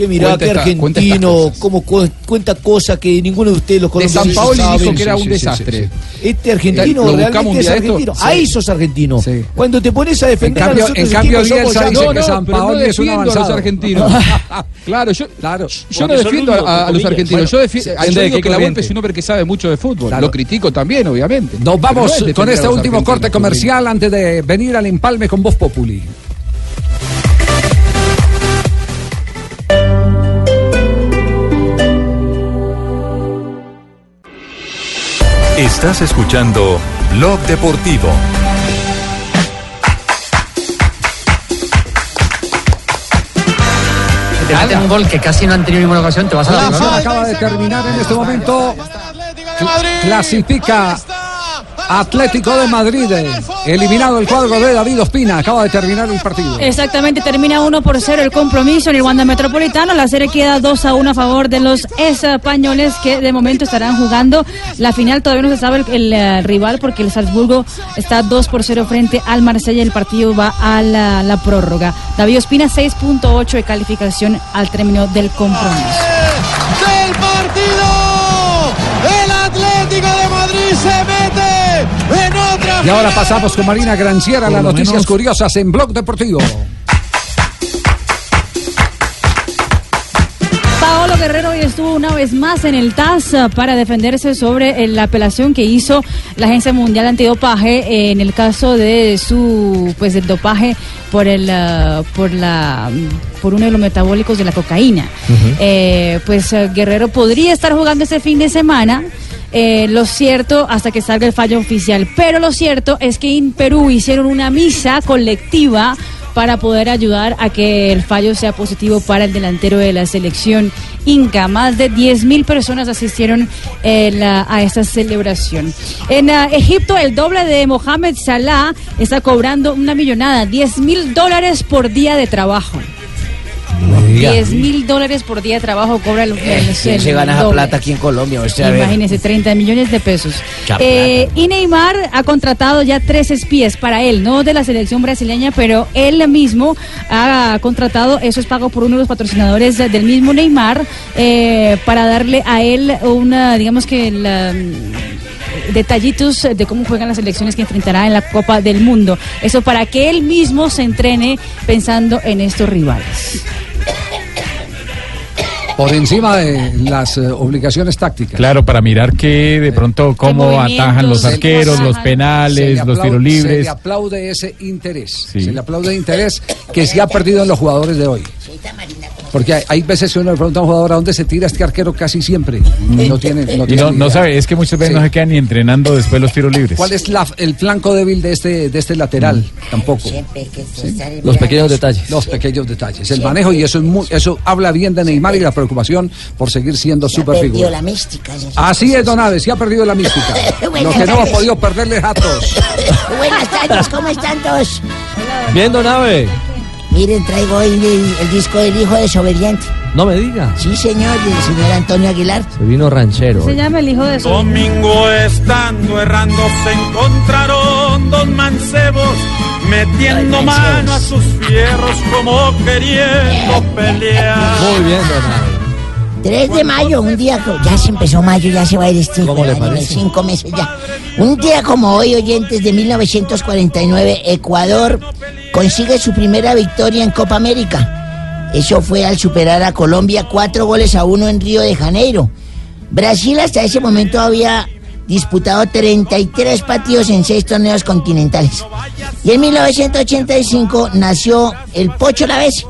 Que mirá, cuenta argentino, cómo cu- cuenta cosas que ninguno de ustedes los colombianos San Paoli saben. dijo que era un desastre. Este argentino ¿Lo buscamos realmente es argentino. Ahí sos argentino. Cuando te pones a defender En cambio- a los otros en cambio, somos ya- No, que no, San pero no Paoli es un defiendo a los avanzado. argentinos. *laughs* claro, yo, Claro. yo no defiendo a, los argentinos. yo Bueno, defi- se- yo digo que la. Volpe es un hombre que sabe mucho de fútbol. Claro. Lo critico también, obviamente. Nos no vamos es con este último corte comercial antes de venir al empalme con Voz Populi. Estás escuchando Blog Deportivo. Te meten un gol que casi no han tenido ninguna ocasión, te vas a La la falta acaba de terminar en este momento. Clasifica Atlético de Madrid. Eliminado el cuadro de David Ospina. Acaba de terminar el partido. Exactamente, termina 1 por 0 el compromiso en el Wanda Metropolitano. La serie queda 2 a 1 a favor de los españoles que de momento estarán jugando la final. Todavía no se sabe el, el, eh, rival porque el Salzburgo está 2 por 0 frente al Marsella. El partido va a la, la prórroga. David Ospina 6.8 de calificación al término del compromiso. del partido. El Atlético de Madrid se otra. Y ahora pasamos con Marina Granciera. Las noticias menos- curiosas en Blog Deportivo. Paolo Guerrero hoy estuvo una vez más en el TAS para defenderse sobre la apelación que hizo la Agencia Mundial Antidopaje en el caso de su pues el dopaje por el eh, por la por uno de los metabólicos de la cocaína. Eh, pues eh, Guerrero podría estar jugando este fin de semana. Eh, lo cierto hasta que salga el fallo oficial, pero lo cierto es que en Perú hicieron una misa colectiva para poder ayudar a que el fallo sea positivo para el delantero de la selección Inca. Más de 10 mil personas asistieron eh, a esta celebración. En ah, Egipto, el doble de Mohamed Salah está cobrando una millonada, 10 mil dólares por día de trabajo. 10 mil dólares por día de trabajo cobra el, el- ¿Quién se gana esa plata aquí en Colombia? Usted, a ver. Imagínese, 30 millones de pesos. Eh, y Neymar ha contratado ya tres espías para él, no de la selección brasileña, pero él mismo ha contratado, eso es pago por uno de los patrocinadores de- del mismo Neymar, eh, para darle a él una, digamos que la detallitos de cómo juegan las selecciones que enfrentará en la Copa del Mundo. Eso para que él mismo se entrene pensando en estos rivales. Por encima de las eh, obligaciones tácticas. Claro, para mirar que de pronto cómo atajan los se- arqueros, se- los se penales, le los tiros Se libres. le aplaude ese interés. Sí. Se le aplaude interés que se ha perdido en los jugadores de hoy. Porque hay, hay veces que uno le pregunta a un jugador a dónde se tira este arquero casi siempre. Y no tiene, no tiene sabe, es que muchas veces Sí. no se quedan ni entrenando después los tiros libres. ¿Cuál es la- el flanco débil de este, de este lateral? Tampoco. ¿Sí? Los pequeños detalles. Los pequeños detalles. El manejo y eso es muy, eso habla bien de Neymar y la preocupación preocupación por seguir siendo Perdió superfigura. la mística. Así es, don Aves, se ha perdido la mística. *laughs* Lo que no hemos tardes. podido perderle jatos. *laughs* Buenas tardes, ¿cómo están todos? Bien, don Ave. Miren, traigo hoy el, el disco del hijo desobediente. No me diga. Sí, señor, del señor Antonio Aguilar. Se vino ranchero. Se llama el hijo de su. Domingo estando errando se encontraron dos mancebos metiendo Ay, mano a sus fierros como queriendo *laughs* pelear. Muy bien, don Ave. 3 de mayo, un día, co- ya se empezó mayo, ya se va a ir este ¿Cómo le año, cinco meses ya. Un día como hoy, oyentes de 1949, Ecuador consigue su primera victoria en Copa América. Eso fue al superar a Colombia cuatro goles a uno en Río de Janeiro. Brasil hasta ese momento había disputado 33 partidos en seis torneos continentales. Y en 1985 nació el Pocho Lavesi,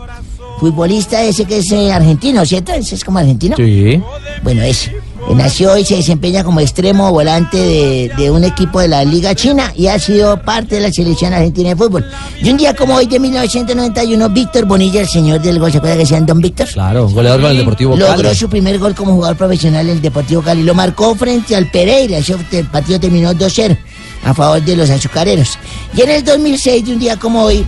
futbolista ese que es eh, argentino, ¿cierto? Ese es como argentino. Sí. Bueno, ese. Eh, Nació y se desempeña como extremo volante de, de un equipo de la Liga China y ha sido parte de la selección argentina de fútbol. Y un día como hoy de 1991, Víctor Bonilla, el señor del gol, ¿se acuerda que sean Don Víctor? Claro, goleador con el Deportivo Logró Cali. su primer gol como jugador profesional en el Deportivo Cali. Lo marcó frente al Pereira. Ese te- partido terminó 2-0 a favor de los azucareros. Y en el 2006, de un día como hoy,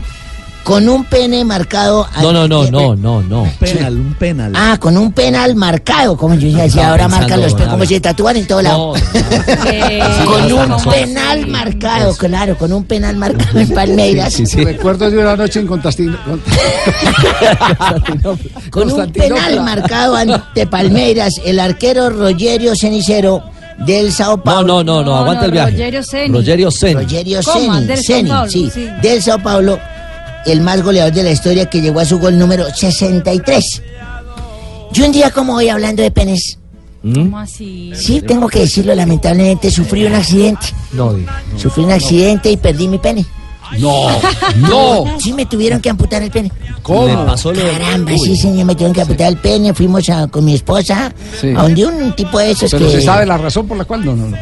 con un pene marcado. No, no, no, no, no, no. penal, un penal. Ah, con un penal marcado, como yo decía, ahora marcan los pe- don como se tatúan en todo lado. *laughs* con Sí, un sí. penal marcado, claro, con un penal marcado en Palmeiras. Recuerdo de una noche en. *laughs* Con un penal marcado ante Palmeiras, el arquero Rogerio Cenicero del Sao Paulo. no, no, no, aguanta el viaje. Rogerio Ceni. Rogerio Ceni. Rogerio. Ceni, sí. del Sao Paulo, el más goleador de la historia que llegó a su gol número 63. Y un día como hoy hablando de penes, ¿Cómo así? sí, tengo que decirlo, lamentablemente sufrí un accidente. No, diga. Sufrí un accidente y perdí mi pene. No, no. Sí, me tuvieron que amputar el pene. ¿Cómo? Le pasó lo Caramba, sí, señor, me tuvieron que amputar el pene. Fuimos a- con mi esposa Sí. a donde un tipo de esos Pero que... se sabe la razón por la cual no, no, no.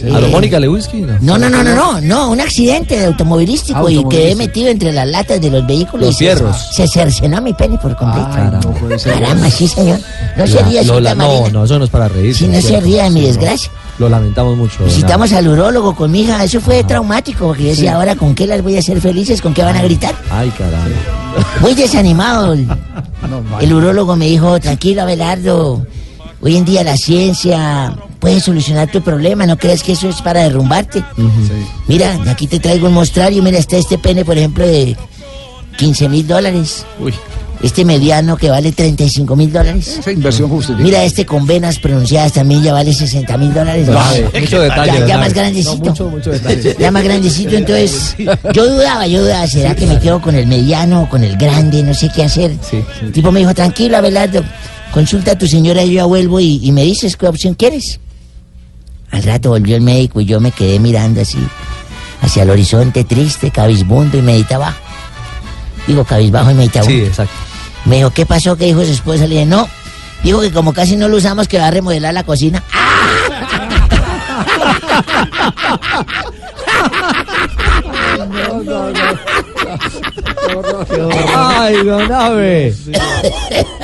¿Qué? ¿A lo Mónica Lewinsky? No. No, no, no, no, no, no, un accidente de automovilístico, y Automovilístico. quedé metido entre las latas de los vehículos. Los y se- fierros. Se, cercenó mi pene por completo. No puede ser. Caramba, sí, señor. No se La- ría, lo señorita la- no, no, eso no es para reír. Si no se ría de mi desgracia. Lo lamentamos mucho. Visitamos al urólogo con mi hija, eso fue traumático, porque yo decía, ahora con qué las voy a hacer felices, con qué van a gritar. Ay, caramba. Muy desanimado. El, *laughs* el urólogo me dijo, tranquilo, Abelardo. Hoy en día la ciencia puede solucionar tu problema. ¿No crees que eso es para derrumbarte? Mira, aquí te traigo un mostrario. Mira, está este pene, por ejemplo, de 15 mil dólares. Uy. Este mediano que vale 35 mil dólares. Esa inversión justa. Mira, este con venas pronunciadas también ya vale 60 mil dólares. Mucho detalle. Ya, más grandecito. No, mucho, mucho detalle. *laughs* Ya más grandecito, entonces yo dudaba, yo dudaba, ¿será que me quedo con el mediano o con el grande? No sé qué hacer. El tipo me dijo, tranquilo, Abelardo, consulta a tu señora, yo ya vuelvo y, y me dices qué opción quieres. Al rato volvió el médico y yo me quedé mirando así, hacia el horizonte triste, cabizbundo y meditaba. Digo, cabizbajo y meditaba. Sí, exacto. Me dijo, ¿qué pasó? ¿Qué dijo su esposa? Le dije, no. Dijo que como casi no lo usamos, que va a remodelar la cocina. *laughs* Ay, don Abe.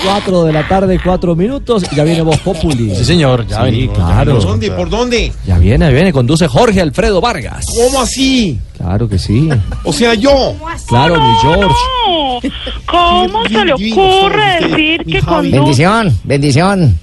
Cuatro de la tarde, cuatro minutos. Ya viene Voz Populi. Sí, señor, ya Sí, venimos, claro. ¿Por dónde? ¿Por dónde? Ya viene, ya viene. Conduce Jorge Alfredo Vargas. ¿Cómo así? Claro que sí. O sea, yo. Claro, mi George. ¿Cómo se le ocurre decir que conduce? Bendición, bendición.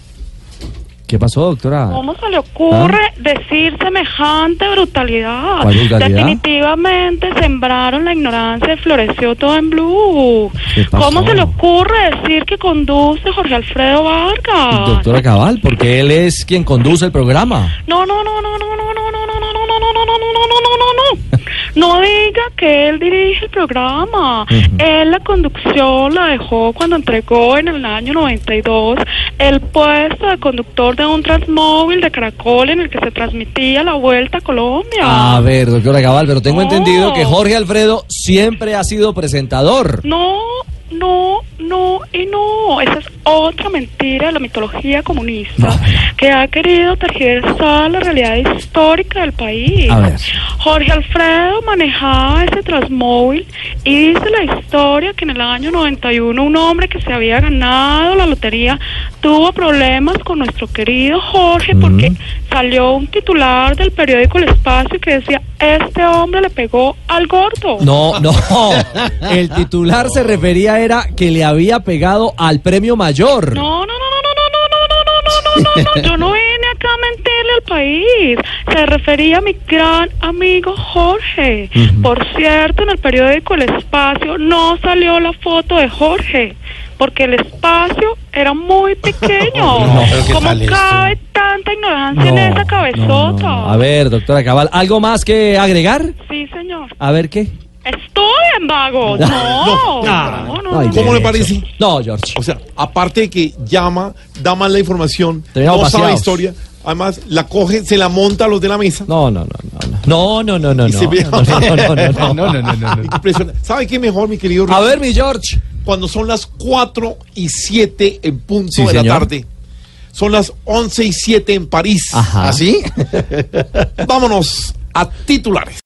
¿Qué pasó, doctora? ¿Cómo se le ocurre decir semejante brutalidad? ¿Cuál brutalidad? Definitivamente sembraron la ignorancia y floreció todo en blue. ¿Qué pasó? ¿Cómo se le ocurre decir que conduce Jorge Alfredo Vargas? Doctora Cabal, porque él es quien conduce el programa. No, no, no, no, no, no, no, no, no, no, no, no, no, no, no, no, no, no, no, no. Diga que él dirige el programa. Él la conducción la dejó cuando entregó en el año 92 el puesto de conductor de un transmóvil de Caracol en el que se transmitía la Vuelta a Colombia. A ver, doctora Cabal, pero tengo No. entendido que Jorge Alfredo siempre ha sido presentador. No, no, no y no. Esa es otra mentira de la mitología comunista que ha querido tergiversar la realidad histórica del país. A ver. Jorge Alfredo manejaba ese transmóvil y dice la historia que en el año 91 un hombre que se había ganado la lotería tuvo problemas con nuestro querido Jorge porque salió un titular del periódico El Espacio que decía, este hombre le pegó al gordo. No, no. El titular se refería era que le había pegado al premio mayor. No, no, no, no, no, no, no, no, no, no, no, no, no, yo no vine acá a mentirle al país. Se refería a mi gran amigo Jorge. Por cierto, en el periódico El Espacio no salió la foto de Jorge, porque el espacio era muy pequeño. No, pero ¿qué ¿Cómo tal esto? cabe tanta ignorancia en No, esa cabezota? A ver, doctora Cabal, ¿algo más que agregar? Sí, señor. A ver qué. Estudien, vago. No, no, no, no, no. ¿Cómo le parece? No, George. O sea, aparte de que llama, da mal la información, Terminamos no sabe la historia, además la coge, se la monta a los de la mesa. No, no, no, no. No, no, no, no, no. se ve- No, no, no, no, no. No, no, no, no, no. Impresionante. ¿Sabe qué mejor, mi querido A Richie? ver, mi George. Cuando son las 4 y 7 en punto Sí, de la señor. tarde. Son las 11 y 7 en París. Ajá. ¿Así? Vámonos a titulares.